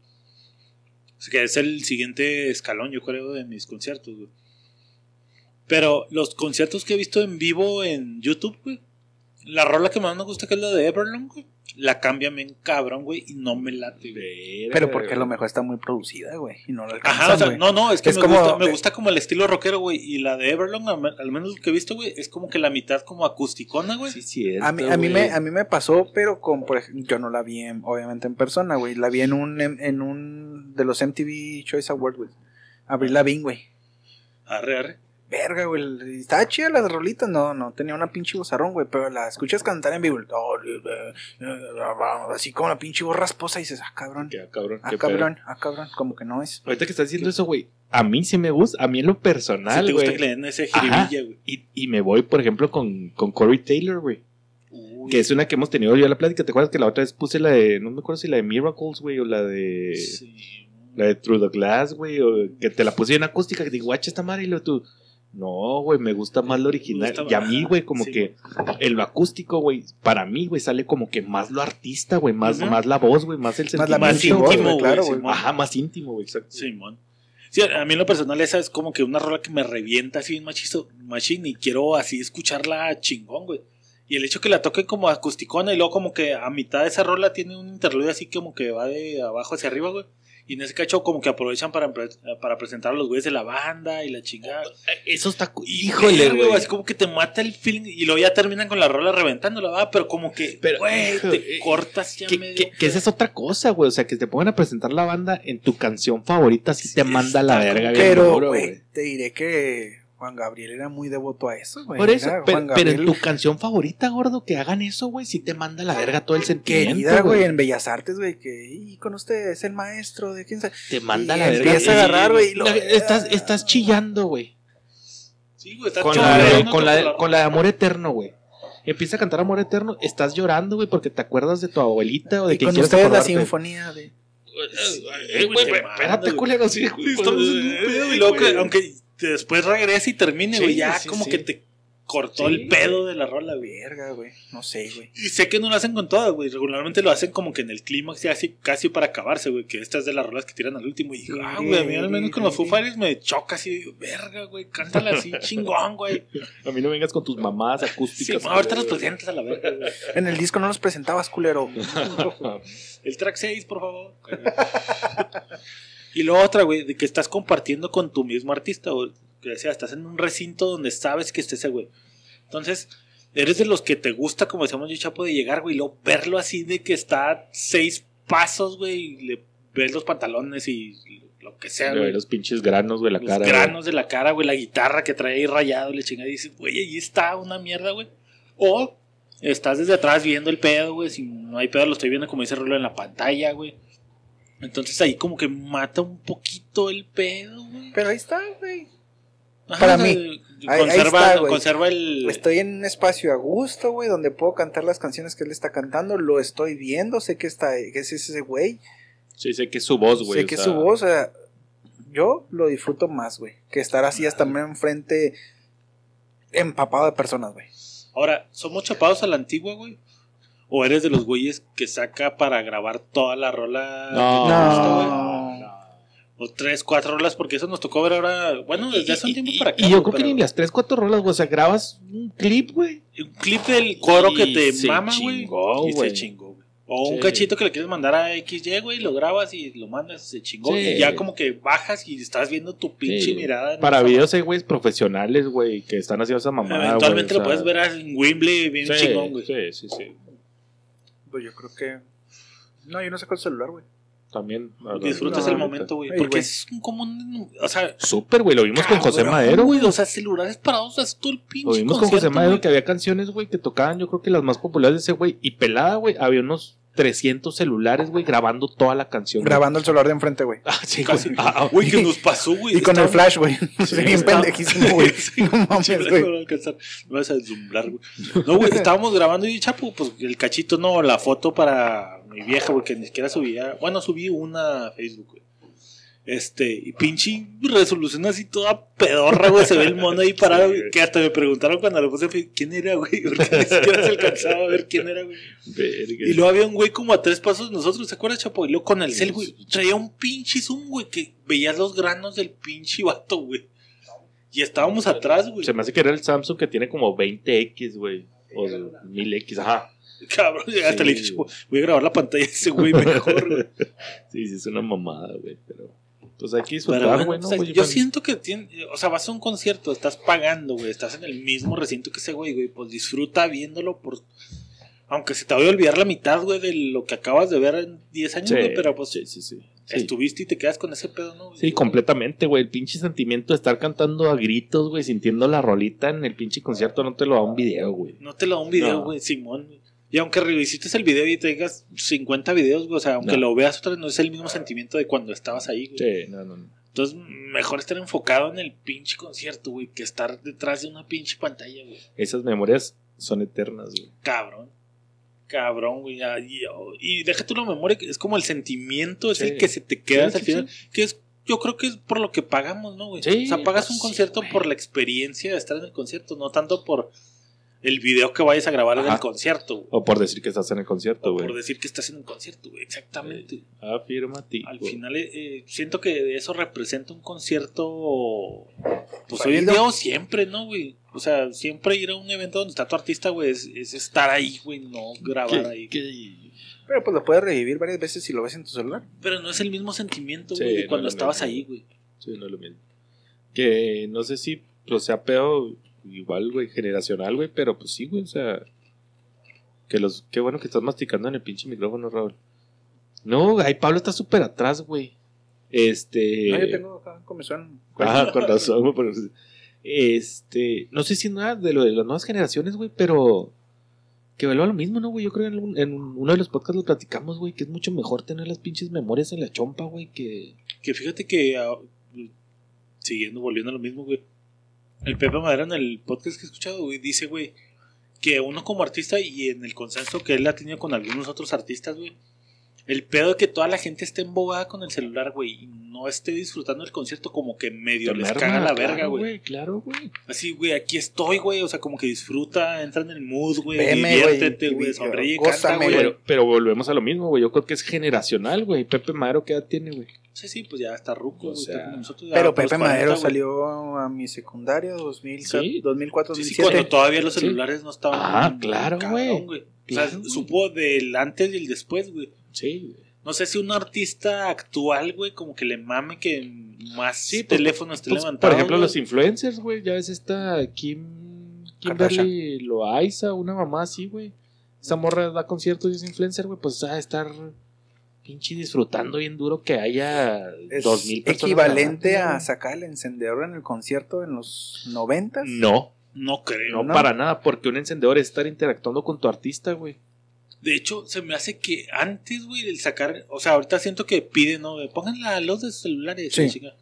Speaker 1: O sea, que es el siguiente escalón, yo creo, de mis conciertos, güey. Pero los conciertos que he visto en vivo en YouTube, güey, la rola que más me gusta, que es la de Everlong, güey, la cambian bien cabrón, güey, y no me late, güey.
Speaker 4: Pero porque a lo mejor está muy producida, güey. Y no la alcanzan,
Speaker 1: Ajá, o sea,
Speaker 4: güey.
Speaker 1: no, no, es que
Speaker 4: Es
Speaker 1: me,
Speaker 4: como-
Speaker 1: gusta, me gusta como el estilo rockero, güey, y la de Everlong, al, menos lo que he visto, güey, es como que la mitad como acusticona, güey.
Speaker 5: Sí, cierto,
Speaker 4: A mí, a, mí me, a mí me pasó, pero con, por ejemplo, yo no la vi en- obviamente en persona, güey. La vi en un, en, en un de los MTV Choice Awards, güey. Abril Lavigne, güey.
Speaker 1: Arre, arre.
Speaker 4: Verga, güey. Estaba chida las rolitas, no, no tenía una pinche vozarrón, güey. Pero la escuchas cantar en vivo. oh, Así como la pinche voz rasposa y dices, ah, cabrón. Ah,
Speaker 5: qué pedo.
Speaker 4: cabrón, ah, cabrón. Como que no es.
Speaker 5: Ahorita que estás diciendo eso, güey, a mí sí me gusta, a mí en lo personal,
Speaker 1: te gusta
Speaker 5: güey.
Speaker 1: que le den ese
Speaker 5: Ajá.
Speaker 1: jiribilla, güey.
Speaker 5: Y, y me voy, por ejemplo, con, con Corey Taylor, güey. Que es una que hemos tenido yo la plática. ¿Te acuerdas que la otra vez puse la de. No me acuerdo si la de Miracles, güey, o la de.
Speaker 1: Sí.
Speaker 5: La de Through the Glass, güey, o que te la puse en acústica. Que digo, guacha esta madre, y tú. No, güey, me gusta más lo original.
Speaker 1: Gusta
Speaker 5: y a mí, güey, como
Speaker 1: Sí,
Speaker 5: que en lo acústico, güey, para mí, güey, sale como que más lo artista, güey, más, más la voz, güey, más el sentimiento.
Speaker 1: Más íntimo,
Speaker 4: güey, claro, güey.
Speaker 5: Ajá, más íntimo, güey, exacto.
Speaker 1: Simón. Sí, a mí en lo personal esa es como que una rola que me revienta así bien machizo, machine y quiero así escucharla chingón, güey. Y el hecho que la toquen como acusticona y luego como que a mitad de esa rola tiene un interludio así como que va de abajo hacia arriba, güey. Y en ese cacho como que aprovechan para, para presentar a los güeyes de la banda y la chingada.
Speaker 5: Eso está. cu-
Speaker 1: Y,
Speaker 5: Híjole,
Speaker 1: verga,
Speaker 5: güey.
Speaker 1: Así como que te mata el feeling y luego ya terminan con la rola reventándola, va, pero como que,
Speaker 5: Pero,
Speaker 1: güey, te
Speaker 5: eh,
Speaker 1: cortas ya
Speaker 5: Que,
Speaker 1: medio.
Speaker 5: que- que esa es otra cosa, güey. O sea, que te pongan a presentar la banda en tu canción favorita, sí te manda a la
Speaker 1: está
Speaker 5: verga, bien
Speaker 4: Pero,
Speaker 5: duro,
Speaker 4: güey, te diré que Juan Gabriel era muy devoto a eso, güey.
Speaker 5: Por eso, pero, en tu canción favorita, gordo, que hagan eso, güey, sí te manda la verga todo el sentimiento.
Speaker 4: querida, güey, en Bellas Artes, güey, que y con usted es el maestro de quién sabe.
Speaker 5: Te manda
Speaker 4: y
Speaker 5: la verga.
Speaker 4: empieza a agarrar, güey, y lo-
Speaker 5: Estás, estás chillando, güey.
Speaker 1: Sí, güey, está
Speaker 5: Con,
Speaker 1: chido,
Speaker 5: la con, la de, con la de amor eterno, güey. empieza a cantar Amor Eterno, estás llorando, güey, porque te acuerdas de tu abuelita o de
Speaker 4: Y
Speaker 5: que
Speaker 4: con ustedes la
Speaker 5: acordarte.
Speaker 4: sinfonía de.
Speaker 5: Eh, güey, güey, espérate,
Speaker 1: güey.
Speaker 5: culero, sí, güey,
Speaker 1: Estamos en un pedo, y luego que- aunque después regrese y termine,
Speaker 5: Sí,
Speaker 1: güey, ya
Speaker 5: sí,
Speaker 1: como
Speaker 5: sí.
Speaker 1: que te cortó
Speaker 5: Sí,
Speaker 1: el pedo de la rola, güey.
Speaker 4: Verga, güey. No sé, güey.
Speaker 1: Y sé que no lo hacen con todas, güey. Regularmente lo hacen como que en el clímax, ya así, casi para acabarse, güey. Que esta es de las rolas que tiran al último. Y digo, ah, güey, a mí al menos con los Foo Fighters me choca así. Digo, verga, güey, cántala así, chingón, güey.
Speaker 5: A mí no vengas con tus mamás
Speaker 1: Sí,
Speaker 5: acústicas.
Speaker 1: ma, ahorita los presentas a la verga, güey.
Speaker 4: En el disco no los presentabas, culero.
Speaker 1: El track 6, por favor. y lo otra, güey, de que estás compartiendo con tu mismo artista, güey. Que decía, estás en un recinto donde sabes que esté ese güey. Entonces, eres de los que te gusta, como decíamos yo, Chapo, de llegar, güey, y luego verlo así de que está seis pasos, güey, y le ves los pantalones y lo que sea, güey.
Speaker 5: los pinches granos, güey, la
Speaker 1: Los
Speaker 5: cara. güey.
Speaker 1: granos de la cara, güey, la guitarra que trae ahí rayado, le chingada y dices, güey, ahí está una mierda, güey. O estás desde atrás viendo el pedo, güey, si no hay pedo lo estoy viendo como dice Rulo en la pantalla, güey. Entonces ahí como que mata un poquito el pedo, güey.
Speaker 4: Pero ahí está, güey.
Speaker 1: Ajá,
Speaker 4: Para
Speaker 1: o sea,
Speaker 4: mí. Ahí-
Speaker 1: Conserva,
Speaker 4: ahí está, güey.
Speaker 1: conserva el...
Speaker 4: Estoy en un espacio a gusto, güey, donde puedo cantar las canciones que él está cantando. Lo estoy viendo, sé que está, que es ese güey.
Speaker 5: Sí, sé que es su voz, güey.
Speaker 4: Sé que es su voz, o sea, yo lo disfruto más, güey, que estar así hasta enfrente empapado de personas, güey.
Speaker 1: Ahora, ¿somos chapados a la antigua, güey? ¿O eres de los güeyes que saca para grabar toda la rola?
Speaker 5: No.
Speaker 1: güey?
Speaker 4: No.
Speaker 1: O tres, cuatro rolas, porque eso nos tocó ver ahora. Bueno, desde hace un tiempo para acá.
Speaker 5: Y yo creo que ni las 3, 4 rolas, güey. O sea, grabas un clip, güey.
Speaker 1: Un clip del coro que te
Speaker 5: se
Speaker 1: mama, güey.
Speaker 5: chingó,
Speaker 1: Y se chingó, güey. O un cachito que le quieres mandar a XY, güey, lo grabas y lo mandas, se chingó.
Speaker 5: Sí.
Speaker 1: Y ya como que bajas y estás viendo tu pinche
Speaker 5: Sí.
Speaker 1: mirada.
Speaker 5: Para videos hay güeyes profesionales, güey, que están haciendo esa mamada.
Speaker 1: Eventualmente
Speaker 5: güey,
Speaker 1: lo
Speaker 5: o sea,
Speaker 1: puedes ver en Wembley bien
Speaker 5: sí,
Speaker 1: chingón, güey.
Speaker 5: Sí, sí, sí.
Speaker 4: Pues yo creo que. No, yo no saco el celular, güey.
Speaker 5: También.
Speaker 1: Disfrutas
Speaker 4: No,
Speaker 1: el momento, güey.
Speaker 4: Ey,
Speaker 1: Porque es un común. O sea,
Speaker 5: Súper, güey. Lo vimos con José Madero,
Speaker 1: güey. O sea, celulares parados hasta todo el pinche.
Speaker 5: Lo vimos con José Madero que había canciones, güey, que tocaban, yo creo que las más populares de ese güey. Y pelada, güey, había unos 300 celulares, güey, grabando toda la canción. güey.
Speaker 4: Grabando el celular de enfrente, güey.
Speaker 5: Ah, sí,
Speaker 1: Casi.
Speaker 5: güey. Ah,
Speaker 1: Güey, que nos pasó, güey.
Speaker 4: Y con el flash, güey. Sí, bien pendejísimo, güey.
Speaker 1: Sí,
Speaker 4: No mames, güey.
Speaker 1: no vas a deslumbrar, güey. No, güey, estábamos grabando y Chapo, pues el cachito, no, la foto para mi vieja, porque ni siquiera subía. Bueno, subí una a Facebook, güey. Este, y pinche resolución así toda pedorra, güey. Se ve el mono ahí parado. Que hasta me preguntaron cuando lo puse ¿quién era, güey? Porque ni siquiera se alcanzaba a ver quién era, güey.
Speaker 5: verga.
Speaker 1: Y luego había un güey como a tres pasos de nosotros, ¿te acuerdas, Chapo? Y luego con el cel, güey, traía un pinche zoom, güey, que veías los granos del pinche vato, güey. Y estábamos atrás, güey.
Speaker 5: Se me hace que era el Samsung que tiene como 20X, güey. O 1000X, ajá.
Speaker 1: Cabrón, hasta
Speaker 5: Sí,
Speaker 1: le dije, voy a grabar la pantalla de ese güey mejor, güey.
Speaker 5: Sí, sí, es una mamada, güey. Pero pues hay que
Speaker 1: Pero
Speaker 5: disfrutar,
Speaker 1: bueno,
Speaker 5: güey,
Speaker 1: o
Speaker 5: ¿no?
Speaker 1: sea,
Speaker 5: güey?
Speaker 1: yo siento que tiene, o sea, vas a un concierto, estás pagando, güey, estás en el mismo recinto que ese güey, güey, pues disfruta viéndolo por... Aunque se te vaya a olvidar la mitad, güey, de lo que acabas de ver en 10 años,
Speaker 5: Sí,
Speaker 1: güey, pero pues
Speaker 5: sí, sí, sí. Sí.
Speaker 1: estuviste y te quedas con ese pedo, ¿no? güey?
Speaker 5: Sí, completamente, güey. El pinche sentimiento de estar cantando a gritos, güey, sintiendo la rolita en el pinche concierto, no te lo da un video, güey.
Speaker 1: No te lo da un video,
Speaker 5: No.
Speaker 1: güey, Simón. Y aunque revisites el video y te digas 50 videos, güey, o sea, aunque
Speaker 5: No.
Speaker 1: lo veas otra vez, no es el mismo sentimiento de cuando estabas ahí, güey.
Speaker 5: Sí, no, no, no.
Speaker 1: Entonces, mejor estar enfocado en el pinche concierto, güey, que estar detrás de una pinche pantalla, güey.
Speaker 5: Esas memorias son eternas, güey.
Speaker 1: Cabrón. Cabrón, güey. Y, y deja tú la memoria, es como el sentimiento, es
Speaker 5: Sí.
Speaker 1: el que se te queda
Speaker 5: Sí,
Speaker 1: hasta el final. Que es, yo creo que es por lo que pagamos, ¿no, güey?
Speaker 5: Sí,
Speaker 1: o sea, pagas un concierto
Speaker 5: güey.
Speaker 1: por la experiencia de estar en el concierto, no tanto por el video que vayas a grabar en
Speaker 5: Ajá.
Speaker 1: el concierto, güey.
Speaker 5: O por decir que estás en el concierto,
Speaker 1: O
Speaker 5: güey.
Speaker 1: por decir que estás en un concierto, güey. Exactamente.
Speaker 5: Afirmativo.
Speaker 1: Al final, eh, eh, siento que eso representa un concierto. Pues hoy en día o siempre, ¿no, güey? O sea, siempre ir a un evento donde está tu artista, güey, es, es estar ahí, güey, no grabar
Speaker 5: ¿Qué-
Speaker 1: ahí.
Speaker 5: qué-
Speaker 4: Pero pues lo puedes revivir varias veces si lo ves en tu celular.
Speaker 1: Pero no es el mismo sentimiento,
Speaker 5: Sí,
Speaker 1: güey, de
Speaker 5: no
Speaker 1: cuando estabas
Speaker 5: mismo.
Speaker 1: ahí, güey.
Speaker 5: Sí, no es lo mismo. Que no sé si pues, sea pedo igual, güey, generacional, güey, pero pues sí, güey, o sea. Que los, qué bueno que estás masticando en el pinche micrófono, Raúl. No, ay, Pablo está súper atrás, güey. Este.
Speaker 4: No, yo tengo acá comezón.
Speaker 5: Ah, con razón, güey, pero- Este, no sé si nada de lo de las nuevas generaciones, güey, pero que vuelva lo mismo, ¿no, güey? Yo creo que en, un- en uno de los podcasts lo platicamos, güey, que es mucho mejor tener las pinches memorias en la chompa, güey, que...
Speaker 1: Que fíjate que, ah, siguiendo, volviendo a lo mismo, güey. El Pepe Madera en el podcast que he escuchado, güey, dice, güey, que uno como artista y en el consenso que él ha tenido con algunos otros artistas, güey. El pedo de que toda la gente esté embobada con el celular, güey, y no esté disfrutando el concierto como que medio les
Speaker 5: Merma,
Speaker 1: caga la
Speaker 5: claro,
Speaker 1: verga, güey.
Speaker 5: Claro, güey.
Speaker 1: Así, güey, aquí estoy, güey, o sea, como que disfruta, entra en el mood, güey, diviértete,
Speaker 4: güey,
Speaker 1: sonríe, canta, güey.
Speaker 4: güey.
Speaker 5: Pero, pero volvemos a lo mismo, güey. Yo creo que es generacional, güey. Pepe Madero, ¿qué edad tiene, güey?
Speaker 1: Sí, sí, pues ya está ruco,
Speaker 5: O
Speaker 1: güey,
Speaker 5: sea,
Speaker 1: está como nosotros, ya
Speaker 4: Pero
Speaker 1: los
Speaker 4: Pepe
Speaker 1: 40,
Speaker 4: Madero
Speaker 1: güey.
Speaker 4: salió a mi secundaria 2000,
Speaker 5: Sí.
Speaker 4: 2004,
Speaker 1: Sí, sí,
Speaker 4: 2007.
Speaker 1: cuando todavía los
Speaker 5: Sí.
Speaker 1: celulares no estaban.
Speaker 5: Ah, claro, güey.
Speaker 1: O sea,
Speaker 5: Claro, güey.
Speaker 1: supo del antes y el después, güey.
Speaker 5: Sí, güey.
Speaker 1: No sé si un artista actual, güey, como que le mame que más
Speaker 5: Sí, pues,
Speaker 1: teléfono esté
Speaker 5: Pues,
Speaker 1: levantado.
Speaker 5: por ejemplo,
Speaker 1: güey.
Speaker 5: los influencers, güey. Ya ves esta Kim. Kimberly Loaiza, una mamá así, güey. Esa morra da conciertos y es influencer, güey. Pues a estar pinche disfrutando bien duro que haya dos mil personas.
Speaker 4: equivalente a sacar el encendedor en el concierto en los 90.
Speaker 5: No,
Speaker 1: No creo.
Speaker 5: no,
Speaker 4: ¿no?
Speaker 5: para nada, porque un encendedor es estar interactuando con tu artista, güey.
Speaker 1: De hecho, se me hace que antes, güey, el sacar. O sea, ahorita siento que piden, ¿no? Pongan la luz de sus celulares.
Speaker 4: Sí.
Speaker 1: la chinga.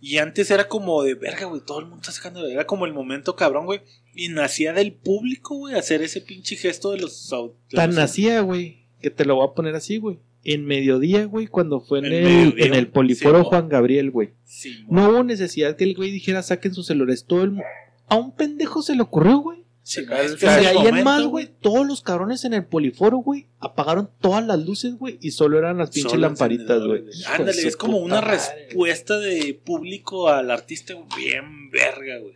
Speaker 1: Y antes era como de verga, güey. Todo el mundo está sacando. Era como el momento cabrón, güey. Y nacía del público, güey, hacer ese pinche gesto de los. de
Speaker 5: Tan
Speaker 1: los-
Speaker 5: nacía, güey, que te lo voy a poner así, güey. En mediodía, güey, cuando fue en, el,
Speaker 1: mediodía,
Speaker 5: en el poliforo
Speaker 1: Sí,
Speaker 5: Juan Gabriel, güey.
Speaker 1: Sí,
Speaker 5: No hubo necesidad que el güey dijera saquen sus celulares. Todo el A un pendejo se le ocurrió, güey.
Speaker 1: Sí,
Speaker 4: el
Speaker 5: de
Speaker 1: el
Speaker 5: ahí en más, güey, todos los cabrones en el poliforo, güey, apagaron todas las luces, güey, y solo eran las pinches lamparitas, güey.
Speaker 1: Ándale, es como una
Speaker 5: madre,
Speaker 1: respuesta de público al artista güey, bien verga, güey.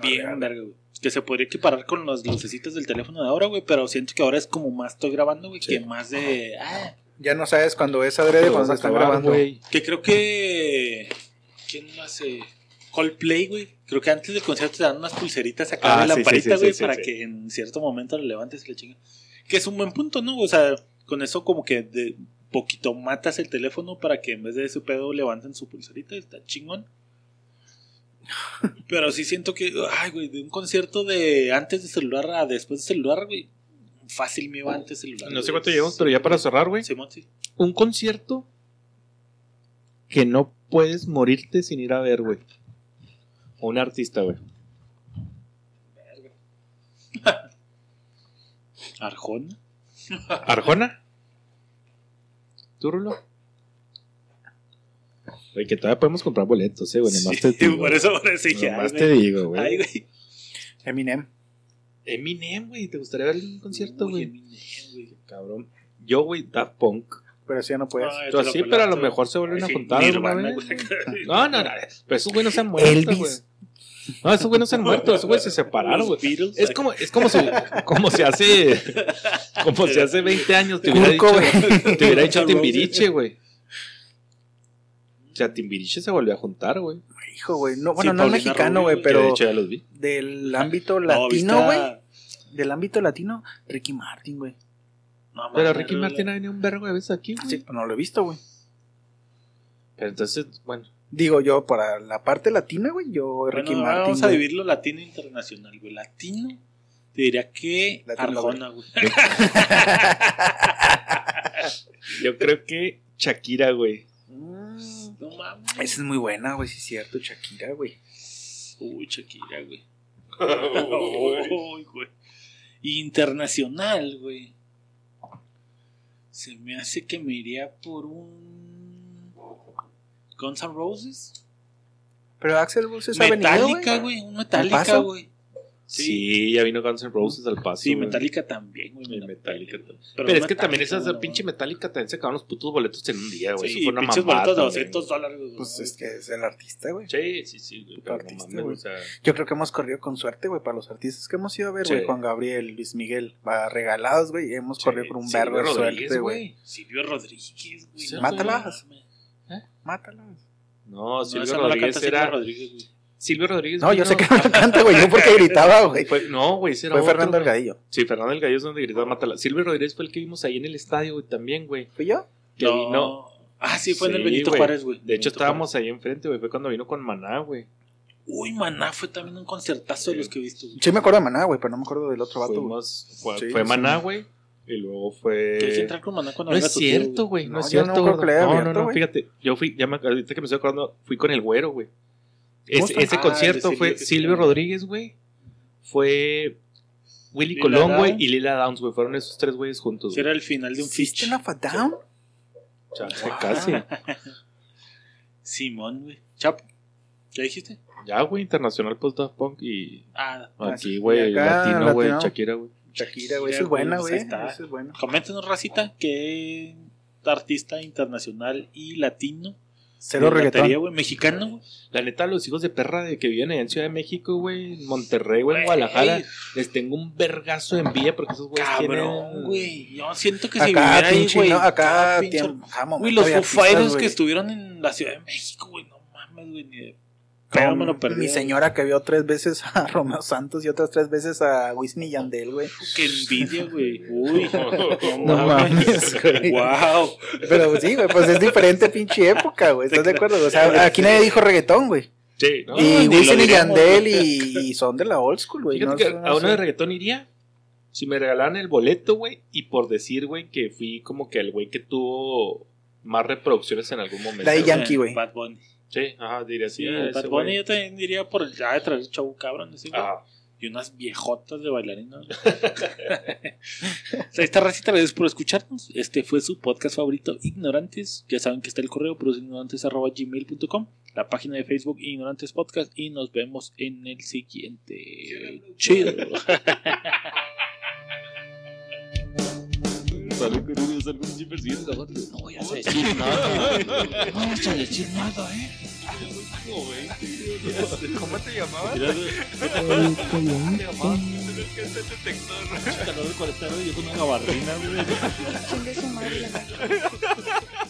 Speaker 1: Bien verga, güey. Que se podría equiparar con las lucecitas del teléfono de ahora, güey, pero siento que ahora es como más estoy grabando, güey,
Speaker 5: Sí.
Speaker 1: que más de... Ah,
Speaker 4: Ya no sabes cuando es adrede cuando están grabando.
Speaker 5: güey.
Speaker 1: que creo que... ¿Quién lo hace? Coldplay, güey. Creo que antes del concierto te dan unas pulseritas acá
Speaker 5: Ah,
Speaker 1: de
Speaker 5: sí,
Speaker 1: lamparita,
Speaker 5: sí, sí,
Speaker 1: güey,
Speaker 5: sí,
Speaker 1: para
Speaker 5: sí.
Speaker 1: que en cierto momento lo levantes y le chingas. Que es un buen punto, ¿no? O sea, con eso como que de poquito matas el teléfono para que en vez de ese pedo levanten su pulserita, está chingón. Pero sí siento que, ay, güey, de un concierto de antes de celular a después de celular, güey, fácil me iba antes celular.
Speaker 5: No sé cuánto llevamos, pero ya para cerrar, güey.
Speaker 1: Simón, sí.
Speaker 5: Un concierto que no puedes morirte sin ir a ver, güey. O un artista, güey.
Speaker 1: Arjona.
Speaker 5: ¿Arjona? ¿Tú, Rulo? Güey, que todavía podemos comprar boletos, eh, güey. Nomás
Speaker 1: Sí,
Speaker 5: te digo.
Speaker 1: por eso sí
Speaker 5: Nomás
Speaker 1: ay,
Speaker 5: te
Speaker 1: güey.
Speaker 5: digo,
Speaker 1: Ay,
Speaker 5: güey.
Speaker 1: güey.
Speaker 4: Eminem.
Speaker 5: Eminem, güey. ¿Te gustaría ver un concierto, güey?
Speaker 1: Eminem, güey.
Speaker 5: Cabrón. Yo, güey, Daft Punk.
Speaker 4: Pero si ya no puedes.
Speaker 1: Te lo
Speaker 5: así, pero a lo mejor se vuelven a
Speaker 1: Sí,
Speaker 5: juntar
Speaker 1: Nirvana,
Speaker 5: vez. No, no, no. Pero esos güey no se han muerto,
Speaker 4: Elvis.
Speaker 5: güey. No, esos güey no se han muerto. Esos güey se separaron, güey. Es como, es como si, como si hace, como si hace 20 años te hubiera
Speaker 4: Kurt
Speaker 5: dicho, te hubiera dicho Timbiriche, güey. O sea, Timbiriche se volvió a juntar, güey.
Speaker 4: Hijo, güey. No, bueno,
Speaker 1: Sí,
Speaker 4: no es mexicano, güey,
Speaker 5: Que de
Speaker 4: pero
Speaker 5: hecho ya los vi.
Speaker 4: del ámbito
Speaker 1: No,
Speaker 4: latino,
Speaker 1: ¿viste
Speaker 4: güey. Del ámbito latino, Ricky Martin, güey.
Speaker 1: No,
Speaker 5: Pero Ricky
Speaker 1: no,
Speaker 5: Martin ha venido un vergo de veces aquí, güey.
Speaker 4: Sí, pues no lo he visto, güey.
Speaker 5: Pero entonces, bueno.
Speaker 4: Digo yo, para la parte latina, güey, yo
Speaker 1: Bueno,
Speaker 4: Ricky Martin.
Speaker 1: vamos a
Speaker 4: güey.
Speaker 1: dividirlo latino internacional, güey. Latino, te diría que
Speaker 4: Latino,
Speaker 1: Arjona, güey.
Speaker 5: Yo creo que Shakira, güey.
Speaker 4: Mm,
Speaker 1: No mames.
Speaker 4: Esa es muy buena, güey, sí es cierto, Shakira, güey.
Speaker 1: Uy, Shakira, güey. Uy, güey. Internacional, güey. Se me hace que me iría por un. Guns N' Roses.
Speaker 4: Pero Axel Rose venido,
Speaker 1: Metallica,
Speaker 4: güey.
Speaker 1: Un Metallica, güey.
Speaker 5: Sí. ya vino Guns N' Roses al paso.
Speaker 1: Sí,
Speaker 5: güey.
Speaker 1: Metallica también, güey.
Speaker 5: Metallica también. Pero,
Speaker 1: no
Speaker 5: es que también
Speaker 1: güey,
Speaker 5: pinche. Metallica también se acaban los putos boletos en un día, güey.
Speaker 1: Sí,
Speaker 5: Eso fue una
Speaker 1: pinches
Speaker 5: mamada
Speaker 1: boletos de
Speaker 5: también,
Speaker 1: 200 dólares, güey.
Speaker 4: Pues es que es el artista, güey.
Speaker 5: Sí, sí, sí, güey. pero no
Speaker 4: artista,
Speaker 5: mames,
Speaker 4: güey.
Speaker 5: o sea,
Speaker 4: Yo creo que hemos corrido con suerte, güey, para los artistas que hemos ido a ver,
Speaker 5: Sí.
Speaker 4: güey. Juan Gabriel, Luis Miguel, va regalados, güey. Hemos
Speaker 5: sí,
Speaker 4: corrido con un verbo de suerte, güey.
Speaker 1: Silvio Rodríguez, güey.
Speaker 4: Mátalas.
Speaker 1: mames.
Speaker 4: Mátalas.
Speaker 5: No, Silvio
Speaker 1: esa no la
Speaker 5: Rodríguez era.
Speaker 1: Silvio Rodríguez.
Speaker 4: No, yo sé que no la canta, güey. Yo porque gritaba, güey.
Speaker 5: Fue, no, güey, ese era
Speaker 4: Fue
Speaker 5: otro,
Speaker 4: Fernando
Speaker 5: güey.
Speaker 4: Delgadillo.
Speaker 5: Sí, Fernando el Gallo es donde gritaba Mátala. Silvio Rodríguez fue el que vimos ahí en el estadio, güey, también, güey.
Speaker 4: ¿Fui yo?
Speaker 5: Que
Speaker 1: No.
Speaker 5: vino.
Speaker 1: Ah, sí, fue en el Benito
Speaker 5: güey.
Speaker 1: Juárez, güey.
Speaker 5: De hecho,
Speaker 1: Benito
Speaker 5: estábamos ahí enfrente, güey. Fue cuando vino con Maná, güey.
Speaker 1: Uy, Maná fue también un concertazo de los que he visto. güey.
Speaker 4: Sí me acuerdo de Maná, güey, pero no me acuerdo del otro vato, güey.
Speaker 5: Fuimos, fue,
Speaker 4: Sí,
Speaker 5: fue
Speaker 4: sí.
Speaker 5: Maná, güey. Y luego fue.
Speaker 1: Tienes que entrar con Maná cuando
Speaker 5: No es
Speaker 1: tu tío,
Speaker 5: cierto,
Speaker 1: güey.
Speaker 5: No,
Speaker 4: No,
Speaker 5: es cierto. no, no, no, fíjate. Yo fui, ya me, ahorita que me estoy acordando, fui con el güero, güey. Ese,
Speaker 1: Ah,
Speaker 5: concierto fue
Speaker 1: Silvio
Speaker 5: Rodríguez, güey. Fue Willy
Speaker 1: Lila
Speaker 5: Colón, güey, y Lila Downs, güey. Fueron esos tres güeyes juntos.
Speaker 1: Era el final de un Fitch.
Speaker 4: ¿System of a Down?
Speaker 5: sea, Casi.
Speaker 1: Simón, güey. Chapo. ¿Ya dijiste?
Speaker 5: Ya, güey, internacional post Daft Punk y
Speaker 1: Ah,
Speaker 5: aquí,
Speaker 4: Y
Speaker 5: güey, latino, güey. Shakira, güey.
Speaker 4: Shakira, güey. Esa es buena,
Speaker 1: güey.
Speaker 4: Esa es buena.
Speaker 1: coméntenos, racita, qué artista internacional y latino.
Speaker 4: Cero reggaetón.
Speaker 1: güey, mexicano, güey.
Speaker 5: La neta, los hijos de perra de que viven en Ciudad de México, güey, en Monterrey, güey, en. Guadalajara, les tengo un vergazo de envidia porque esos güeyes
Speaker 1: Cabrón,
Speaker 5: tienen...
Speaker 1: güey. Yo siento que si
Speaker 4: Acá,
Speaker 1: viviera ahí, güey.
Speaker 4: ¿no? Acá,
Speaker 1: Güey, los Foo que estuvieron en la Ciudad de México, güey. No mames, güey. Ni de pedo me lo perdí.
Speaker 4: Mi señora que vio tres veces a Romeo Santos y otras tres veces a Wisin y Yandel, güey.
Speaker 1: Qué envidia, güey. Uy.
Speaker 4: No mames, güey.
Speaker 1: Wow.
Speaker 4: Pero sí, güey, pues es diferente pinche época, güey. ¿Estás de acuerdo? O sea, aquí nadie dijo reggaetón, güey.
Speaker 5: Sí, ¿no?
Speaker 1: No,
Speaker 4: y Wisin y Yandel y, y son de la old school, güey. No
Speaker 5: a uno
Speaker 4: así.
Speaker 5: de reggaetón iría si me regalaran el boleto, güey, y por decir, güey, que fui como que el güey que tuvo más reproducciones en algún momento.
Speaker 4: Daddy
Speaker 5: güey.
Speaker 4: Yankee, güey.
Speaker 1: Bad Bunny.
Speaker 5: Sí, ajá, diría así.
Speaker 1: Sí,
Speaker 5: ese
Speaker 1: Bad. Bunny yo también diría por el ya de traer el show cabrón. güey.
Speaker 5: Ajá.
Speaker 1: Y unas viejotas de bailarinas. o sea, esta racita, gracias por escucharnos. Este fue su podcast favorito, Ignorantes. Ya saben que está el correo, ignorantes.gmail.com, la página de Facebook, Ignorantes Podcast. Y nos vemos en el siguiente. Chido. No voy a decir nada. No vamos a decir nada, eh.
Speaker 2: ¿Cómo te llamabas?
Speaker 1: Mira,
Speaker 2: ¿Te llamabas? Tienes que ser detector.
Speaker 1: calor de 40 y yo con una gabardina, güey.
Speaker 3: Chingue su madre la